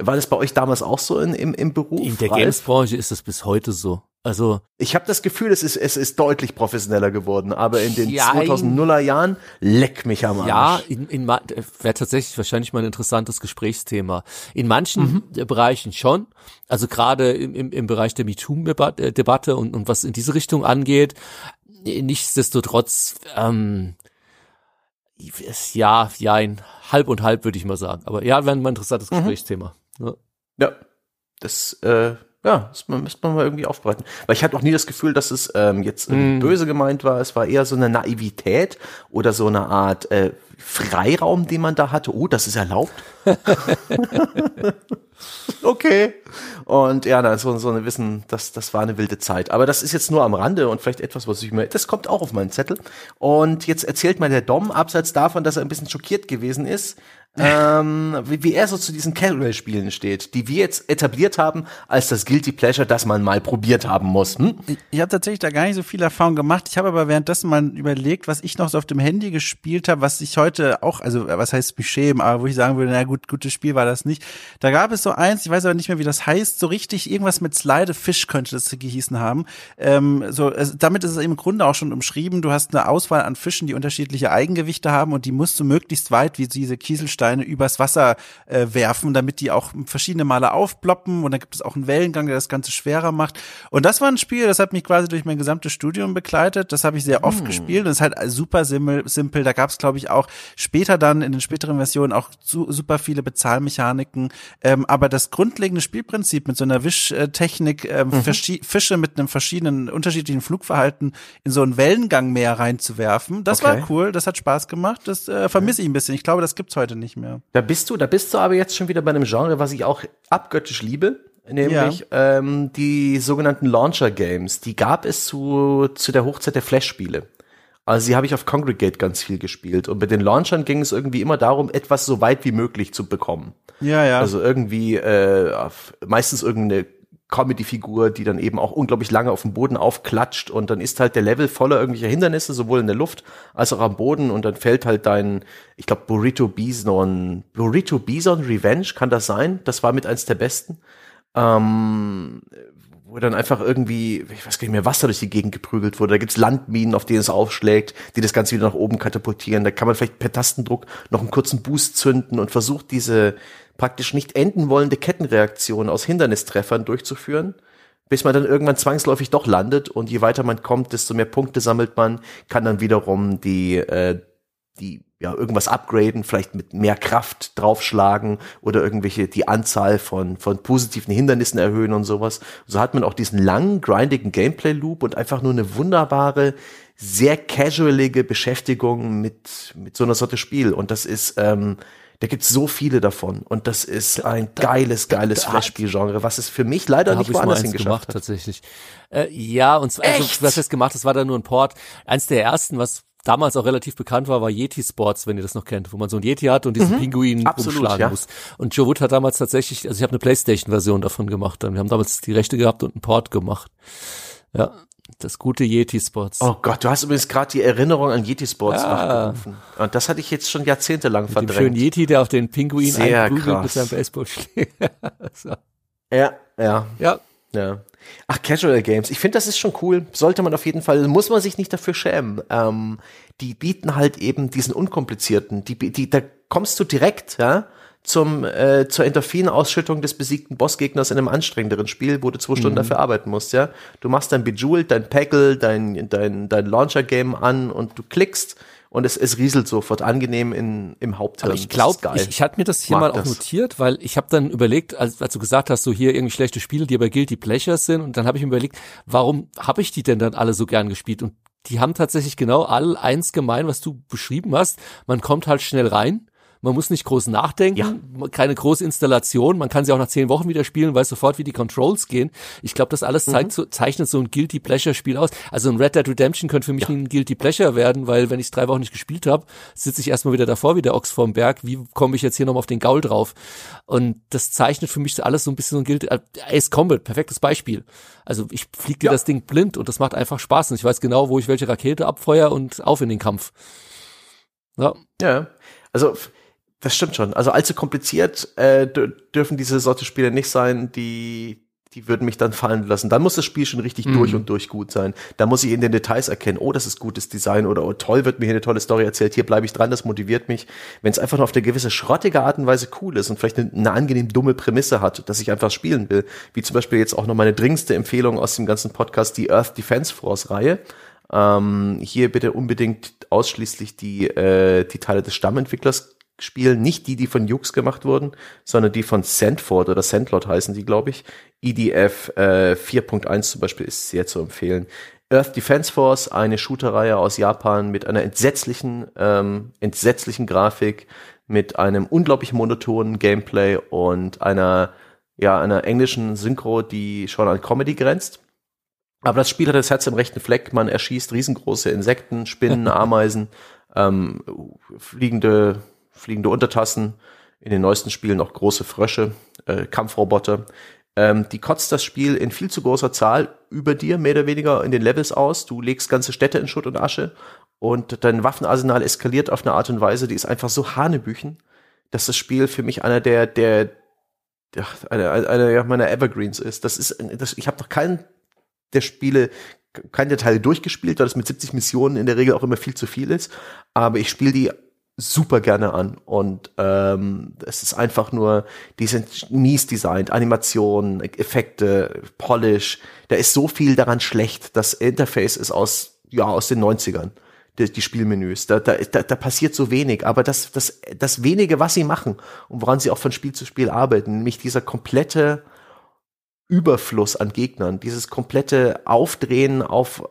War das bei euch damals auch so in, im, im Beruf? In der? Games-Branche ist das bis heute so. Also, Ich habe das Gefühl, es ist, es ist deutlich professioneller geworden, aber in den Jein. 2000er Jahren leck mich am Arsch. ja, in, in wäre tatsächlich wahrscheinlich mal ein interessantes Gesprächsthema. In manchen äh, Bereichen schon. Also gerade im, im, im Bereich der MeToo-Debatte und, und was in diese Richtung angeht. Nichtsdestotrotz, ähm, ja, ja, ein halb und halb würde ich mal sagen. Aber ja, wäre mal ein interessantes Gesprächsthema. Ja. Ja, das, äh, ja, das müsste man mal irgendwie aufbereiten. Weil ich hatte auch nie das Gefühl, dass es ähm, jetzt irgendwie böse gemeint war. Es war eher so eine Naivität oder so eine Art äh, Freiraum, den man da hatte. Oh, das ist erlaubt. okay. Und ja, na, so, so eine Wissen, das, das war eine wilde Zeit. Aber das ist jetzt nur am Rande und vielleicht etwas, was ich mir, das kommt auch auf meinen Zettel. Und jetzt erzählt mal der Dom, abseits davon, dass er ein bisschen schockiert gewesen ist, ähm, wie, wie er so zu diesen Casual-Spielen steht, die wir jetzt etabliert haben als das Guilty Pleasure, das man mal probiert haben muss. Hm? Ich, ich habe tatsächlich da gar nicht so viel Erfahrung gemacht. Ich habe aber währenddessen mal überlegt, was ich noch so auf dem Handy gespielt habe, was ich heute auch, also was heißt mich schämen, aber wo ich sagen würde, na gut, gutes Spiel war das nicht. Da gab es so eins, ich weiß aber nicht mehr, wie das heißt, so richtig irgendwas mit Slide Fish könnte das gehießen haben. Ähm, so, also damit ist es im Grunde auch schon umschrieben. Du hast eine Auswahl an Fischen, die unterschiedliche Eigengewichte haben und die musst du möglichst weit wie diese Kieselsteine übers Wasser äh, werfen, damit die auch verschiedene Male aufploppen und dann gibt es auch einen Wellengang, der das Ganze schwerer macht. Und das war ein Spiel, das hat mich quasi durch mein gesamtes Studium begleitet. Das habe ich sehr oft gespielt und ist halt super simpel. Da gab es, glaube ich, auch später dann in den späteren Versionen auch su super viele Bezahlmechaniken. Ähm, aber das grundlegende Spielprinzip mit so einer Wischtechnik, ähm, verschi- Fische mit einem verschiedenen, unterschiedlichen Flugverhalten in so ein Wellengang-Meer reinzuwerfen, das Okay. war cool, das hat Spaß gemacht. Das äh, vermisse ich ein bisschen. Ich glaube, das gibt's heute nicht mehr. Da bist du, da bist du aber jetzt schon wieder bei einem Genre, was ich auch abgöttisch liebe, nämlich ähm, die sogenannten Launcher Games. Die gab es zu, zu der Hochzeit der Flash-Spiele. Also die habe ich auf Congregate ganz viel gespielt. Und bei den Launchern ging es irgendwie immer darum, etwas so weit wie möglich zu bekommen. Ja, ja. Also irgendwie äh, meistens irgendeine Comedy-Figur, die dann eben auch unglaublich lange auf dem Boden aufklatscht und dann ist halt der Level voller irgendwelcher Hindernisse, sowohl in der Luft als auch am Boden und dann fällt halt dein, ich glaube Burrito Bison, Burrito Bison Revenge, kann das sein? Das war mit eins der besten. Ähm, wo dann einfach irgendwie, ich weiß gar nicht mehr, Wasser durch die Gegend geprügelt wurde. Da gibt's Landminen, auf denen es aufschlägt, die das Ganze wieder nach oben katapultieren. Da kann man vielleicht per Tastendruck noch einen kurzen Boost zünden und versucht diese praktisch nicht enden wollende Kettenreaktion aus Hindernistreffern durchzuführen, bis man dann irgendwann zwangsläufig doch landet und je weiter man kommt, desto mehr Punkte sammelt man, kann dann wiederum die, äh, die ja irgendwas upgraden, vielleicht mit mehr Kraft draufschlagen oder irgendwelche die Anzahl von von positiven Hindernissen erhöhen und sowas. So hat man auch diesen langen grindigen Gameplay Loop und einfach nur eine wunderbare sehr casualige Beschäftigung mit mit so einer Sorte Spiel und das ist ähm, da gibt's so viele davon und das ist ein geiles, geiles da- Flash-Spiel-Genre, was es für mich leider Da nicht woanders hingeschafft gemacht hat. tatsächlich. Äh, ja, und zwar, also, Echt? was heißt gemacht, das war da nur ein Port. Eins der ersten, was damals auch relativ bekannt war, war Yeti Sports, wenn ihr das noch kennt, wo man so ein Yeti hat und diesen Pinguin Mhm. Absolut, umschlagen ja. muss. Und Joe Wood hat damals tatsächlich, also ich habe eine Playstation-Version davon gemacht, dann wir haben damals die Rechte gehabt und einen Port gemacht. Ja, das gute Yeti Sports. Oh Gott, du hast übrigens gerade die Erinnerung an Yeti Sports Ja. wachgerufen. Und das hatte ich jetzt schon jahrzehntelang Mit dem schönen verdrängt. Yeti, der auf den Pinguin Sehr einprügelt mit seinem Baseballschläger. so. Ja, ja, Ja, ja. Ach, Casual Games. Ich finde, das ist schon cool. Sollte man auf jeden Fall, muss man sich nicht dafür schämen. Ähm, die bieten halt eben diesen unkomplizierten, die, die, da kommst du direkt, ja, zum, äh, zur Endorphinausschüttung des besiegten Bossgegners in einem anstrengenderen Spiel, wo du zwei Stunden dafür arbeiten musst, ja. Du machst dein Bejeweled, dein Peggle, dein, dein, dein Launcher-Game an und du klickst und es, es rieselt sofort angenehm in, im Haupthirn. aber ich glaube, ich, ich hatte mir das hier Mag mal auch das. notiert, weil ich habe dann überlegt, als, als du gesagt hast, so hier irgendwie schlechte Spiele, die aber Guilty Pleasures sind, und dann habe ich mir überlegt, warum habe ich die denn dann alle so gern gespielt? Und die haben tatsächlich genau alle eins gemein, was du beschrieben hast. Man kommt halt schnell rein. Man muss nicht groß nachdenken, keine große Installation. Man kann sie auch nach zehn Wochen wieder spielen, weiß sofort, wie die Controls gehen. Ich glaube, das alles Mhm. zeigt so, zeichnet so ein Guilty Pleasure Spiel aus. Also ein Red Dead Redemption könnte für mich nie ein Guilty Pleasure werden, weil wenn ich drei Wochen nicht gespielt habe, sitze ich erstmal wieder davor, wie der Ochs vorm Berg. Wie komme ich jetzt hier nochmal auf den Gaul drauf? Und das zeichnet für mich alles so ein bisschen so ein Guilty. äh, Ace Combat, perfektes Beispiel. Also ich fliege dir Ja. das Ding blind und das macht einfach Spaß. Und ich weiß genau, wo ich welche Rakete abfeuer und auf in den Kampf. Ja. Ja, also das stimmt schon. Also allzu kompliziert äh, dür- dürfen diese Sorte Spiele nicht sein, die die würden mich dann fallen lassen. Dann muss das Spiel schon richtig Mhm. durch und durch gut sein. Da muss ich in den Details erkennen, oh, das ist gutes Design oder oh, toll wird mir hier eine tolle Story erzählt, hier bleibe ich dran, das motiviert mich. Wenn es einfach nur auf eine gewisse schrottige Art und Weise cool ist und vielleicht eine, eine angenehm dumme Prämisse hat, dass ich einfach spielen will, wie zum Beispiel jetzt auch noch meine dringendste Empfehlung aus dem ganzen Podcast, die Earth Defense Force Reihe. Ähm, hier bitte unbedingt ausschließlich die, äh, die Teile des Stammentwicklers spielen, nicht die, die von Jux gemacht wurden, sondern die von Sandford oder Sandlot heißen die, glaube ich. EDF äh, 4.1 zum Beispiel ist sehr zu empfehlen. Earth Defense Force, eine Shooterreihe aus Japan mit einer entsetzlichen, ähm, entsetzlichen Grafik, mit einem unglaublich monotonen Gameplay und einer, ja, einer englischen Synchro, die schon an Comedy grenzt. Aber das Spiel hat das Herz im rechten Fleck. Man erschießt riesengroße Insekten, Spinnen, Ameisen, ähm, fliegende, fliegende Untertassen. In den neuesten Spielen auch große Frösche, äh, Kampfroboter. Ähm, die kotzt das Spiel in viel zu großer Zahl über dir, mehr oder weniger in den Levels aus. Du legst ganze Städte in Schutt und Asche und dein Waffenarsenal eskaliert auf eine Art und Weise, die ist einfach so hanebüchen, dass das Spiel für mich einer der, der, ja, einer, einer meiner Evergreens ist. Das ist, das, ich habe noch keinen der Spiele, keinen der Teile durchgespielt, weil das mit 70 Missionen in der Regel auch immer viel zu viel ist. Aber ich spiele die super gerne an und ähm, es ist einfach nur, die sind mies designt, Animationen, Effekte, Polish, da ist so viel daran schlecht. Das Interface ist aus, ja, aus den 90ern, die, die Spielmenüs. Da, da, da, da passiert so wenig, aber das, das, das wenige, was sie machen und woran sie auch von Spiel zu Spiel arbeiten, nämlich dieser komplette Überfluss an Gegnern, dieses komplette Aufdrehen auf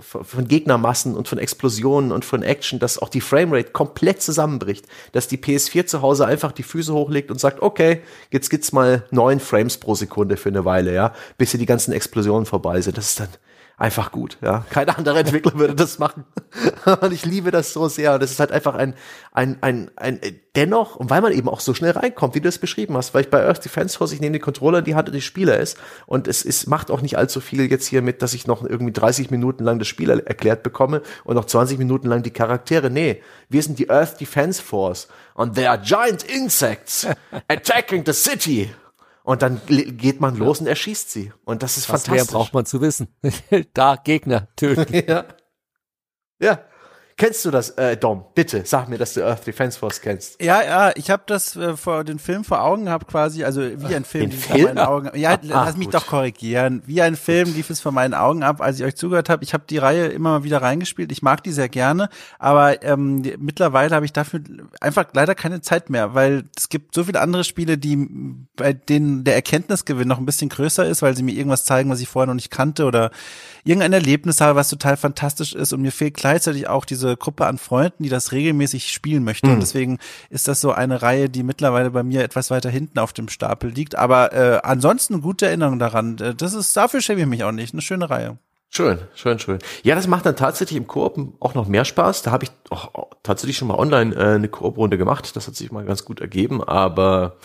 von Gegnermassen und von Explosionen und von Action, dass auch die Framerate komplett zusammenbricht, dass die PS4 zu Hause einfach die Füße hochlegt und sagt, okay, jetzt gibt's mal neun Frames pro Sekunde für eine Weile, ja, bis hier die ganzen Explosionen vorbei sind. Das ist dann einfach gut, ja. Kein anderer Entwickler würde das machen. und ich liebe das so sehr. Und es ist halt einfach ein, ein, ein, ein, dennoch, und weil man eben auch so schnell reinkommt, wie du es beschrieben hast, weil ich bei Earth Defense Force, ich nehme den Controller in die Hand und ich spiele es. Und es ist, macht auch nicht allzu viel jetzt hier mit, dass ich noch irgendwie 30 Minuten lang das Spiel er erklärt bekomme und noch 20 Minuten lang die Charaktere. Nee, wir sind die Earth Defense Force. Und they are giant insects attacking the city. Und dann geht man los und erschießt sie. Und das ist Was mehr fantastisch. braucht man zu wissen? da Gegner töten. Ja. Ja. Kennst du das, äh, Dom? Bitte, sag mir, dass du Earth Defense Force kennst. Ja, ja, ich habe das äh, vor den Film vor Augen gehabt quasi, also wie ein Film Den lief Film? vor meinen Augen. Ja, Ah, lass mich gut. doch korrigieren. Wie ein Film lief es vor meinen Augen ab, als ich euch zugehört habe. Ich habe die Reihe immer mal wieder reingespielt. Ich mag die sehr gerne, aber ähm, die, mittlerweile habe ich dafür einfach leider keine Zeit mehr, weil es gibt so viele andere Spiele, die bei denen der Erkenntnisgewinn noch ein bisschen größer ist, weil sie mir irgendwas zeigen, was ich vorher noch nicht kannte oder irgendein Erlebnis habe, was total fantastisch ist und mir fehlt gleichzeitig auch diese Gruppe an Freunden, die das regelmäßig spielen möchte und deswegen ist das so eine Reihe, die mittlerweile bei mir etwas weiter hinten auf dem Stapel liegt, aber äh, ansonsten gute Erinnerung daran. Äh, Das ist dafür schäme ich mich auch nicht, eine schöne Reihe. Schön, schön, schön. Ja, das macht dann tatsächlich im Koop auch noch mehr Spaß. Da habe ich auch auch tatsächlich schon mal online äh, eine Koop-Runde gemacht. Das hat sich mal ganz gut ergeben, aber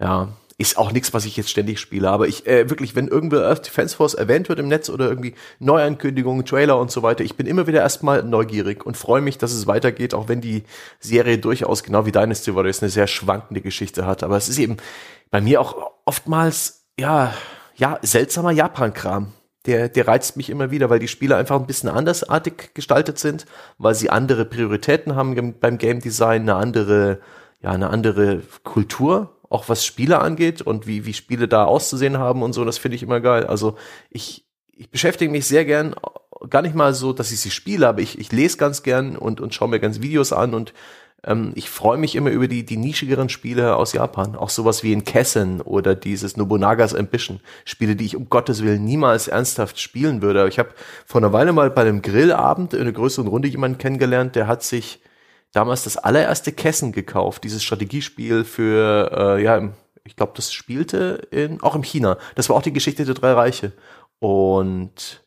ja, ist auch nichts, was ich jetzt ständig spiele. Aber ich äh, wirklich, wenn irgendwo Earth Defense Force erwähnt wird im Netz oder irgendwie Neuankündigungen, Trailer und so weiter, ich bin immer wieder erstmal neugierig und freue mich, dass es weitergeht, auch wenn die Serie durchaus genau wie Dynasty Warriors eine sehr schwankende Geschichte hat. Aber es ist eben bei mir auch oftmals ja ja seltsamer Japan-Kram der, der reizt mich immer wieder, weil die Spiele einfach ein bisschen andersartig gestaltet sind, weil sie andere Prioritäten haben beim Game Design, eine andere, ja, eine andere Kultur, auch was Spiele angeht und wie, wie Spiele da auszusehen haben und so, das finde ich immer geil. Also ich, ich beschäftige mich sehr gern, gar nicht mal so, dass ich sie spiele, aber ich, ich lese ganz gern und, und schaue mir ganz Videos an und ähm, ich freue mich immer über die, die nischigeren Spiele aus Japan. Auch sowas wie in Kessen oder dieses Nobunagas Ambition. Spiele, die ich um Gottes Willen niemals ernsthaft spielen würde. Ich habe vor einer Weile mal bei einem Grillabend in einer größeren Runde jemanden kennengelernt, der hat sich damals das allererste Kessen gekauft. Dieses Strategiespiel für, äh, ja, ich glaube, das spielte in, auch im China. Das war auch die Geschichte der drei Reiche. Und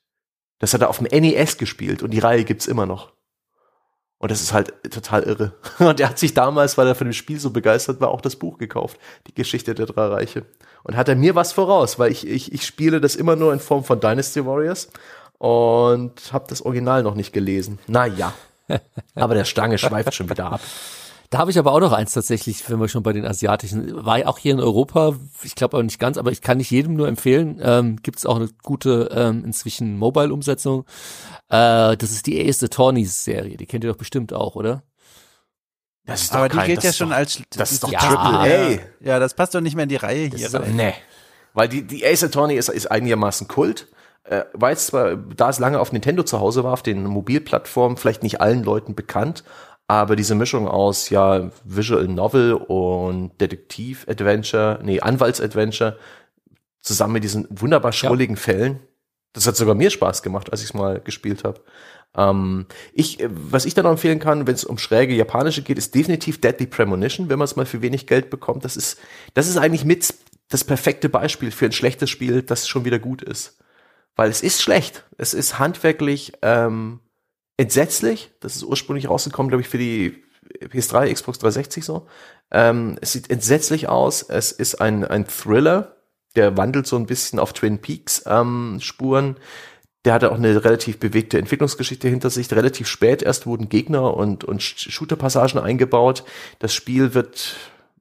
das hat er auf dem NES gespielt und die Reihe gibt's immer noch. Und das ist halt total irre. Und er hat sich damals, weil er von dem Spiel so begeistert war, auch das Buch gekauft, die Geschichte der drei Reiche. Und hat er mir was voraus, weil ich, ich, ich spiele das immer nur in Form von Dynasty Warriors und habe das Original noch nicht gelesen. Naja, aber der Stange schweift schon wieder ab. Da habe ich aber auch noch eins tatsächlich, wenn wir schon bei den asiatischen, war ja auch hier in Europa, ich glaube aber nicht ganz, aber ich kann nicht jedem nur empfehlen, ähm, gibt es auch eine gute ähm, inzwischen Mobile-Umsetzung. Äh, das ist die Ace Attorneys Serie, die kennt ihr doch bestimmt auch, oder? Das ist aber die kein, gilt ja schon doch, als das ist doch ja, Triple A. Ja, ja, das passt doch nicht mehr in die Reihe hier. Doch, nee. Weil die, die Ace Attorney ist, ist einigermaßen Kult. Äh, jetzt zwar, da es lange auf Nintendo zu Hause war, auf den Mobilplattformen, vielleicht nicht allen Leuten bekannt, aber diese Mischung aus ja Visual Novel und Detektiv-Adventure, nee, Anwalts-Adventure, zusammen mit diesen wunderbar schrulligen ja. Fällen, das hat sogar mir Spaß gemacht, als ich es mal gespielt habe. Ähm, ich, äh, was ich dann noch empfehlen kann, wenn es um schräge japanische geht, ist definitiv Deadly Premonition, wenn man es mal für wenig Geld bekommt. Das ist, das ist eigentlich mit das perfekte Beispiel für ein schlechtes Spiel, das schon wieder gut ist. Weil es ist schlecht. Es ist handwerklich ähm, entsetzlich. Das ist ursprünglich rausgekommen, glaube ich, für die PS3, Xbox 360 so. Ähm, es sieht entsetzlich aus. Es ist ein, ein Thriller der wandelt so ein bisschen auf Twin Peaks ähm, Spuren. Der hatte auch eine relativ bewegte Entwicklungsgeschichte hinter sich. Relativ spät erst wurden Gegner und, und Shooter-Passagen eingebaut. Das Spiel wird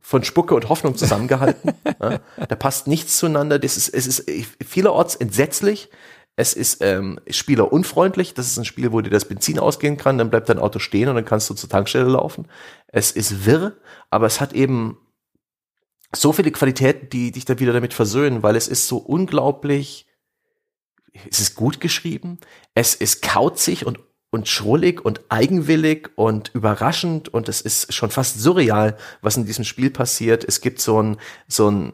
von Spucke und Hoffnung zusammengehalten. ja, da passt nichts zueinander. Das ist, es ist vielerorts entsetzlich. Es ist ähm, spielerunfreundlich. Das ist ein Spiel, wo dir das Benzin ausgehen kann. Dann bleibt dein Auto stehen und dann kannst du zur Tankstelle laufen. Es ist wirr, aber es hat eben so viele Qualitäten, die dich dann wieder damit versöhnen, weil es ist so unglaublich, es ist gut geschrieben, es ist kauzig und und schrullig und eigenwillig und überraschend und es ist schon fast surreal, was in diesem Spiel passiert. Es gibt so ein, so ein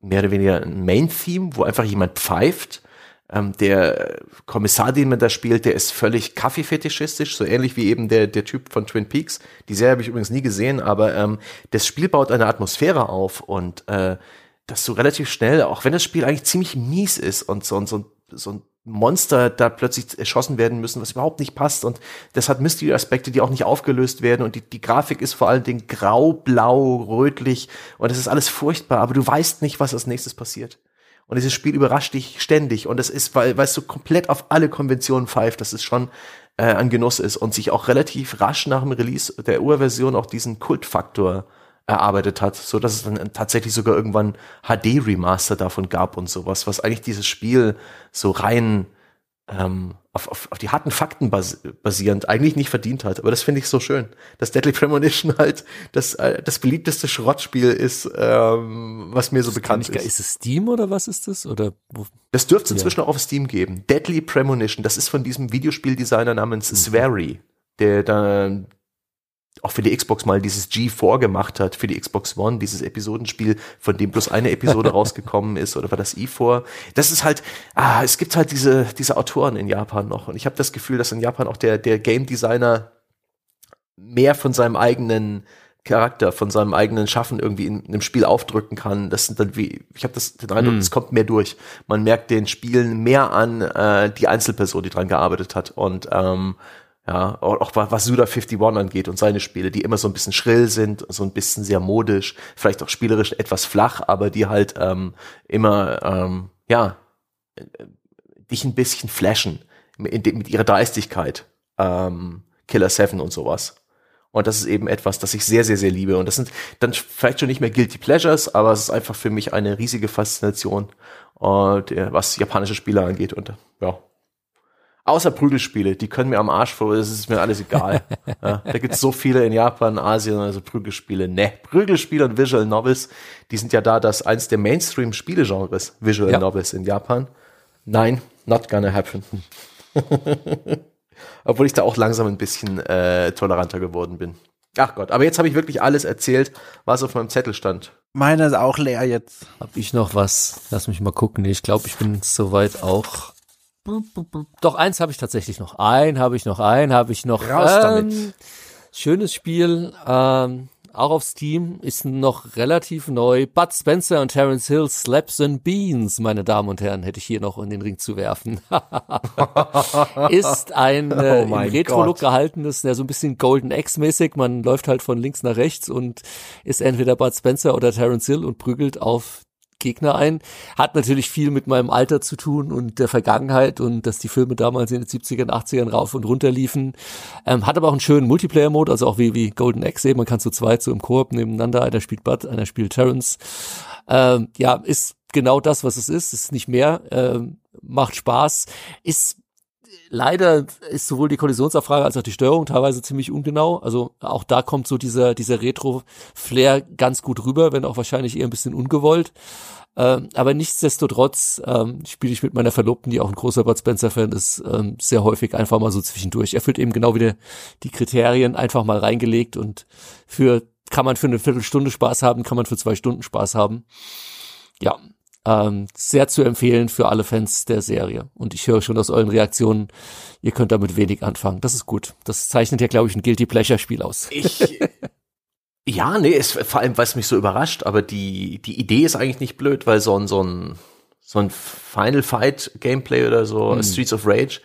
mehr oder weniger ein Main-Theme, wo einfach jemand pfeift ähm, der Kommissar, den man da spielt, der ist völlig kaffeefetischistisch, so ähnlich wie eben der, der Typ von Twin Peaks. Die Serie habe ich übrigens nie gesehen, aber ähm, das Spiel baut eine Atmosphäre auf und äh, dass du relativ schnell, auch wenn das Spiel eigentlich ziemlich mies ist und so, und so, so ein Monster da plötzlich erschossen werden müssen, was überhaupt nicht passt. Und das hat Mystery-Aspekte, die auch nicht aufgelöst werden. Und die, die Grafik ist vor allen Dingen grau, blau, rötlich. Und es ist alles furchtbar, aber du weißt nicht, was als nächstes passiert. Und dieses Spiel überrascht dich ständig. Und das ist, weil, weil es so komplett auf alle Konventionen pfeift, dass es schon äh, ein Genuss ist und sich auch relativ rasch nach dem Release der Urversion auch diesen Kultfaktor erarbeitet hat, so dass es dann tatsächlich sogar irgendwann HD Remaster davon gab und sowas, was eigentlich dieses Spiel so rein ähm, auf, auf, auf die harten Fakten bas basierend eigentlich nicht verdient hat. Aber das finde ich so schön, dass Deadly Premonition halt das, äh, das beliebteste Schrottspiel ist, ähm, was mir so das bekannt ist. Ist es Steam oder was ist das? Oder wo? Das dürfte es ja. inzwischen auch auf Steam geben. Deadly Premonition, das ist von diesem Videospieldesigner namens mhm. Swery, der da auch für die Xbox mal dieses G4 gemacht hat, für die Xbox One, dieses Episodenspiel, von dem bloß eine Episode rausgekommen ist, oder war das E4? Das ist halt, ah, es gibt halt diese, diese Autoren in Japan noch. Und ich habe das Gefühl, dass in Japan auch der, der Game Designer mehr von seinem eigenen Charakter, von seinem eigenen Schaffen irgendwie in, in einem Spiel aufdrücken kann. Das sind dann wie, ich habe das den Eindruck, mm. es kommt mehr durch. Man merkt den Spielen mehr an äh, die Einzelperson, die dran gearbeitet hat. Und ähm, Ja, auch was Suda 51 angeht und seine Spiele, die immer so ein bisschen schrill sind, so ein bisschen sehr modisch, vielleicht auch spielerisch etwas flach, aber die halt ähm, immer, ähm, ja, äh, dich ein bisschen flashen mit, ihrer Dreistigkeit. Ähm, Killer 7 und sowas. Und das ist eben etwas, das ich sehr, sehr, sehr liebe. Und das sind dann vielleicht schon nicht mehr Guilty Pleasures, aber es ist einfach für mich eine riesige Faszination, äh, was japanische Spiele angeht. Und ja, Außer Prügelspiele, die können mir am Arsch vor, das ist mir alles egal. ja, da gibt's so viele in Japan, Asien, also Prügelspiele. Ne, Prügelspiele und Visual Novels, die sind ja da das eins der Mainstream-Spielegenres, Visual ja. Novels in Japan. Nein, not gonna happen. Obwohl ich da auch langsam ein bisschen äh, toleranter geworden bin. Ach Gott, aber jetzt habe ich wirklich alles erzählt, was auf meinem Zettel stand. Meiner ist auch leer jetzt. Hab ich noch was? Lass mich mal gucken. Ich glaube, ich bin soweit auch. Doch, eins habe ich tatsächlich noch. Ein habe ich noch, ein habe ich noch. Raus ähm, damit. Schönes Spiel. Ähm, auch auf Steam, ist noch relativ neu. Bud Spencer und Terence Hill, Slaps and Beans, meine Damen und Herren, hätte ich hier noch in den Ring zu werfen. ist ein äh, oh Retro-Look gehaltenes, ja, so ein bisschen Golden X-mäßig. Man läuft halt von links nach rechts und ist entweder Bud Spencer oder Terence Hill und prügelt auf Gegner ein. Hat natürlich viel mit meinem Alter zu tun und der Vergangenheit und dass die Filme damals in den 70ern, 80ern rauf und runter liefen. Ähm, hat aber auch einen schönen Multiplayer-Mode, also auch wie, wie Golden Axe eben. Man kann zu zweit so im Koop nebeneinander, einer spielt Bud, einer spielt Terrence. Ähm, ja, ist genau das, was es ist. Ist nicht mehr. Ähm, macht Spaß. Ist leider ist sowohl die Kollisionsabfrage als auch die Steuerung teilweise ziemlich ungenau. Also auch da kommt so dieser, dieser Retro-Flair ganz gut rüber, wenn auch wahrscheinlich eher ein bisschen ungewollt. Ähm, aber nichtsdestotrotz ähm, spiele ich mit meiner Verlobten, die auch ein großer Bud Spencer-Fan ist, ähm, sehr häufig einfach mal so zwischendurch. Er führt eben genau wieder die Kriterien einfach mal reingelegt und für kann man für eine Viertelstunde Spaß haben, kann man für zwei Stunden Spaß haben. Ja, ähm, sehr zu empfehlen für alle Fans der Serie. Und ich höre schon aus euren Reaktionen, ihr könnt damit wenig anfangen. Das ist gut. Das zeichnet ja, glaube ich, ein Guilty Pleasure Spiel aus. Ich, ja, nee, ist vor allem, weil es mich so überrascht, aber die, die Idee ist eigentlich nicht blöd, weil so ein, so ein, so ein Final Fight Gameplay oder so, hm. Streets of Rage,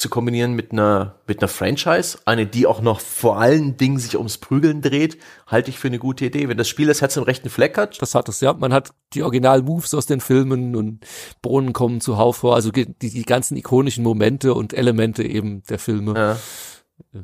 zu kombinieren mit einer, mit einer Franchise, eine, die auch noch vor allen Dingen sich ums Prügeln dreht, halte ich für eine gute Idee. Wenn das Spiel das Herz im rechten Fleck hat. Das hat es, ja. Man hat die Original-Moves aus den Filmen und Bohnen kommen zuhauf vor, also die, die ganzen ikonischen Momente und Elemente eben der Filme. Ja.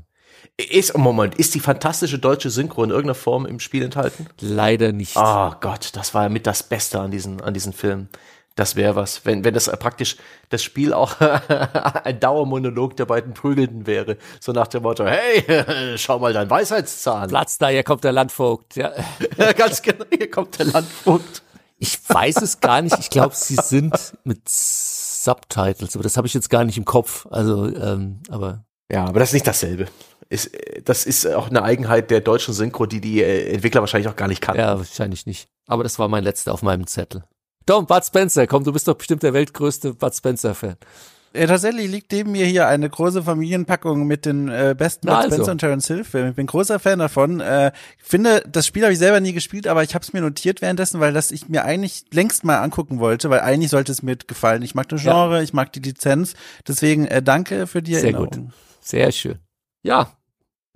Ist, Moment, ist die fantastische deutsche Synchro in irgendeiner Form im Spiel enthalten? Leider nicht. Oh Gott, das war mit das Beste an diesen, an diesen Film. Das wäre was, wenn, wenn das praktisch das Spiel auch ein Dauermonolog der beiden Prügelnden wäre. So nach dem Motto, hey, schau mal dein Weisheitszahn. Platz da, hier kommt der Landvogt. Ja. ja, ganz genau, hier kommt der Landvogt. Ich weiß es gar nicht. Ich glaube, sie sind mit Subtitles, aber das habe ich jetzt gar nicht im Kopf. Also, ähm, aber. Ja, aber das ist nicht dasselbe. Ist, das ist auch eine Eigenheit der deutschen Synchro, die die Entwickler wahrscheinlich auch gar nicht kannten. Ja, wahrscheinlich nicht. Aber das war mein letzter auf meinem Zettel. Tom, Bud Spencer, komm, du bist doch bestimmt der weltgrößte Bud Spencer-Fan. Ja, tatsächlich liegt neben mir hier eine große Familienpackung mit den äh, besten Bud also. Spencer und Terence Hill Filmen. Ich bin großer Fan davon. Äh, ich finde, das Spiel habe ich selber nie gespielt, aber ich habe es mir notiert währenddessen, weil das ich mir eigentlich längst mal angucken wollte, weil eigentlich sollte es mir gefallen. Ich mag das Genre, ja. ich mag die Lizenz. Deswegen äh, danke für die Sehr Erinnerung. Sehr gut. Sehr schön. Ja,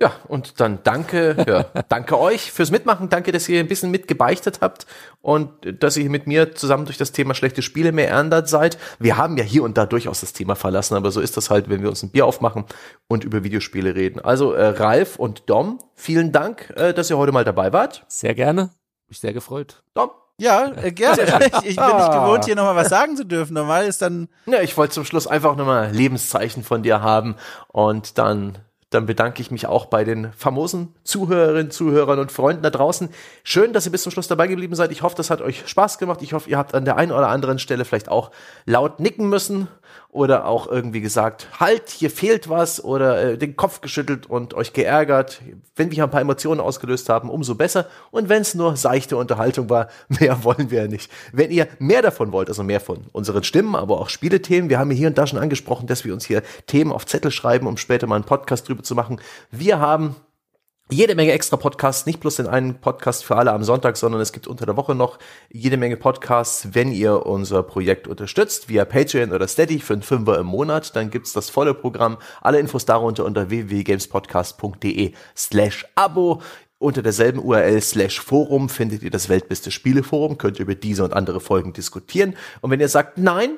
ja, und dann danke, ja, danke euch fürs Mitmachen. Danke, dass ihr ein bisschen mitgebeichtet habt und dass ihr mit mir zusammen durch das Thema schlechte Spiele mehr erndert seid. Wir haben ja hier und da durchaus das Thema verlassen, aber so ist das halt, wenn wir uns ein Bier aufmachen und über Videospiele reden. Also äh, Ralf und Dom, vielen Dank, äh, dass ihr heute mal dabei wart. Sehr gerne. Mich sehr gefreut. Dom. Ja, äh, gerne. Ich, ich bin nicht gewohnt, hier nochmal was sagen zu dürfen. Normal ist dann. Ja, ich wollte zum Schluss einfach nochmal Lebenszeichen von dir haben und dann dann bedanke ich mich auch bei den famosen Zuhörerinnen, Zuhörern und Freunden da draußen. Schön, dass ihr bis zum Schluss dabei geblieben seid. Ich hoffe, das hat euch Spaß gemacht. Ich hoffe, ihr habt an der einen oder anderen Stelle vielleicht auch laut nicken müssen oder auch irgendwie gesagt, halt, hier fehlt was oder äh, den Kopf geschüttelt und euch geärgert. Wenn wir ein paar Emotionen ausgelöst haben, umso besser. Und wenn es nur seichte Unterhaltung war, mehr wollen wir ja nicht. Wenn ihr mehr davon wollt, also mehr von unseren Stimmen, aber auch Spielethemen, wir haben hier und da schon angesprochen, dass wir uns hier Themen auf Zettel schreiben, um später mal einen Podcast drüber zu machen. Wir haben jede Menge extra Podcasts, nicht bloß den einen Podcast für alle am Sonntag, sondern es gibt unter der Woche noch jede Menge Podcasts, wenn ihr unser Projekt unterstützt, via Patreon oder Steady für einen Fünfer im Monat, dann gibt's das volle Programm. Alle Infos darunter unter www.gamespodcast.de slash Abo. Unter derselben URL slash Forum findet ihr das Weltbeste Spieleforum, könnt ihr über diese und andere Folgen diskutieren. Und wenn ihr sagt, nein,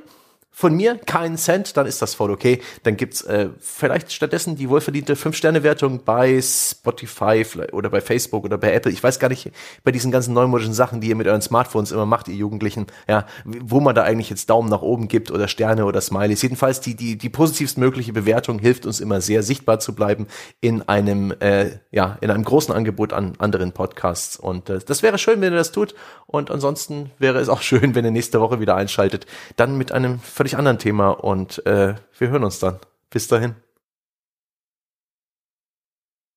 von mir keinen Cent, dann ist das voll okay. Dann gibt's äh, vielleicht stattdessen die wohlverdiente 5-Sterne-Wertung bei Spotify oder bei Facebook oder bei Apple. Ich weiß gar nicht, bei diesen ganzen neumodischen Sachen, die ihr mit euren Smartphones immer macht, ihr Jugendlichen, ja, wo man da eigentlich jetzt Daumen nach oben gibt oder Sterne oder Smileys. Jedenfalls die, die, die positivst mögliche Bewertung hilft uns immer sehr sichtbar zu bleiben in einem, äh, ja, in einem großen Angebot an anderen Podcasts. Und äh, das wäre schön, wenn ihr das tut. Und ansonsten wäre es auch schön, wenn ihr nächste Woche wieder einschaltet. Dann mit einem völlig anderen Thema und äh, wir hören uns dann. Bis dahin.